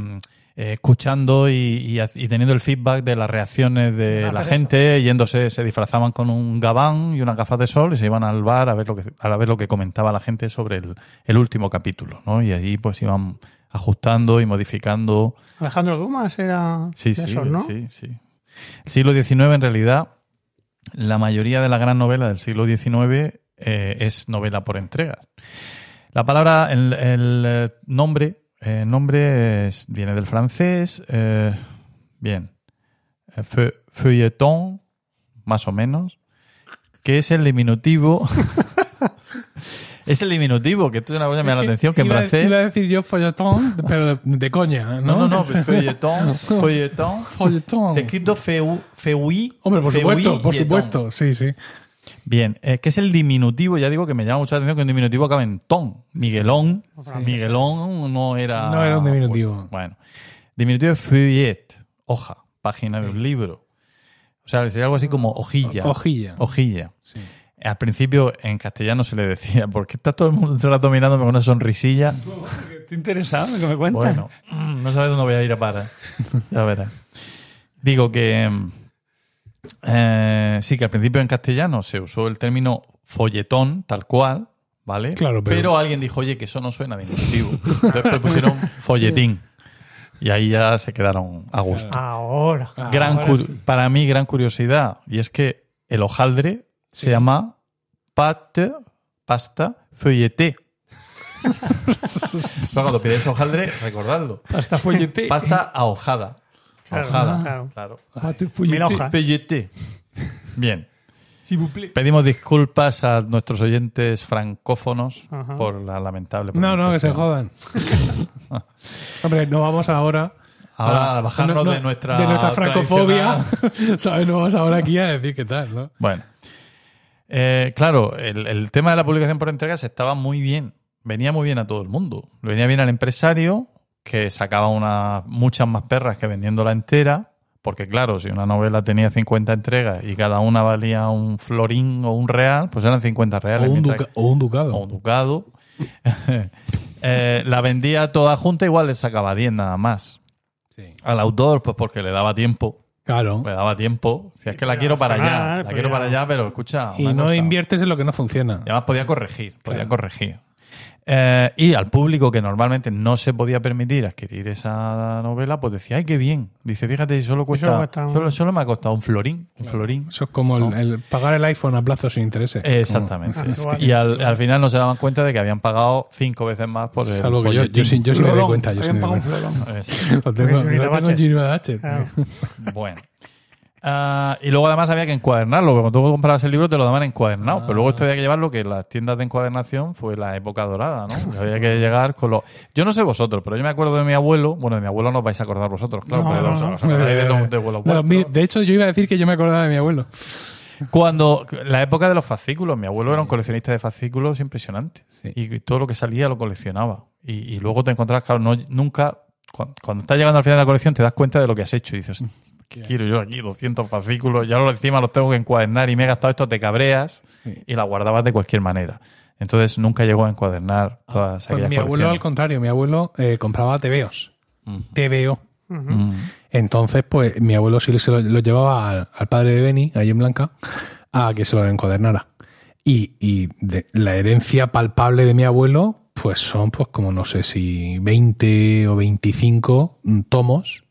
eh, escuchando y, y haz- y teniendo el feedback de las reacciones de la gente, yéndose, se disfrazaban con un gabán y unas gafas de sol y se iban al bar a ver lo que, a ver lo que comentaba la gente sobre el, el último capítulo, ¿no? Y allí pues iban ajustando y modificando. Alejandro Dumas era Sí, de sí, esos, ¿no? sí, sí. El siglo XIX, en realidad, la mayoría de la gran novela del siglo XIX eh, es novela por entregas. La palabra, el, el, eh, nombre Eh, nombre es- viene del francés. eh, bien. Eh, fe- Feuilleton, más o menos. Que es el diminutivo. (laughs) es el diminutivo, que esto es una cosa que me llama la atención, que en francés. Iba a decir yo folletón, pero de, de coña, ¿no? No, no, no, pues feuilleton. (laughs) Feuilleton. Se ha escrito feu, feui. Hombre, por supuesto, por supuesto, sí, sí. Bien, es que es el diminutivo, ya digo que me llama mucho la atención que un diminutivo acaba en ton. Miguelón, Miguelón no era... No era un diminutivo. pues, bueno, diminutivo es feuillet, hoja, página de un libro. O sea, sería algo así como hojilla. Hojilla. Hojilla. Sí. Al principio en castellano se le decía, (laughs) ¿por qué está todo el mundo todo el rato mirándome con una sonrisilla? Estoy interesado en que me cuentas. Bueno, no sabes dónde voy a ir a parar. Ya verás. Digo que mm, eh, sí, que al principio en castellano se usó el término folletón, tal cual, ¿vale? Claro, pero- alguien dijo, oye, que eso no suena diminutivo. Después pusieron (laughs) folletín. Y ahí ya se quedaron a gusto. Ahora. gran ahora sí. Para mí, gran curiosidad. Y es que el hojaldre se llama pate, pasta, feuilleté. Pero (laughs) cuando pides hojaldre, recordadlo. Hasta follete. Pasta ahojada. Claro, claro. Claro. Mil hojas. Feuilleté. Bien. Pedimos disculpas a nuestros oyentes francófonos Ajá. por la lamentable No, no, que se jodan. (laughs) Hombre, no vamos ahora. Ahora, a- bajarnos no, no, de nuestra de nuestra francofobia. (laughs) ¿Sabes? No vamos ahora aquí a decir qué tal, ¿no? Bueno, Eh, claro, el, el tema de la publicación por entregas estaba muy bien. Venía muy bien a todo el mundo. Le venía bien al empresario, que sacaba una, muchas más perras que vendiéndola entera. Porque claro, si una novela tenía 50 entregas y cada una valía un florín o un real, pues eran 50 O reales. un, mientras duca- o un ducado. o un ducado. (laughs) Eh, la vendía toda junta, igual le sacaba 10 nada más. Sí. Al autor, pues porque le daba tiempo. Claro. Le daba tiempo. Si es que la quiero para allá, la pero quiero ya- para allá, pero escucha. Y no cosa. inviertes en lo que no funciona. Y además podía corregir, podía corregir. Eh, y al público que normalmente no se podía permitir adquirir esa novela, pues decía, ay, qué bien. Dice, fíjate, si solo cuesta, cuesta un- solo, solo me ha costado un florín, un florín. Eso es como el, el pagar el iPhone a plazo sin intereses. Exactamente. Ah, igual. y al, al final no se daban cuenta de que habían pagado cinco veces más por el Salvo que yo, yo, sí, yo sí me doy cuenta. Yo sí me doy cuenta. (laughs) Lo tengo, lo tengo en. Bueno. Ah, y luego además había que encuadernarlo, porque cuando tú comprabas el libro te lo daban encuadernado, pero luego esto había que llevarlo que las tiendas de encuadernación fue la época dorada, ¿no? Había que llegar con los... Yo no sé vosotros, pero yo me acuerdo de mi abuelo, bueno, de mi abuelo no os vais a acordar vosotros, claro, No, no, no. de hecho, yo iba a decir que yo me acordaba de mi abuelo. Cuando la época de los fascículos, mi abuelo era un coleccionista de fascículos impresionante. Sí. Y, y todo lo que salía lo coleccionaba. Y, y luego te encontrabas, claro, no, nunca, cuando, cuando estás llegando al final de la colección, te das cuenta de lo que has hecho y dices, ¿qué quiero yo aquí? 200 fascículos, ya lo encima los tengo que encuadernar y me he gastado esto, te cabreas y la guardabas de cualquier manera. Entonces nunca llegó a encuadernar todas Pues aquellas mi abuelo, al contrario, mi abuelo eh, compraba TVOs. Ujú. TVO. Entonces, pues mi abuelo sí se lo, lo llevaba al, al padre de Beni, ahí en Blanca, a que se lo encuadernara. Y, y de- la herencia palpable de mi abuelo, pues son, pues como no sé si 20 o 25 mm, tomos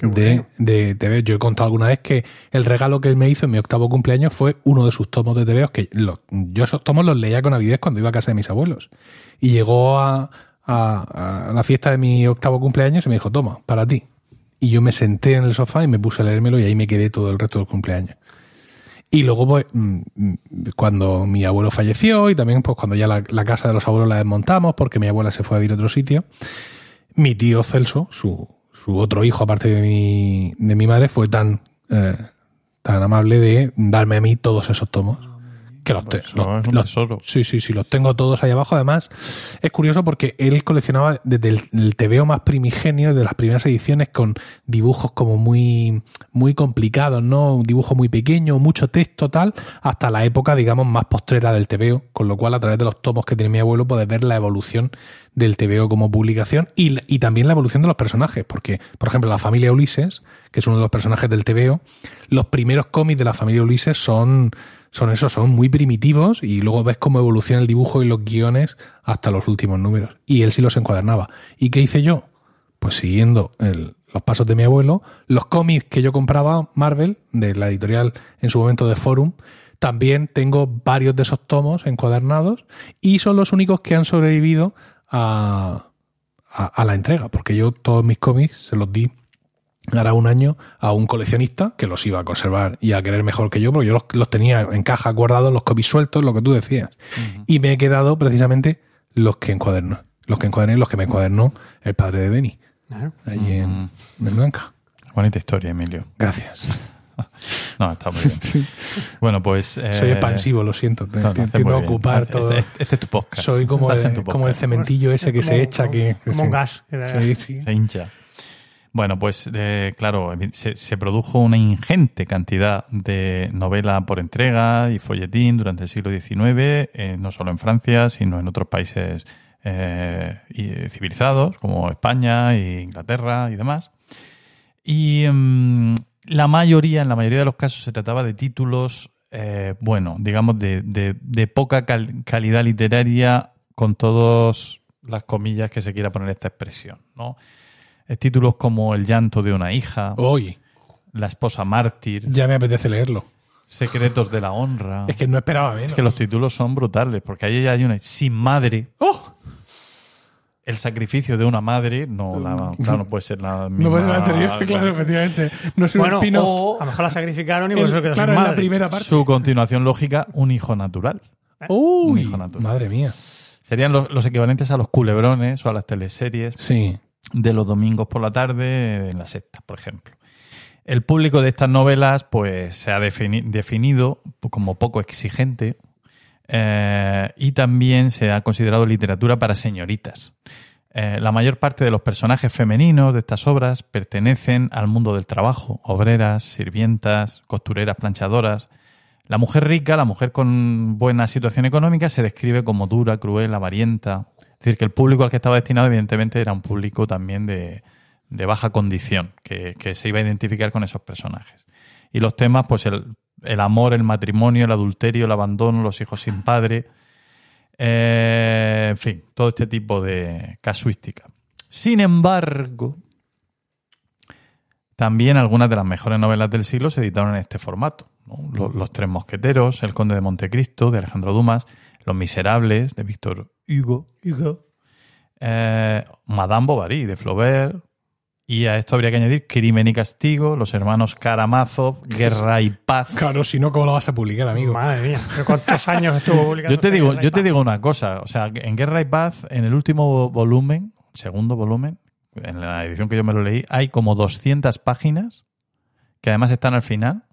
de, de TVO. Yo he contado alguna vez que el regalo que él me hizo en mi octavo cumpleaños fue uno de sus tomos de TVO, que yo esos tomos los leía con avidez cuando iba a casa de mis abuelos. Y llegó a, a- a la fiesta de mi octavo cumpleaños y me dijo, toma, para ti. Y yo me senté en el sofá y me puse a leérmelo y ahí me quedé todo el resto del cumpleaños. Y luego, pues, mm, mm, cuando mi abuelo falleció y también, pues, cuando ya la, la casa de los abuelos la desmontamos porque mi abuela se fue a vivir a otro sitio, mi tío Celso, su, su otro hijo aparte de mi, de mi madre, fue tan, eh, tan amable de darme a mí todos esos tomos. Que los, te- Eso los- es un los- tesoro. Sí, sí, sí, los tengo todos ahí abajo. Además, es curioso porque él coleccionaba desde el, el TVO más primigenio, de las primeras ediciones, con dibujos como muy, muy complicados, ¿no? Un dibujo muy pequeño, mucho texto, tal, hasta la época, digamos, más postrera del TVO. Con lo cual, a través de los tomos que tiene mi abuelo, puedes ver la evolución del TVO como publicación y, y también la evolución de los personajes. Porque, por ejemplo, la familia Ulises, que es uno de los personajes del TVO, los primeros cómics de la familia Ulises son, son esos, son muy primitivos y luego ves cómo evoluciona el dibujo y los guiones hasta los últimos números. Y él sí los encuadernaba. ¿Y qué hice yo? Pues siguiendo los pasos de mi abuelo, los cómics que yo compraba, Marvel, de la editorial en su momento de Forum, también tengo varios de esos tomos encuadernados y son los únicos que han sobrevivido a, a, a la entrega, porque yo todos mis cómics se los di hará un año a un coleccionista que los iba a conservar y a querer mejor que yo, porque yo los, los tenía en caja guardados, los cómics sueltos, lo que tú decías. Y me he quedado precisamente los que encuaderno. Los que encuaderné, los que me encuadernó el padre de Benny, Claro. allí en, en Blanca. Bonita historia, Emilio. Gracias. (laughs) No, está muy bien. Bueno, pues... eh, Soy expansivo, lo siento. te- no, te- ocupar Este- todo. Este, este es tu podcast. Soy como, el, tu como el cementillo ese que Como- se echa. Que, que como se- un gas. que da- Sí, sí. Se hincha. Bueno, pues eh, claro, se, produjo una ingente cantidad de novela por entrega y folletín durante el siglo XIX, eh, no solo en Francia, sino en otros países eh, civilizados como España e Inglaterra y demás. Y mm, la mayoría, en la mayoría de los casos, se trataba de títulos, eh, bueno, digamos, de, de- poca cal- calidad literaria, con todas las comillas que se quiera poner esta expresión, ¿no? Eh, títulos como El llanto de una hija, La esposa mártir, ya me apetece leerlo. Secretos de la honra. Es que no esperaba menos. Es que los títulos son brutales, porque ahí hay una Sin madre, ¡Oh! el sacrificio de una madre, no, la- claro, no puede ser la misma. No puede ser la anterior, (laughs) claro, efectivamente. No es un Bueno, spin-off. o a lo mejor la sacrificaron y por El- eso quedó claro, sin en la madre. primera parte. Su continuación lógica, un hijo natural. Un Uy, hijo natural. madre mía. Serían los, los equivalentes a los culebrones o a las teleseries Sí. De los domingos por la tarde en la sexta, por ejemplo. El público de estas novelas pues se ha defini- definido como poco exigente eh, y también se ha considerado literatura para señoritas. Eh, la mayor parte de los personajes femeninos de estas obras pertenecen al mundo del trabajo, obreras, sirvientas, costureras, planchadoras. La mujer rica, la mujer con buena situación económica, se describe como dura, cruel, avarienta. Es decir, que el público al que estaba destinado, evidentemente, era un público también de, de baja condición, que, que se iba a identificar con esos personajes. Y los temas, pues el, el amor, el matrimonio, el adulterio, el abandono, los hijos sin padre, eh, en fin, todo este tipo de casuística. Sin embargo, también algunas de las mejores novelas del siglo se editaron en este formato. ¿No? Los, Los Tres Mosqueteros, El Conde de Montecristo, de Alejandro Dumas, Los Miserables, de Víctor Hugo, Hugo. eh, Madame Bovary, de Flaubert, y a esto habría que añadir Crimen y Castigo, Los Hermanos Karamazov, Guerra y Paz. Claro, si no, ¿cómo lo vas a publicar, amigo? Madre mía. ¿pero ¿Cuántos años estuvo publicando? Yo te digo, yo te digo una cosa, o sea, en Guerra y Paz, en el último volumen, segundo volumen, en la edición que yo me lo leí, hay como 200 páginas que además están al final,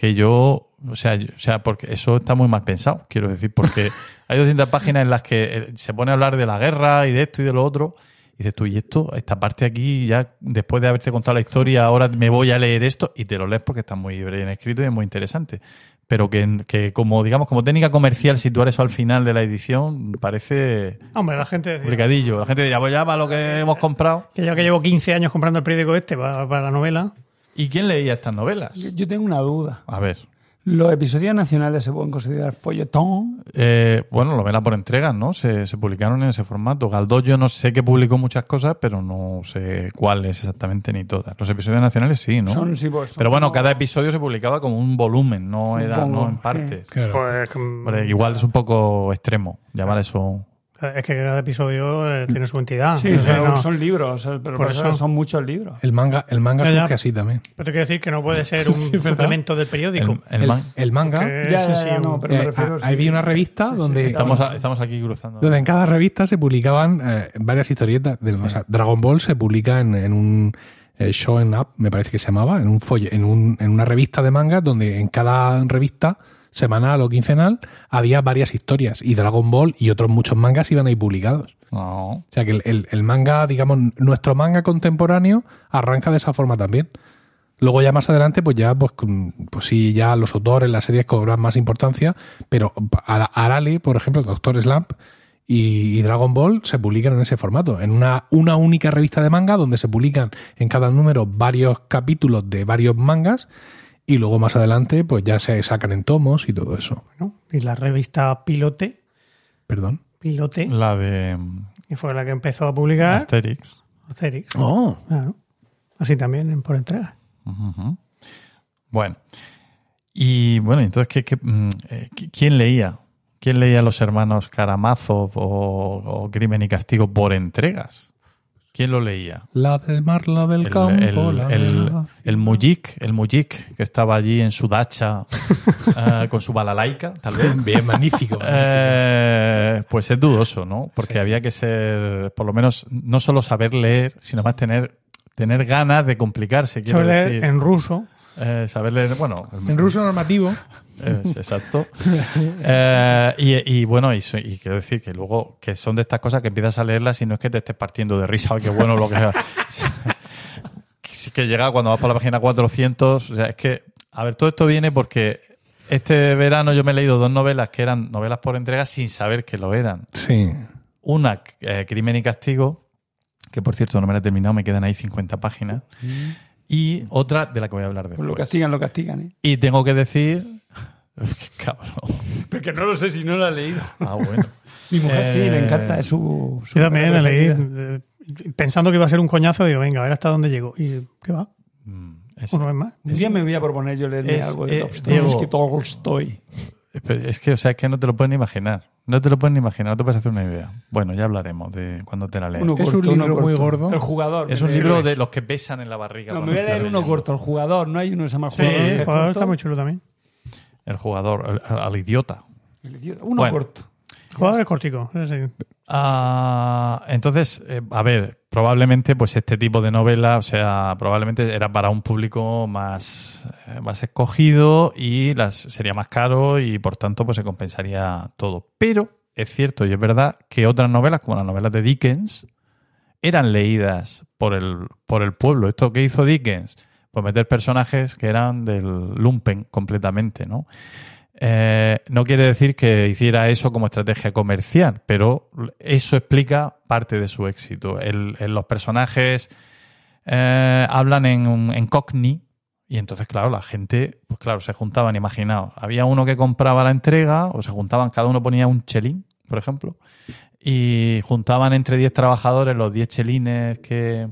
que yo, o sea, yo- o sea, porque eso está muy mal pensado, quiero decir, porque (laughs) hay 200 páginas en las que eh, se pone a hablar de la guerra y de esto y de lo otro, y dices tú, y esto, esta parte aquí, ya después de haberte contado la historia, ahora me voy a leer esto, y te lo lees porque está muy bien escrito y es muy interesante. Pero que, que como, digamos, como técnica comercial, situar eso al final de la edición parece Hombre, la gente complicadillo. La gente dirá, pues ya para lo que hemos comprado. que yo que llevo 15 años comprando el periódico este para, para la novela. ¿Y quién leía estas novelas? Yo tengo una duda. A ver. ¿Los episodios nacionales se pueden considerar folletón? Eh, bueno, novela por entregas, ¿no? Se, se publicaron en ese formato. Galdós yo no sé que publicó muchas cosas, pero no sé cuáles exactamente ni todas. Los episodios nacionales sí, ¿no? Son, sí, pues, son pero bueno, como- cada episodio se publicaba como un volumen, no era no en sí. partes. Claro. Pues mm, igual es un poco extremo llamar eso. Es que cada episodio eh, tiene su entidad. Sí, no- son libros, eh, pero Por eso son muchos libros. El manga, el manga Ya, ya. surge así también. Pero te quiero decir que no puede ser (laughs) un Sí, del periódico. El, el El, man- el manga. Ya, no, pero me eh, refiero, ah, sí. ahí vi una revista Sí, sí, donde, estamos, a- estamos aquí cruzando. donde en cada revista se publicaban eh, varias historietas. del- o sea, Dragon Ball se publica en, en un eh, Shonen Up, me parece que se llamaba, en un folle, en, un, en una revista de manga donde en cada revista semanal o quincenal había varias historias y Dragon Ball y otros muchos mangas iban ahí publicados. O sea que el, el- el manga, digamos, nuestro manga contemporáneo arranca de esa forma también. Luego ya más adelante, pues ya, pues, pues sí, ya los autores, las series cobran más importancia, pero Ara- Arale, por ejemplo, Doctor Slump y, y Dragon Ball se publican en ese formato, en una, una única revista de manga donde se publican en cada número varios capítulos de varios mangas y luego más adelante, pues ya se sacan en tomos y todo eso. ¿no? Y la revista Pilote, Perdón. Pilote, La de que fue la que empezó a publicar Asterix. Asterix. Oh, Claro. Así también en- por entrega. Ujú. Bueno. Y bueno, entonces, ¿qué, qué, mm, eh, qui- quién leía? ¿Quién leía Los Hermanos Karamazov o, o Crimen y Castigo por entregas? ¿Quién lo leía? La del mar, la del El, campo, el, la el, de la- el Mujik, el Mujik, que estaba allí en su dacha (laughs) eh, con su balalaica, tal vez. (laughs) Bien, magnífico. Eh, pues es dudoso, ¿no? Porque había que ser, por lo menos, no solo saber leer, sino más tener, tener ganas de complicarse, quiero leer decir. en ruso. Eh, saber leer, bueno, en ruso normativo, es- exacto. (laughs) Eh, y, y bueno, y, quiero decir que luego, que son de estas cosas que empiezas a leerlas y no es que te estés partiendo de risa, "Ay, qué bueno lo (laughs) que sí que llega cuando vas por la página 400, o sea, es que, a ver, todo esto viene porque este verano yo me he leído dos novelas que eran novelas por entrega sin saber que lo eran. sí. Una, eh, Crimen y Castigo, que por cierto no me la he terminado, me quedan ahí 50 páginas. Y otra de la que voy a hablar Pues lo después. castigan, lo castigan, ¿eh? Y tengo que decir... Qué (laughs) cabrón. Porque no lo sé si no lo ha leído. Ah, bueno. Mi mujer sí, Eh, le encanta, es su. su Yo también me leí, eh, pensando que iba a ser un coñazo, digo, venga, a ver hasta dónde llego. Y ¿qué va? Mm, es, vez más. Un día me voy a proponer yo leerme es- algo de eh, Tolstoy. Diego- Es que Tolstoy. Es que, o sea, es que no te lo puedes ni imaginar. No te lo puedes ni imaginar, no te puedes hacer una idea. Bueno, ya hablaremos de cuando te la leas. Uno Es un corto, uno libro muy corto. gordo. El jugador. es un libro de los que pesan en la barriga. No, me voy a leer uno corto, el jugador. No hay uno que se llama Sí, jugador. que el es jugador corto. está muy chulo también. El jugador, el- al idiota. El idiota. Uno Bueno. corto. El jugador es cortico. ese sí. Ah, entonces, eh, a ver, probablemente pues este tipo de novela, o sea, probablemente era para un público más, eh, más escogido y las sería más caro y por tanto pues se compensaría todo. Pero es cierto y es verdad que otras novelas, como las novelas de Dickens, eran leídas por el, por el pueblo. ¿Esto qué hizo Dickens? Pues meter personajes que eran del lumpen completamente, ¿no? Eh, no quiere decir que hiciera eso como estrategia comercial, pero eso explica parte de su éxito. El- el- los personajes eh, hablan en, en cockney y entonces, claro, la gente, pues claro, se juntaban, imaginaos, había uno que compraba la entrega o se juntaban, cada uno ponía un chelín, por ejemplo, y juntaban entre 10 trabajadores los 10 chelines que,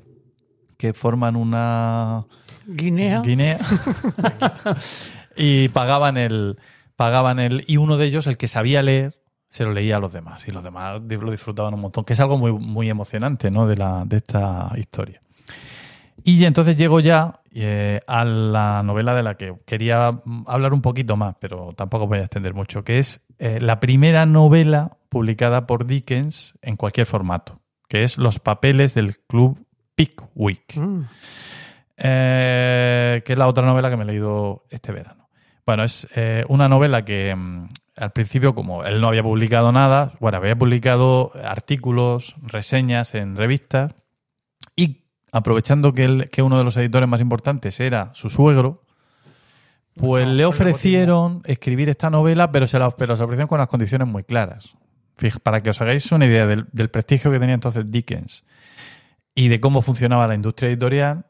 que forman una, Guinea. Guinea. (laughs) (laughs) y pagaban el, pagaban el, y uno de ellos, el que sabía leer, se lo leía a los demás. Y los demás lo disfrutaban un montón, que es algo muy, muy emocionante, ¿no? De la, de esta historia. Y entonces llego ya eh, a la novela de la que quería hablar un poquito más, pero tampoco voy a extender mucho, que es eh, la primera novela publicada por Dickens en cualquier formato, que es Los papeles del Club Pickwick Mm. eh, que es la otra novela que me he leído este verano. Bueno, es eh, una novela que mm, al principio, como él no había publicado nada, bueno, había publicado artículos, reseñas en revistas y aprovechando que, él- que uno de los editores más importantes era su suegro, pues No, le ofrecieron escribir esta novela, pero se la, pero se la ofrecieron con las condiciones muy claras. Fij- para que os hagáis una idea del, del prestigio que tenía entonces Dickens y de cómo funcionaba la industria editorial,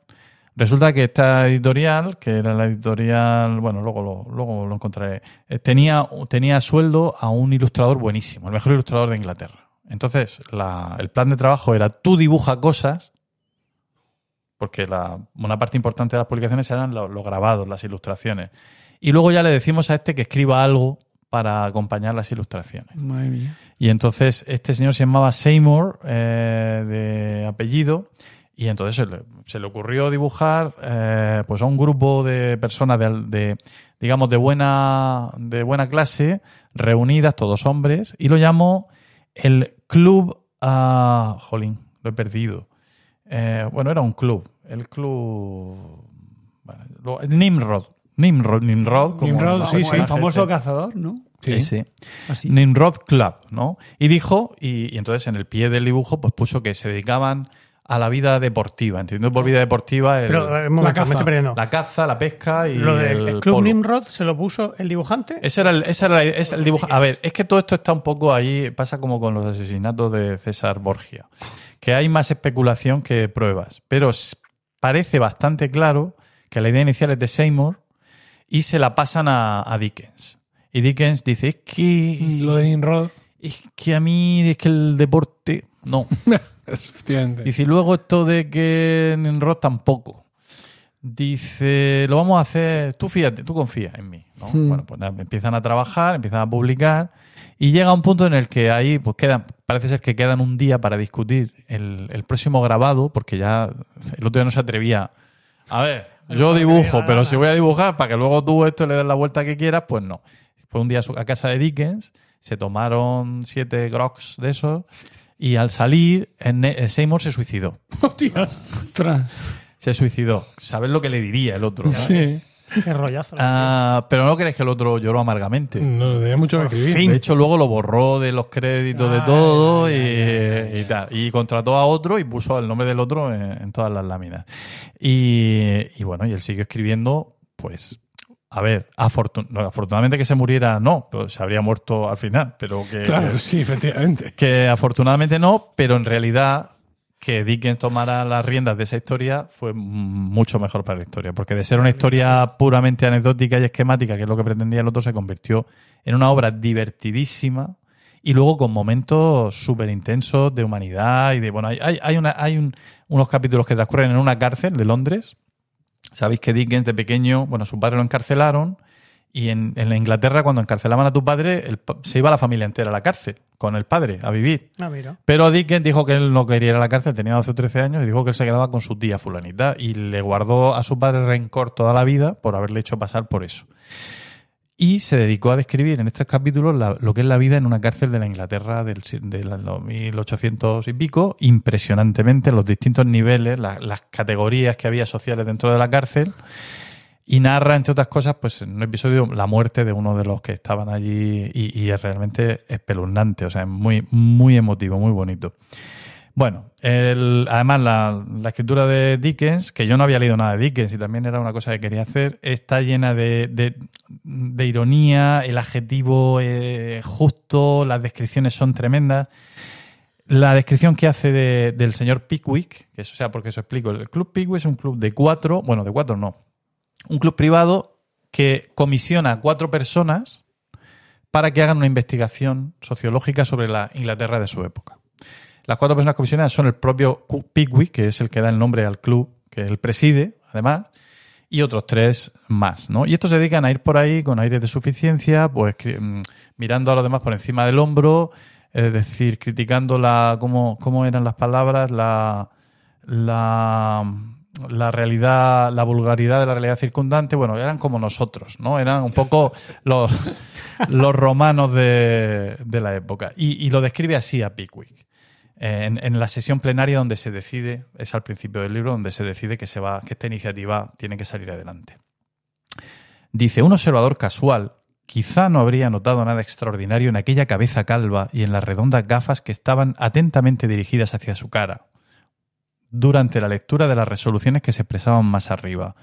resulta que esta editorial, que era la editorial, bueno, luego lo, luego lo encontraré, eh, tenía, tenía sueldo a un ilustrador buenísimo, el mejor ilustrador de Inglaterra. Entonces, la- el plan de trabajo era tú dibuja cosas, porque la- una parte importante de las publicaciones eran lo- los grabados, las ilustraciones. Y luego ya le decimos a este que escriba algo para acompañar las ilustraciones. Madre mía. Y entonces este señor se llamaba Seymour, eh, de apellido, y entonces se le, se le ocurrió dibujar eh, pues a un grupo de personas de, de, digamos, de buena, de buena clase, reunidas, todos hombres, y lo llamó el Club... ah, jolín, lo he perdido. Eh, bueno, era un club. El club... bueno, lo- el Nimrod. Nimrod, Nimrod, como, Nimrod, sí, el famoso gente. cazador, ¿no? Sí, sí. Así. Nimrod Club, ¿no? Y dijo, y, y entonces en el pie del dibujo, pues puso que se dedicaban a la vida deportiva. Entendiendo por vida deportiva el- Pero, eh, momento, caza. la caza, la pesca y Lo del el, el Club polo. Nimrod se lo puso el dibujante. Ese era el, ese era el- es el dibujo. A ver, es que todo esto está un poco ahí, pasa como con los asesinatos de César Borgia, que hay más especulación que pruebas, pero parece bastante claro que la idea inicial es de Seymour y se la pasan a, a Dickens. Y Dickens dice, es que, Lo de Nimrod. es que a mí es que el deporte, no. (laughs) Efectivamente. Y si luego esto de que Nimrod tampoco. dice, lo vamos a hacer, tú fíjate, tú confía en mí. ¿no? Bueno, pues nada, empiezan a trabajar, empiezan a publicar y llega un punto en el que ahí, pues quedan, parece ser que quedan un día para discutir el, el próximo grabado, porque ya el otro día no se atrevía. A ver, yo dibujo, pero si voy a dibujar para que luego tú esto le des la vuelta que quieras, pues no. Fue un día a casa de Dickens, se tomaron siete grogs de esos y al salir, en- eh, Seymour se suicidó. (laughs) Hostias. Ostras. Se suicidó. ¿Sabes lo que le diría el otro? Sí. Qué rollazo. Ah, pero no crees que el otro lloró amargamente. No, tenía mucho que escribir. De hecho, luego lo borró de los créditos de Ah, todo ya, y, ya, ya, y tal. Y contrató a otro y puso el nombre del otro en, en todas las láminas. Y, y bueno, y él sigue escribiendo, pues, a ver, afortun- no, afortunadamente que se muriera, no, pero se habría muerto al final, pero que, Claro, sí, efectivamente. que afortunadamente no, pero en realidad que Dickens tomara las riendas de esa historia fue mucho mejor para la historia, porque de ser una historia puramente anecdótica y esquemática, que es lo que pretendía el otro, se convirtió en una obra divertidísima y luego con momentos súper intensos de humanidad y de, bueno, hay, hay, hay una, hay un- unos capítulos que transcurren en una cárcel de Londres. Sabéis que Dickens de pequeño, bueno, su padre lo encarcelaron y en, en Inglaterra cuando encarcelaban a tu padre, el se iba la familia entera a la cárcel con el padre a vivir. Ah, mira. Pero Dickens dijo que él no quería ir a la cárcel, tenía 12 o 13 años, y dijo que él se quedaba con su tía fulanita. Y le guardó a su padre rencor toda la vida por haberle hecho pasar por eso. Y se dedicó a describir en estos capítulos la- lo que es la vida en una cárcel de la Inglaterra del, de los 1800 y pico, impresionantemente, los distintos niveles, la- las categorías que había sociales dentro de la cárcel. Y narra, entre otras cosas, pues en un episodio la muerte de uno de los que estaban allí y, y es realmente espeluznante, o sea, es muy, muy emotivo, muy bonito. Bueno, el- además la, la escritura de Dickens, que yo no había leído nada de Dickens y también era una cosa que quería hacer, está llena de, de- ironía, el adjetivo eh, justo, las descripciones son tremendas. La descripción que hace de- del señor Pickwick, que eso, sea, porque eso explico, el club Pickwick es un club de cuatro, bueno, de cuatro no, un club privado que comisiona a cuatro personas para que hagan una investigación sociológica sobre la Inglaterra de su época. Las cuatro personas comisionadas son el propio Pickwick, que es el que da el nombre al club, que él preside, además, y otros tres más, ¿no? Y estos se dedican a ir por ahí con aires de suficiencia, pues mm, mirando a los demás por encima del hombro, es decir, criticando la cómo, cómo eran las palabras, la, la, realidad, la vulgaridad de la realidad circundante, bueno, eran como nosotros, ¿no? Eran un poco los, los romanos de, de la época. Y lo describe así a Pickwick. En, en la sesión plenaria donde se decide, es al principio del libro, donde se decide que, se va, que esta iniciativa tiene que salir adelante. Dice, un observador casual quizá no habría notado nada extraordinario en aquella cabeza calva y en las redondas gafas que estaban atentamente dirigidas hacia su cara durante la lectura de las resoluciones que se expresaban más arriba.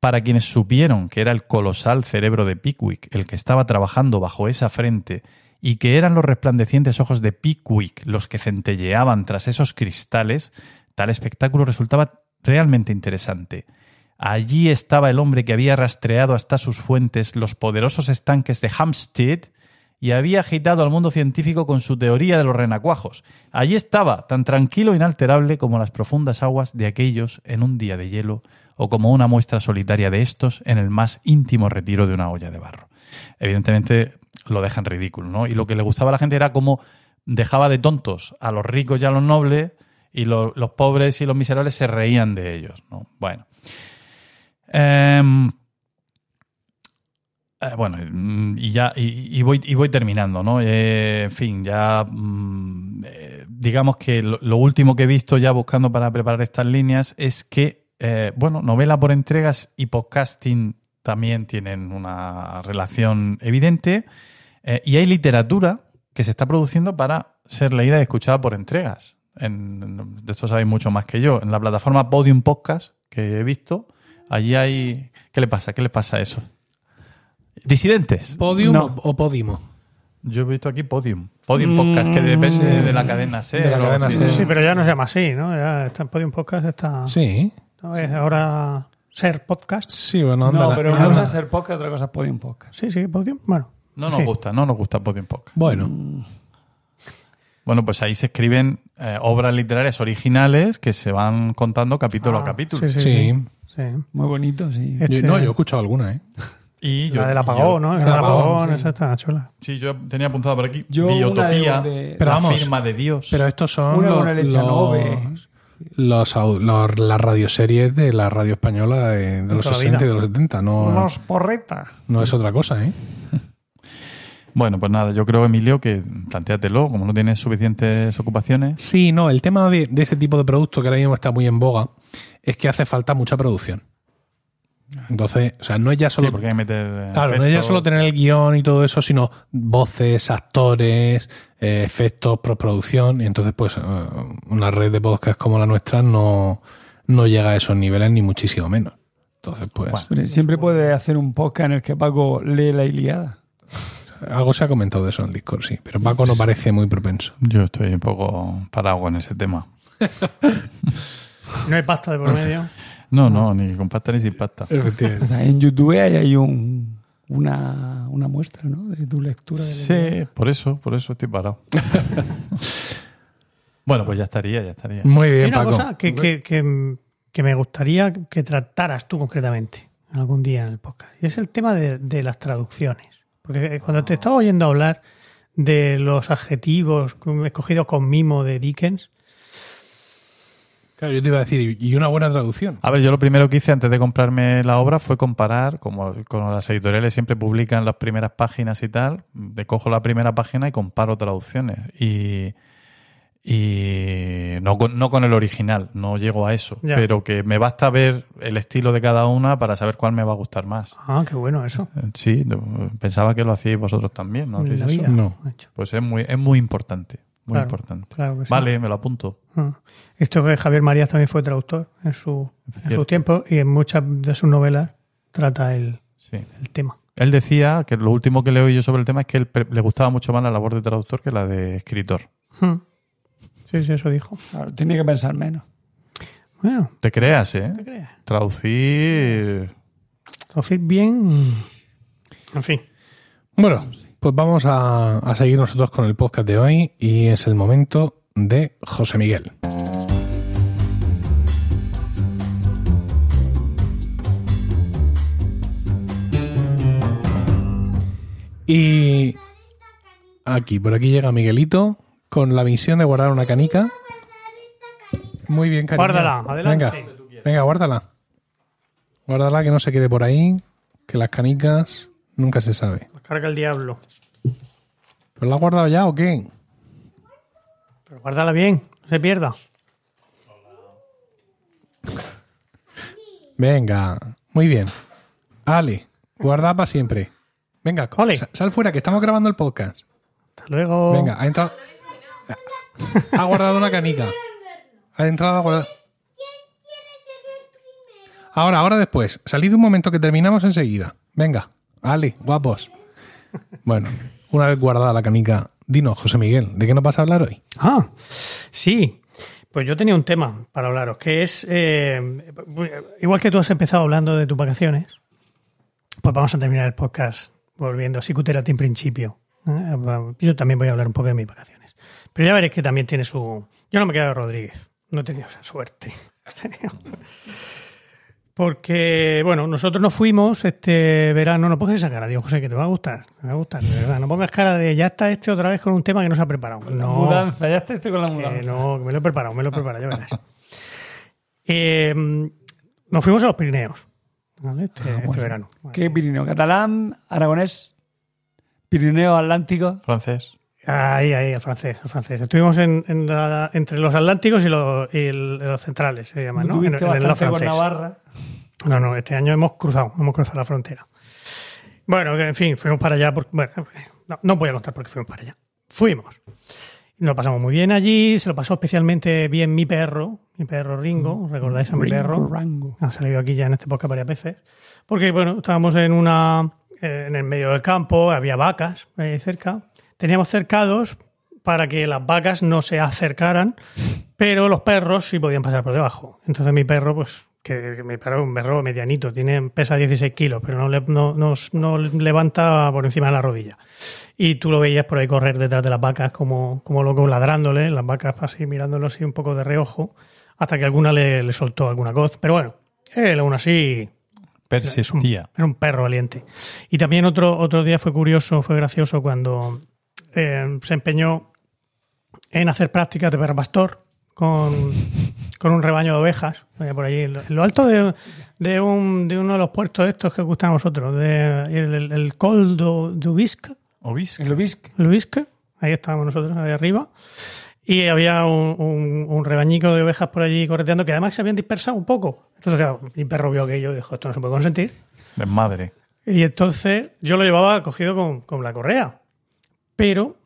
Para quienes supieron que era el colosal cerebro de Pickwick el que estaba trabajando bajo esa frente y que eran los resplandecientes ojos de Pickwick los que centelleaban tras esos cristales, tal espectáculo resultaba realmente interesante. Allí estaba el hombre que había rastreado hasta sus fuentes los poderosos estanques de Hampstead y había agitado al mundo científico con su teoría de los renacuajos. Allí estaba, tan tranquilo e inalterable como las profundas aguas de aquellos en un día de hielo o como una muestra solitaria de estos en el más íntimo retiro de una olla de barro. Evidentemente lo dejan ridículo, ¿no? Y lo que le gustaba a la gente era cómo dejaba de tontos a los ricos y a los nobles y lo- los pobres y los miserables se reían de ellos, ¿no? Bueno. Em, eh, bueno, y ya y, voy, y voy terminando, ¿no? Eh, en fin, ya mm, eh, digamos que lo, lo último que he visto ya buscando para preparar estas líneas es que, bueno, novela por entregas y podcasting también tienen una relación evidente eh, y hay literatura que se está produciendo para ser leída y escuchada por entregas. En, de esto sabéis mucho más que yo. En la plataforma Podium Podcast que he visto, allí hay... ¿Qué le pasa? ¿Qué le pasa a eso? ¿Disidentes? ¿Podium No. o, Podimo? Yo he visto aquí Podium. Podium Podcast, que depende sí. de la cadena SER. De la o cadena. SER. Sí, pero ya no se llama así, ¿no? Ya está en Podium Podcast, está. Sí. ¿no? Es ahora Ser Podcast. Sí, bueno, anda. No, pero anda. una cosa es ser podcast, otra cosa es podium podcast. Sí, sí, Podium. Bueno. No nos Sí. gusta, no nos gusta Podium Podcast. Bueno, Bueno, pues ahí se escriben eh, obras literarias originales que se van contando capítulo a Ah, capítulo. Sí, sí. Sí. sí. Sí. Muy bonito, sí. Este- Yo- no, yo he escuchado alguna, ¿eh? Y yo- la del apagón, ¿no? El El apagón, sí. esa está chula. Sí, yo tenía apuntado por aquí. Yo Biotopía, de- Pero la vamos, firma de Dios. Pero estos son Una los, los, los los- las radioseries de la radio española de, de los toda la 60 y de los 70. No, Los porretas. no es otra cosa, ¿eh? (laughs) Bueno, pues nada, yo creo, Emilio, que plantéatelo, como no tienes suficientes ocupaciones. Sí, no, el tema de, de ese tipo de producto que ahora mismo está muy en boga es que hace falta mucha producción. Entonces, o sea, no es ya solo Sí, porque hay que meter. Claro, no es ya solo tener el guion y todo eso, sino voces, actores, eh, efectos, postproducción. Y entonces, pues, eh, una red de podcast como la nuestra no, no llega a esos niveles ni muchísimo menos. Entonces, pues, Siempre puedes hacer un podcast en el que Paco lee la Iliada. Algo se ha comentado de eso en el Discord, sí. Pero Paco no parece muy propenso. Yo estoy un poco parado en ese tema. (laughs) No hay pasta de por medio. No, no, ni con pasta ni sin pasta. Efectivamente. O sea, en YouTube hay, hay un, una, una muestra ¿no? de tu lectura. De la Ilíada. Sí, por eso, por eso estoy parado. (laughs) bueno, pues ya estaría, ya estaría. Muy Hay bien, una Paco. cosa que, que, que, que me gustaría que trataras tú concretamente algún día en el podcast. Y es el tema de, de las traducciones. Porque cuando te estaba oyendo hablar de los adjetivos escogidos con mimo de Dickens, Claro, yo te iba a decir, y una buena traducción. A ver, yo lo primero que hice antes de comprarme la obra fue comparar, como, como las editoriales siempre publican las primeras páginas y tal, de cojo la primera página y comparo traducciones. Y, y no, con, no con el original, no llego a eso. Ya. Pero que me basta ver el estilo de cada una para saber cuál me va a gustar más. ah, qué bueno eso. Eh, Sí, pensaba que lo hacíais vosotros también, ¿no? ¿Hacéis eso? No. Pues es muy, es muy importante, muy Claro, importante. claro que sí. Vale, me lo apunto. Ah. Esto que Javier Marías también fue traductor en su, en su tiempo y en muchas de sus novelas trata el, Sí. el tema. Él decía que lo último que le oí yo sobre el tema es que él le gustaba mucho más la labor de traductor que la de escritor. Hmm. Sí, sí, eso dijo. Claro, tiene que pensar menos. Bueno, Te creas, ¿eh? Traducir. Traducir bien. En fin. Bueno, pues vamos a, a seguir nosotros con el podcast de hoy y es el momento de José Miguel. Y aquí, por aquí llega Miguelito con la misión de guardar una canica. Muy bien, cariño. Guárdala, adelante. Venga, venga, guárdala. Guárdala que no se quede por ahí, que las canicas nunca se sabe. Carga el diablo. ¿Pero la has guardado ya o qué? Pero guárdala bien, no se pierda. (laughs) Venga, muy bien. Ale, guarda para siempre. Venga, sal fuera que estamos grabando el podcast. Hasta luego. Venga, ha entrado. Ha guardado una canica. Ha entrado a guardar. Ahora, ahora después. Salid un momento que terminamos enseguida. Venga, Ale, guapos. Bueno, una vez guardada la canica, dinos, José Miguel, ¿de qué nos vas a hablar hoy? Ah, sí. Pues yo tenía un tema para hablaros, que es, eh, igual que tú has empezado hablando de tus vacaciones, pues vamos a terminar el podcast volviendo a Sicuterati en principio. ¿eh? Yo también voy a hablar un poco de mis vacaciones. Pero ya veréis que también tiene su... Yo no me quedo de Rodríguez, no he tenido esa suerte. (laughs) Porque, bueno, nosotros nos fuimos este verano, no pongas esa cara, Dios José, que te va a gustar, te va a gustar, de verdad. No pongas cara de ya está este otra vez con un tema que no se ha preparado. La No. mudanza, ya está este con la Que mudanza. no, que me lo he preparado, me lo he preparado, ya verás. Eh, nos fuimos a los Pirineos, ¿vale? Este, este bueno. verano. ¿Qué Pirineo? ¿Catalán? ¿Aragonés? ¿Pirineo Atlántico? Francés. Ahí, ahí, el francés, el francés. Estuvimos en, en la- entre los atlánticos y los, y el- los centrales, se llama, ¿no? En, ¿Tuviste en el francés. Navarra? No, no, este año hemos cruzado, hemos cruzado la frontera. Bueno, en fin, fuimos para allá. Porque, bueno, no, no voy a contar por qué fuimos para allá. Fuimos. Nos lo pasamos muy bien allí, se lo pasó especialmente bien mi perro, mi perro Ringo, ¿recordáis a mi perro? Ringo Rango. Ha salido aquí ya en este podcast varias veces. Porque, bueno, estábamos en una eh, en el medio del campo, había vacas ahí cerca. Teníamos cercados para que las vacas no se acercaran, pero los perros sí podían pasar por debajo. Entonces mi perro, pues, que, que mi perro es un perro medianito, tiene, pesa 16 kilos, pero no, le- no, no- no levanta por encima de la rodilla. Y tú lo veías por ahí correr detrás de las vacas como, como loco ladrándole, las vacas así mirándolo así un poco de reojo, hasta que alguna le, le soltó alguna cosa. Pero bueno, él aún así Persistía. era un perro valiente. Y también otro, otro día fue curioso, fue gracioso cuando eh, se empeñó en hacer prácticas de perro pastor con, con un rebaño de ovejas. eh, Por allí, en lo- alto de, de, un, de uno de los puertos estos que gustan a vosotros, de, el, el, el Col du Bisque, Obisque. El Obisc. el Bisque, ahí estábamos nosotros, ahí arriba. Y había un, un, un rebañico de ovejas por allí correteando que además se habían dispersado un poco. Entonces, claro, mi perro vio aquello y dijo, esto no se puede consentir. Desmadre. Y entonces yo lo llevaba cogido con, con la correa. Pero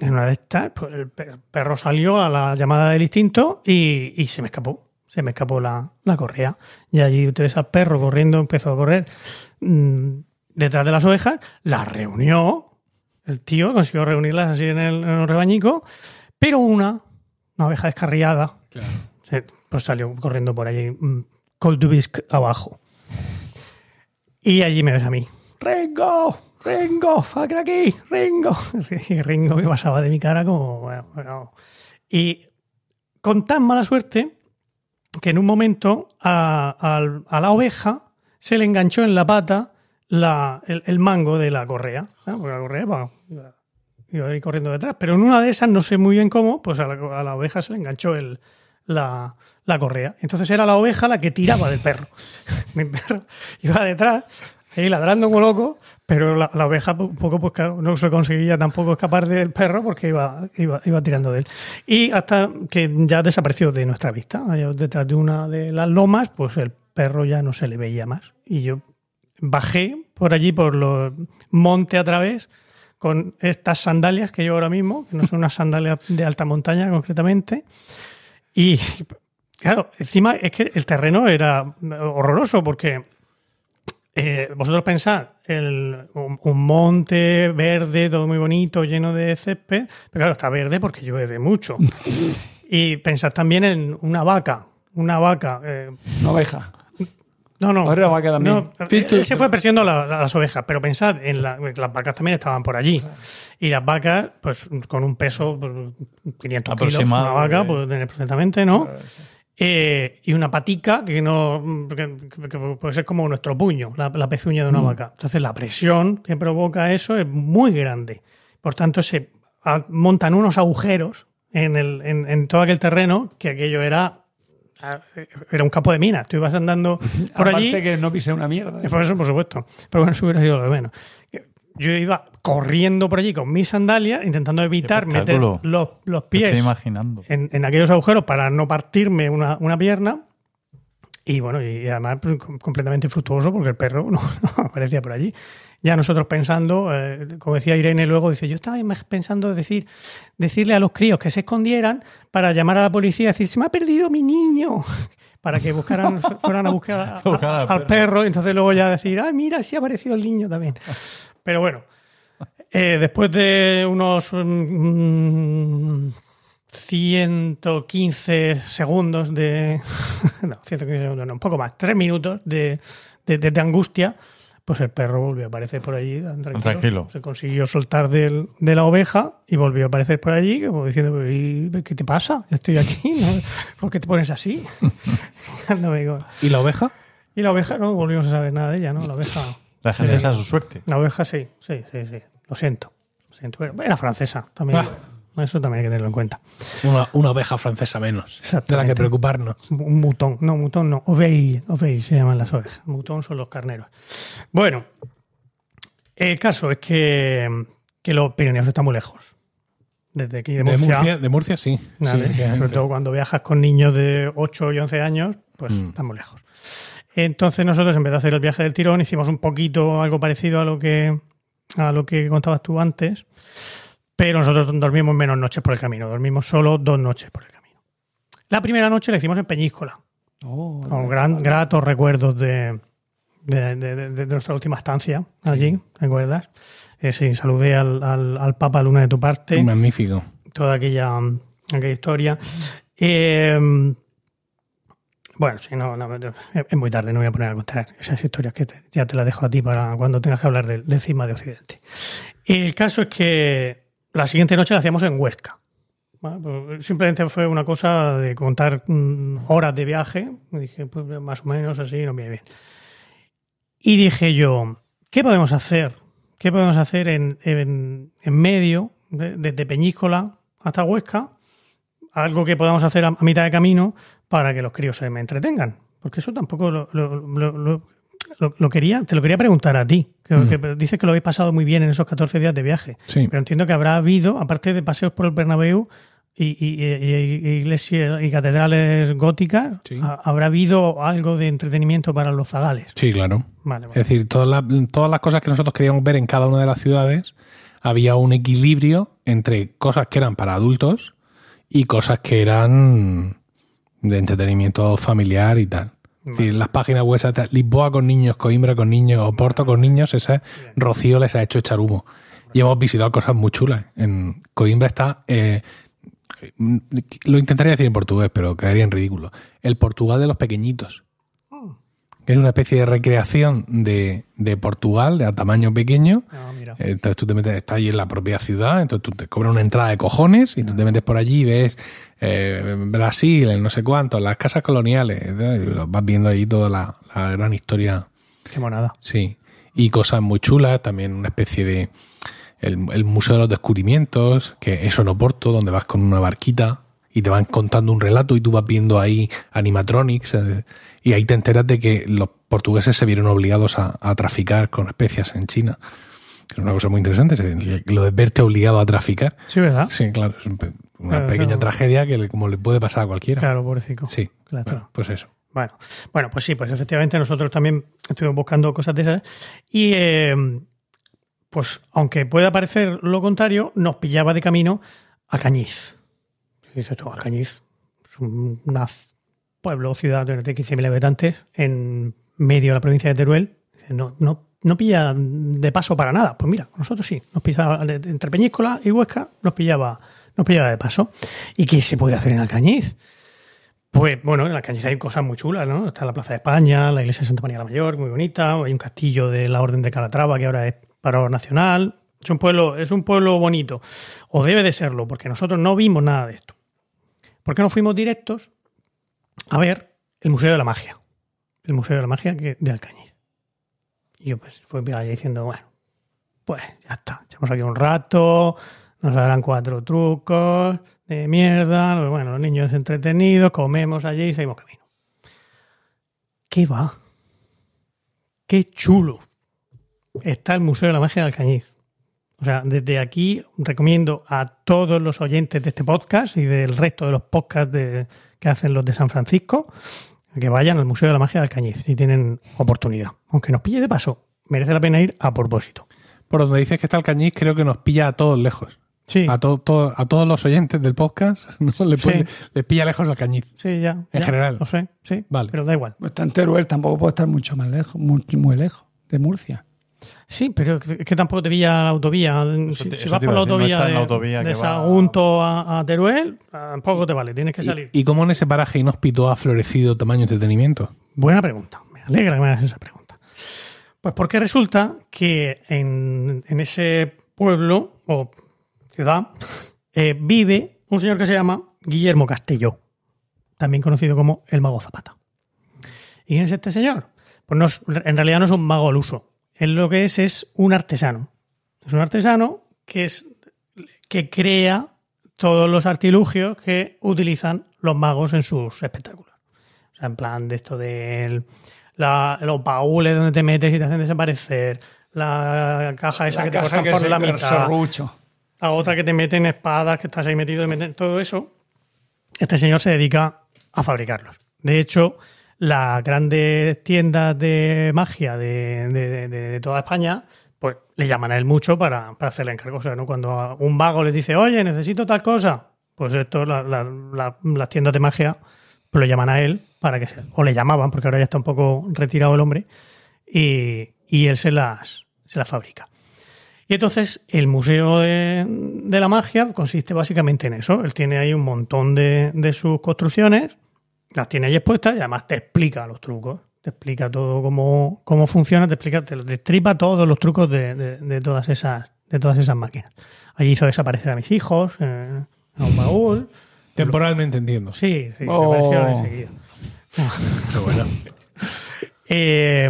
en una de estas, pues el per- perro salió a la llamada del instinto y, y se me escapó. Se me escapó la, la correa. Y allí te ves al perro corriendo, empezó a correr mm, detrás de las ovejas, las reunió. El tío consiguió reunirlas así en el, en el rebañico, pero una, una oveja descarriada, se- pues salió corriendo por allí, mm, Cold abajo. Y allí me ves a mí. ¡Ringo! ¡Ringo! ¡Fuck aquí! ¡Ringo! (laughs) Y Ringo me pasaba de mi cara como. Bueno. Y con tan mala suerte que en un momento a, al- a la oveja se le enganchó en la pata la- el, mango de la correa. ¿no? Porque la correa va- iba, a ir corriendo detrás. Pero en una de esas, no sé muy bien cómo, pues a la, a la oveja se le enganchó el, la, la correa. Entonces era la oveja la que tiraba del perro. (laughs) Mi perro iba detrás, ahí ladrando como loco, pero la, oveja poco pues no se conseguía tampoco escapar del perro porque iba, iba, iba tirando de él. Y hasta que ya desapareció de nuestra vista, detrás de una de las lomas, pues el perro ya no se le veía más. Y yo bajé por allí, por los monte a través, con estas sandalias que llevo ahora mismo, que no son unas sandalias de alta montaña concretamente. Y claro, encima es que el terreno era horroroso porque eh, vosotros pensad, el, un, un monte verde, todo muy bonito, lleno de césped, pero claro, está verde porque llueve mucho. (laughs) y pensad también en una vaca, una vaca. eh, Una oveja. no, no. Vaca también. No, él se fue persiguiendo la- las ovejas, pero pensad, en la- las vacas también estaban por allí. Y las vacas, pues con un peso, pues, 500 kilos, una vaca eh. tener perfectamente, ¿no? Eh, y una patica que no que, que puede ser como nuestro puño, la, la pezuña de una vaca. Entonces la presión que provoca eso es muy grande. Por tanto, se montan unos agujeros en, el, en, en todo aquel terreno que aquello era, era un campo de minas. Tú ibas andando (laughs) por Aparte allí. que no pise una mierda. Por eso, por supuesto. Pero bueno, eso hubiera sido lo de menos. Yo iba corriendo por allí con mis sandalias, intentando evitar meter los, los pies imaginando. en, en aquellos agujeros para no partirme una, una pierna. Y bueno, y además pues, com- completamente fructuoso porque el perro (laughs) no, no aparecía por allí. Ya nosotros pensando, eh, como decía Irene luego, dice, yo estaba pensando decir, decirle a los críos que se escondieran para llamar a la policía y decir, se me ha perdido mi niño. (laughs) Para que buscaran, fueran a buscar a- (laughs) a- al al perro. y entonces luego ya decir, ay, mira, sí ha aparecido el niño también. Pero bueno, eh, después de unos mm, 115 segundos de. (laughs) No, 115 segundos, no, un poco más, tres minutos de, de- de- de angustia, pues el perro volvió a aparecer por allí. Tranquilo. Tranquilo. Se consiguió soltar del- de la oveja y volvió a aparecer por allí, como diciendo, "Pero, ¿y ¿qué te pasa? Estoy aquí, (laughs) ¿no? ¿por qué te pones así? (laughs) ¿Y la oveja? y la oveja no volvimos a saber nada de ella, ¿no? La oveja. La gente esa es su suerte. La oveja sí, sí, sí, sí. Lo siento. Lo siento. Pero era francesa también. Eso también hay que tenerlo en cuenta. Una, una oveja francesa menos. De la Exactamente. que preocuparnos. Un mutón. No, mutón no. Oveille. Oveille se llaman las ovejas. Mutón son los carneros. Bueno, el caso es que, que los Pirineos están muy lejos. Desde aquí de De Murcia. Murcia, de Murcia sí. Sobre todo cuando viajas con niños de 8 y 11 años, pues Mm. estamos lejos. Entonces nosotros, en vez de hacer el viaje del tirón, hicimos un poquito algo parecido a lo que, a lo que contabas tú antes, pero nosotros dormimos menos noches por el camino, dormimos solo dos noches por el camino. La primera noche la hicimos en Peñíscola, Oh, con gran, gratos recuerdos de, de, de- de- de nuestra última estancia allí, ¿recuerdas? Eh, sí, saludé al, al, al Papa Luna de tu parte Magnífico. toda aquella, aquella historia. Eh, Bueno, sí, no, no, es muy tarde, no voy a poner a contar esas historias que te- ya te las dejo a ti para cuando tengas que hablar del, del cisma de Occidente. El caso es que la siguiente noche la hacíamos en Huesca. Pues Simplemente fue una cosa de contar mm, horas de viaje. Y dije, pues más o menos así, no me bien. Y dije yo, ¿qué podemos hacer? ¿Qué podemos hacer en, en, en medio, de- desde Peñíscola hasta Huesca? Algo que podamos hacer a, a mitad de camino para que los críos se me entretengan. Porque eso tampoco lo, lo- quería, te lo quería preguntar a ti. Que, Mm. que dices que lo habéis pasado muy bien en esos 14 días de viaje. Sí. Pero entiendo que habrá habido, aparte de paseos por el Bernabéu y, y- y- y- iglesias y catedrales góticas, Sí. ha- habrá habido algo de entretenimiento para los zagales. Sí, claro. Vale, Es vale. decir, todas las, todas las cosas que nosotros queríamos ver en cada una de las ciudades, había un equilibrio entre cosas que eran para adultos y cosas que eran de entretenimiento familiar y tal. Es decir, las páginas web, Lisboa con niños, Coimbra con niños, Oporto con niños, esa Rocío les ha hecho echar humo. Y hemos visitado cosas muy chulas. En Coimbra está, eh, lo intentaría decir en portugués, pero quedaría en ridículo. El Portugal de los pequeñitos que es una especie de recreación de, de Portugal, de a tamaño pequeño. Ah, mira. Entonces tú te metes, está ahí en la propia ciudad, entonces tú te cobras una entrada de cojones y tú te metes por allí y ves eh, Brasil, el no sé cuánto, las casas coloniales, ¿no? y lo vas viendo ahí toda la, la gran historia, Qué monada. sí. Y cosas muy chulas, también una especie de el, el Museo de los Descubrimientos, que es en Oporto, donde vas con una barquita y te van contando un relato y tú vas viendo ahí animatronics eh, y ahí te enteras de que los portugueses se vieron obligados a, a traficar con especias en China. Que es una cosa muy interesante, lo de verte obligado a traficar. Sí, ¿verdad? Sí, claro, es una Claro, pequeña claro. tragedia que le- como le puede pasar a cualquiera. Claro, pobrecito. Sí, Claro. bueno, pues eso. Bueno, bueno, pues sí, pues efectivamente nosotros también estuvimos buscando cosas de esas y eh, pues aunque pueda parecer lo contrario, nos pillaba de camino a Cañiz. Dices tú, Alcañiz es un pueblo ciudad de 15.000 habitantes en medio de la provincia de Teruel. No, no, no pilla de paso para nada. Pues mira, nosotros sí, nos pillaba de- de- entre Peñíscola y Huesca, nos pillaba, nos pillaba de paso. ¿Y qué se puede hacer en Alcañiz? Pues bueno, en Alcañiz hay cosas muy chulas, ¿no? Está la Plaza de España, la iglesia de Santa María la Mayor, muy bonita, hay un castillo de la Orden de Calatrava que ahora es paro nacional. Es un pueblo, es un pueblo bonito. O debe de serlo, porque nosotros no vimos nada de esto. ¿Por qué no fuimos directos a ver el Museo de la Magia? El Museo de la Magia de Alcañiz. Y yo pues fui allá diciendo, bueno, pues ya está, echamos aquí un rato, nos harán cuatro trucos de mierda, bueno, los niños entretenidos, comemos allí y seguimos camino. ¿Qué va? Qué chulo está el Museo de la Magia de Alcañiz. O sea, desde aquí recomiendo a todos los oyentes de este podcast y del resto de los podcasts de- que hacen los de San Francisco que vayan al Museo de la Magia de Alcañiz si tienen oportunidad. Aunque nos pille de paso, merece la pena ir a propósito. Por donde dices que está el cañiz, creo que nos pilla a todos lejos. Sí, A, to- to- a todos los oyentes del podcast (laughs) ¿no? le, puede- Sí. le pilla lejos el cañiz. sí, ya. En ya, general. Lo sé, sí. Vale. Pero da igual. Pues está en Teruel, tampoco puede estar mucho más lejos, muy, muy lejos de Murcia. Sí, pero es que tampoco te pilla la autovía. Si, te- si eso vas por la no autovía está en la de, autovía de que va- Sagunto a, a Teruel, tampoco te vale, tienes que salir. ¿Y, y cómo en ese paraje inhóspito ha florecido tamaño entretenimiento? Buena pregunta. Me alegra que me hagas esa pregunta. Pues porque resulta que en, en ese pueblo o ciudad eh, vive un señor que se llama Guillermo Castelló, también conocido como el Mago Zapata. ¿Y quién es este señor? Pues no es- en realidad no es un mago al uso. Él lo que es es un artesano. Es un artesano que, es, que crea todos los artilugios que utilizan los magos en sus espectáculos. O sea, en plan de esto de la- los baúles donde te metes y te hacen desaparecer, la caja esa que te cortan por la mitad, serrucho. la otra que te meten espadas, que estás ahí metido, te meten todo eso. Este señor se dedica a fabricarlos. De hecho, las grandes tiendas de magia de, de- toda España, pues le llaman a él mucho para, para hacerle encargo. O sea, ¿no? Cuando un vago les dice, oye, necesito tal cosa, pues esto, la- la- la- las tiendas de magia, pues le llaman a él para que se. O le llamaban, porque ahora ya está un poco retirado el hombre, y, y él se las, se las fabrica. Y entonces el Museo de, de la Magia consiste básicamente en eso. Él tiene ahí un montón de, de sus construcciones las tiene ahí expuestas y además te explica los trucos. Te explica todo cómo, cómo funciona, te explica, te destripa todos los trucos de, de- de todas esas de todas esas máquinas. Allí hizo desaparecer a mis hijos, eh, a un baúl. Temporalmente entiendo. Sí, sí, Oh. desaparecieron enseguida. Pero bueno. Eh,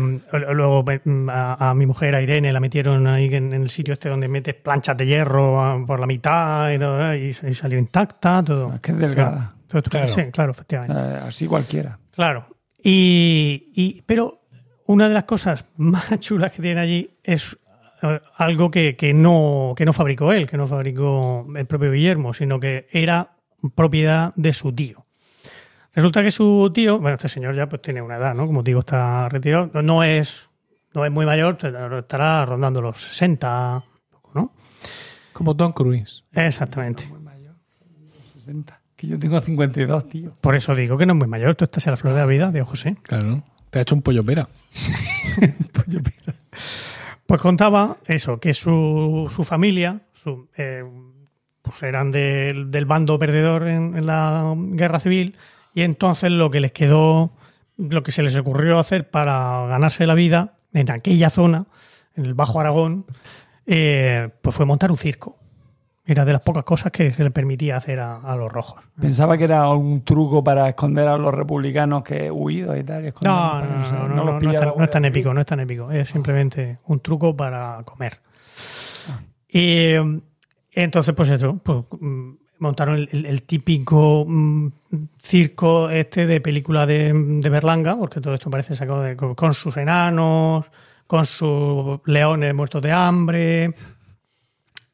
luego mm, a, a mi mujer, a Irene, la metieron ahí en, en el sitio este donde metes planchas de hierro ah, por la mitad y, todo, y, y salió intacta, todo. Es que es delgada. Claro. Sí, claro, efectivamente. Eh, así cualquiera. Claro. Y, y- pero una de las cosas más (laughs) chulas que tiene allí es eh, algo que, que no, que no fabricó él, que no fabricó el propio Guillermo, sino que era propiedad de su tío. Resulta que su tío, bueno, este señor ya pues tiene una edad, ¿no? Como digo, está retirado. No- es, no es muy mayor, estará rondando los 60, ¿no? Como Tom Cruise. Exactamente. 60. Que yo tengo 52, tío. Por eso digo que no es muy mayor. Tú estás en la flor de la vida, Dios José. Claro. Te ha hecho un (laughs) pollo pera. Pues contaba eso, que su, su familia su, eh, pues eran del, del bando perdedor en, en la guerra civil y entonces lo que les quedó, lo que se les ocurrió hacer para ganarse la vida en aquella zona, en el Bajo Aragón, eh, pues fue montar un circo. Era de las pocas cosas que se le permitía hacer a, a los rojos. Pensaba que era un truco para esconder a los republicanos que he huido y tal. y No, no, no, no, no, es tan, la no es tan Guardia épico, no es tan épico. Es simplemente un truco para comer. Y eh, entonces, pues eso, pues, mm, montaron el, el- el típico mm, circo este de película de, de Berlanga, porque todo esto parece sacado de, con, con sus enanos, con sus leones muertos de hambre.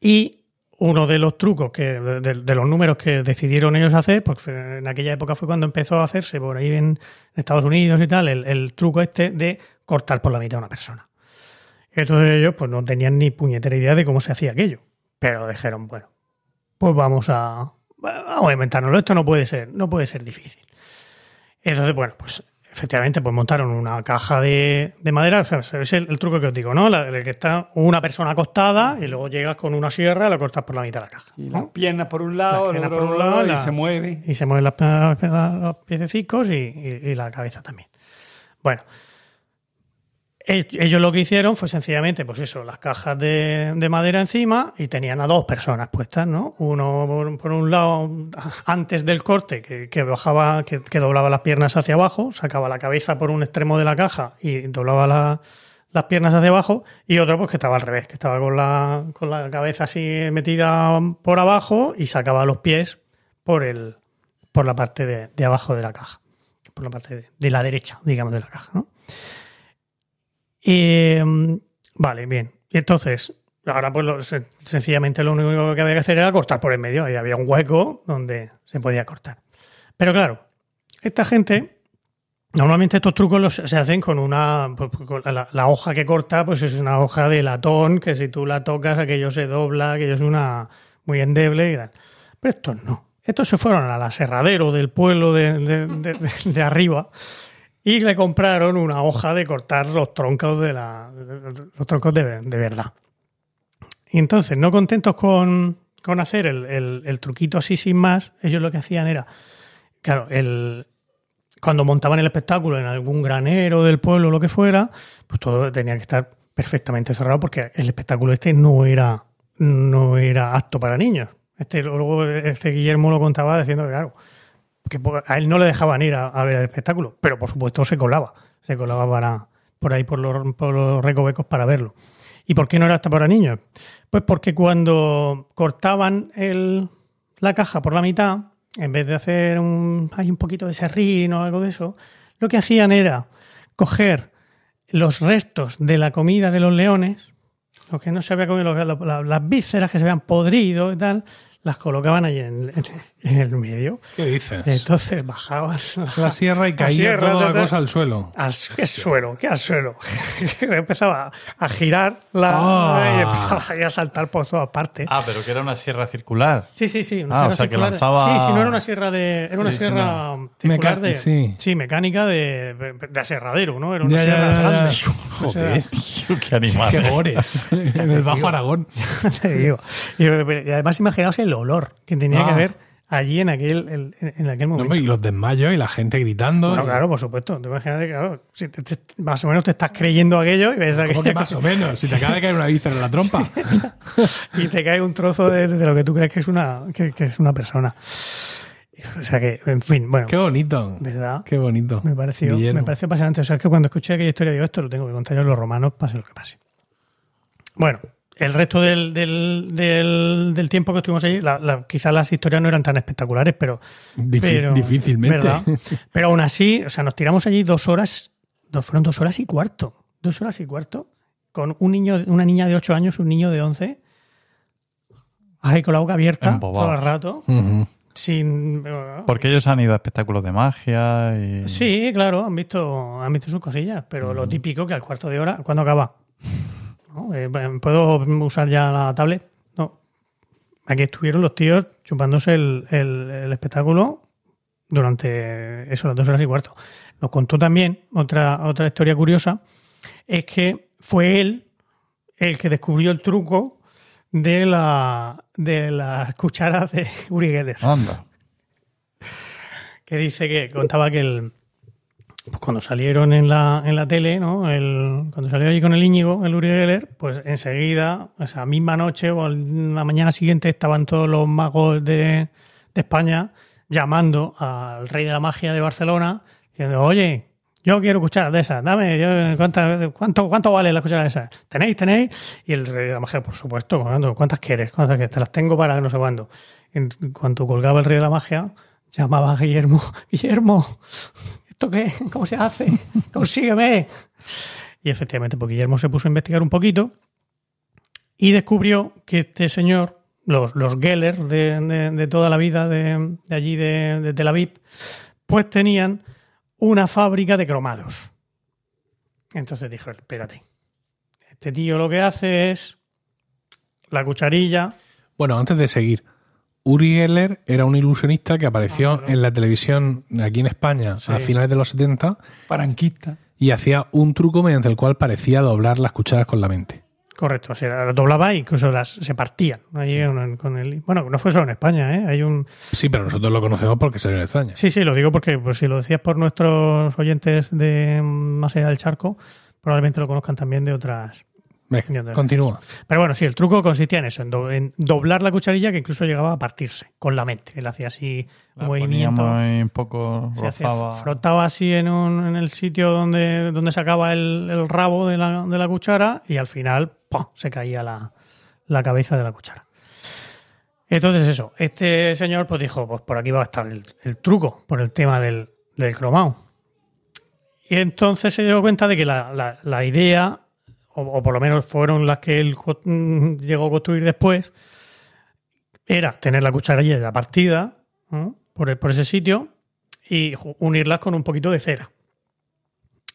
Y uno de los trucos que de, los números que decidieron ellos hacer, porque en aquella época fue cuando empezó a hacerse por ahí en Estados Unidos y tal, el, truco este de cortar por la mitad a una persona. Entonces ellos pues no tenían ni puñetera idea de cómo se hacía aquello. Pero dijeron, bueno, pues vamos a, vamos. Esto no puede ser, no puede ser difícil. Entonces, bueno, pues efectivamente, pues montaron una caja de, de madera. O sea, es el, el truco que os digo, ¿no? La, el que está una persona acostada y luego llegas con una sierra y la cortas por la mitad de la caja. Y ¿no? las piernas por un lado, Las por un lado, y se mueve. Y se mueven las, las- los piececicos y, y- y la cabeza también. Bueno, ellos lo que hicieron fue sencillamente, pues eso, las cajas de, de madera encima y tenían a dos personas puestas, ¿no? Uno por, un lado antes del corte, que, bajaba, que, doblaba las piernas hacia abajo, sacaba la cabeza por un extremo de la caja y doblaba la- las piernas hacia abajo, y otro pues que estaba al revés, que estaba con la, con la cabeza así metida por abajo y sacaba los pies por el por la parte de, de abajo de la caja, por la parte de, de la derecha, digamos, de la caja, ¿no? Mm, vale, bien. Y entonces, ahora pues lo- se- sencillamente lo único que había que hacer era cortar por el medio. Ahí había un hueco donde se podía cortar. Pero claro, esta gente, normalmente estos trucos los, se hacen con una, pues, con la, hoja que corta, pues es una hoja de latón, que si tú la tocas, aquello se dobla, aquello es una muy endeble y tal. Pero estos no. Estos se fueron al aserradero del pueblo de- de- de- de arriba y le compraron una hoja de cortar los troncos de la los troncos de, de verdad. Y entonces, no contentos con, con hacer el, el- el truquito así sin más, ellos lo que hacían era, claro, el, cuando montaban el espectáculo en algún granero del pueblo o lo que fuera, pues todo tenía que estar perfectamente cerrado porque el espectáculo este no era, no era apto para niños. Este, luego este Guillermo lo contaba diciendo que, claro, que a él no le dejaban ir a, ver el espectáculo, pero por supuesto se colaba, se colaba para, por ahí por los, los recovecos para verlo. ¿Y por qué no era hasta para niños? Pues porque cuando cortaban el, la caja por la mitad, en vez de hacer un, hay un poquito de serrín o algo de eso, lo que hacían era coger los restos de la comida de los leones, lo que no se había comido, las vísceras que se habían podrido y tal, las colocaban ahí en, en- en el medio. ¿Qué dices? Entonces bajabas la sierra y la caía sierra, toda cosa al suelo. al ¿Qué suelo? ¿Qué al suelo? (laughs) empezaba a girar la Ah. y empezaba ahí a saltar por todas partes. Ah, pero que era una sierra circular. Sí, sí, sí. Una Ah, sierra o sea, que lanzaba- Sí, sí, no era una sierra de. Era una Sí, sí, sierra circular Meca- de. sí. mecánica de, de aserradero, ¿no? Era una Ya, sierra ya, ya. grande. (laughs) Joder, tío, qué animal. ¡Qué gores! (laughs) en el Bajo Aragón. Te digo. Y, y además, imaginaos el olor que tenía Ah. que haber allí en aquel, el- en aquel No, momento. y los desmayos y la gente gritando. Bueno, y- claro, por supuesto. Te imagínate, claro, si te- te- más o menos te estás creyendo aquello y ves ¿Cómo aquello que más o menos? Si te acaba de caer una víscera en la trompa. (laughs) y te cae un trozo de, de lo que tú crees que es una, que, que es una persona. O sea que, en fin, bueno, Qué bonito. ¿verdad? Qué bonito. Me pareció, Guillermo. me pareció apasionante. O sea, es que cuando escuché aquella historia digo, esto lo tengo que contar yo a los romanos, pase lo que pase. Bueno, el resto del, del, del, del tiempo que estuvimos allí, la- la- quizás las historias no eran tan espectaculares, pero... Difí- pero- difícilmente. ¿verdad? (laughs) Pero aún así, o sea, nos tiramos allí dos horas, dos, fueron dos horas y cuarto. Dos horas y cuarto, con un niño, una niña de ocho años, un niño de once, ahí con la boca abierta Embobados. todo el rato, sin... Porque ellos han ido a espectáculos de magia y... Sí, claro, han visto, han visto sus cosillas, pero lo típico que al cuarto de hora, ¿cuándo acaba? ¿No? Eh, ¿Puedo usar ya la tablet? No. Aquí estuvieron los tíos chupándose el, el- el espectáculo durante eso, las dos horas y cuarto. Nos contó también otra, otra historia curiosa, es que fue él el que descubrió el truco de la de las cucharas de (laughs) Uri Geller Anda. que dice que contaba que el, pues cuando salieron en la, en la tele, ¿no? El, cuando salió allí con el Íñigo, el Uri Geller, pues enseguida, esa misma noche o la mañana siguiente estaban todos los magos de, de España llamando al rey de la magia de Barcelona diciendo, oye, yo quiero cucharas de esas, dame, yo, ¿cuántas- cuánto, ¿cuánto vale las cucharas de esas? ¿Tenéis, tenéis? Y el rey de la magia, por supuesto, ¿cuántas- ¿cuántas quieres? ¿Cuántas quieres? Te las tengo para no sé cuándo. En cuanto colgaba el rey de la magia, llamaba a Guillermo, (laughs) Guillermo, ¿esto qué? (laughs) ¿Cómo se hace? (laughs) Consígueme. Y efectivamente, pues Guillermo se puso a investigar un poquito y descubrió que este señor, los, los Geller de, de- toda la vida de, de allí de Tel Aviv, pues tenían una fábrica de cromados. Entonces dijo, espérate, este tío lo que hace es la cucharilla, Bueno, antes de seguir, Uri Geller era un ilusionista que apareció Ah, claro. en la televisión aquí en España Sí. a finales de los 70 Paranquista. y hacía un truco mediante el cual parecía doblar las cucharas con la mente. correcto, se las doblaba e incluso las se partían. Ahí con- con el, bueno, no fue solo en España, ¿eh? hay un, Sí, pero nosotros lo conocemos porque salió en España. Sí, sí, lo digo porque pues, si lo decías por nuestros oyentes de más allá del charco, probablemente lo conozcan también de otras. Venga, continúa. Pero bueno, sí, el truco consistía en eso, en, do- en doblar la cucharilla que incluso llegaba a partirse con la mente. Él hacía así La movimiento. un poco, se hacía- rozaba. frotaba así en, un- en el sitio donde, donde sacaba el, el rabo de la, de la cuchara y al final ¡pum! se caía la, la cabeza de la cuchara. Entonces eso, este señor pues dijo, pues por aquí va a estar el, el truco, por el tema del, del cromado. Y entonces se dio cuenta de que la, la- la idea, o, o por lo menos fueron las que él mm, llegó a construir después, era tener la cucharilla ya partida ¿no? por, el- por ese sitio y unirlas con un poquito de cera.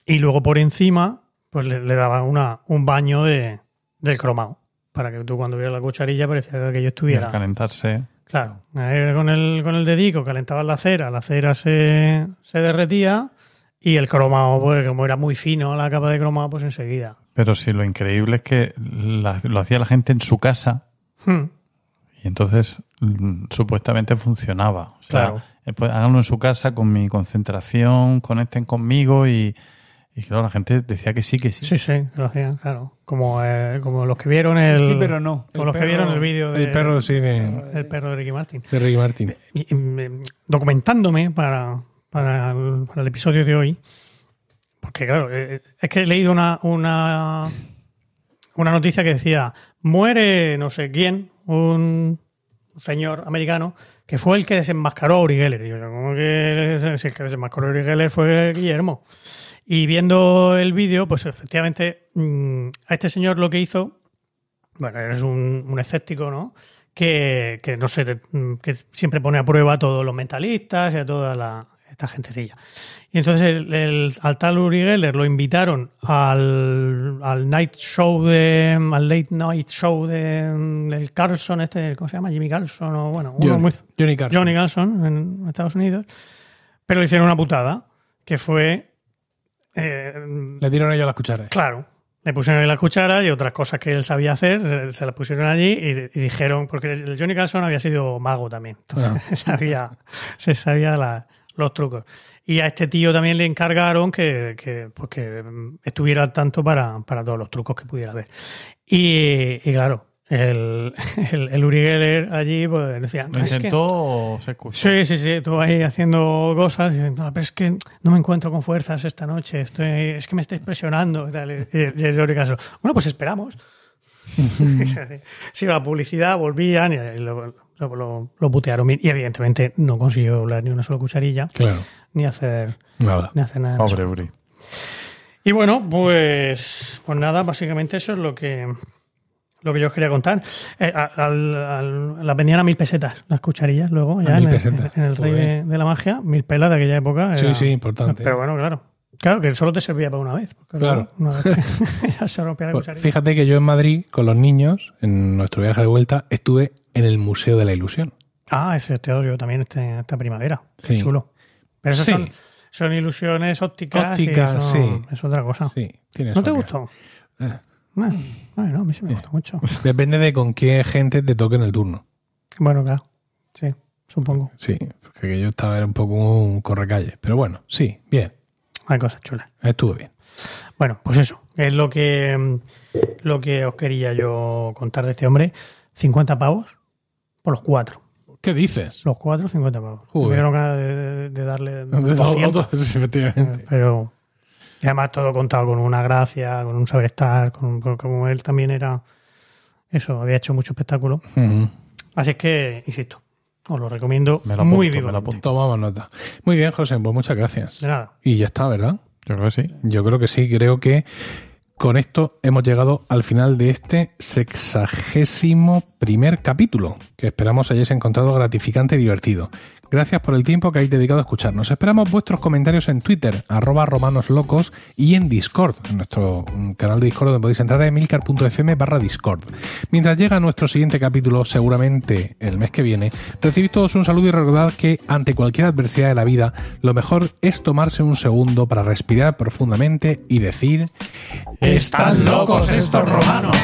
Y luego por encima, pues le, le daba una, un baño de, del cromado. Para que tú cuando vieras la cucharilla parecía que aquello Y al estuviera. calentarse. Claro, con el, con el dedico calentabas la cera, la cera se, se derretía y el cromado, pues como era muy fino la capa de cromado, pues enseguida. Pero sí, lo increíble es que la- lo hacía la gente en su casa Hmm, y entonces mm, supuestamente funcionaba. O sea, Claro. eh, pues, háganlo en su casa con mi concentración, conecten conmigo y, y claro, la gente decía que sí, que sí. Sí, sí, lo hacían, claro. Como, eh, como los que vieron el. Sí, pero no. Como los que vieron el vídeo de- El perro, sí, de, El perro de Ricky Martin. de Ricky Martin. Y- y me- documentándome para, para, el, episodio de hoy, porque claro, eh, es que he leído una, una, una noticia que decía, muere no sé quién, un señor americano, que fue el que desenmascaró a Uri Geller. Yo, ¿cómo que si el que desenmascaró a Uri Geller fue Guillermo? Y viendo el vídeo, pues efectivamente, mm, a este señor lo que hizo, bueno, eres un, un escéptico, ¿no? Que, que no sé, que siempre pone a prueba a todos los mentalistas y a toda la, esta gentecilla. Y entonces el, el- al tal Uri Geller lo invitaron al, al night show de al late night show de, del Carlson, este, ¿cómo se llama? Jimmy Carlson o bueno, uno Johnny, muy, Johnny Carson. Johnny Carlson en Estados Unidos, pero le hicieron una putada, que fue, eh, Le dieron ellos las cucharas. claro, Le pusieron ahí las cucharas y otras cosas que él sabía hacer, se, las pusieron allí y, y dijeron, porque el Johnny Carson había sido mago también, entonces (laughs) se sabía, se sabía la- los trucos. Y a este tío también le encargaron que, que, pues que estuviera al tanto para, para todos los trucos que pudiera ver. Y, y claro, el, (laughs) el, el Uri Geller allí pues, decía, Lo "No, es que- intentó o se excusó. Sí, sí, sí, estuvo ahí haciendo cosas diciendo, "No, pero es que no me encuentro con fuerzas esta noche, estoy, es que me estáis presionando. Y, tal. Y- el Carson, bueno, pues esperamos. (laughs) (laughs) sí, la publicidad volvían y lo, lo, lo- lo putearon. Y evidentemente no consiguió doblar ni una sola cucharilla, Claro. ni hacer, Nada. ni hacer nada. de eso. Pobre Uri. Y bueno, pues, pues nada, básicamente eso es lo que, lo que yo os quería contar. Eh, a- al- al- las vendían a mil pesetas las cucharillas luego, ya mil en, el- en el Rey de, de la Magia, mil pelas de aquella época. Sí, sí, importante. Pero bueno, claro. Claro, que solo te servía para una vez. Claro. una vez (laughs) se rompía la Pues fíjate que yo en Madrid, con los niños, en nuestro viaje de vuelta, estuve en el Museo de la Ilusión. Ah, ese teorio también este, esta primavera. Qué Sí. chulo. Pero esas Sí. son, son ilusiones ópticas. Ópticas, eso sí. Es otra cosa. Sí, ¿No te gustó? Eh. Bueno, bueno, a mí sí me gustó mucho. (laughs) Depende de con qué gente te toque en el turno. Bueno, claro. Sí, supongo. Sí, porque yo estaba era un poco un correcalle. Pero bueno, sí, bien. Hay cosas chulas. Estuvo bien. Bueno, pues eso. Es lo que, lo que os quería yo contar de este hombre. 50 pavos por los cuatro. ¿Qué dices? Los cuatro, 50 pavos. Joder. Me ganas de, de- darle (laughs) De esos 200. otros, sí, efectivamente. Pero y además todo contado con una gracia, con un saber estar, con, con- como él también era eso, había hecho mucho espectáculo. Así es que, insisto, os lo recomiendo Me lo muy apunto, me lo apunto. Tomamos nota. Muy bien, José, pues muchas gracias. De nada. Y ya está, ¿verdad? Yo creo que sí. Yo creo que sí, creo que con esto hemos llegado al final de este sexagésimo primer capítulo, que esperamos hayáis encontrado gratificante y divertido. Gracias por el tiempo que habéis dedicado a escucharnos. Esperamos vuestros comentarios en Twitter, arroba romanoslocos, y en Discord, en nuestro mm, canal de Discord donde podéis entrar a emilcar.fm barra Discord. Mientras llega nuestro siguiente capítulo, seguramente el mes que viene, recibid todos un saludo y recordad que ante cualquier adversidad de la vida, lo mejor es tomarse un segundo para respirar profundamente y decir... ¡Están locos estos romanos!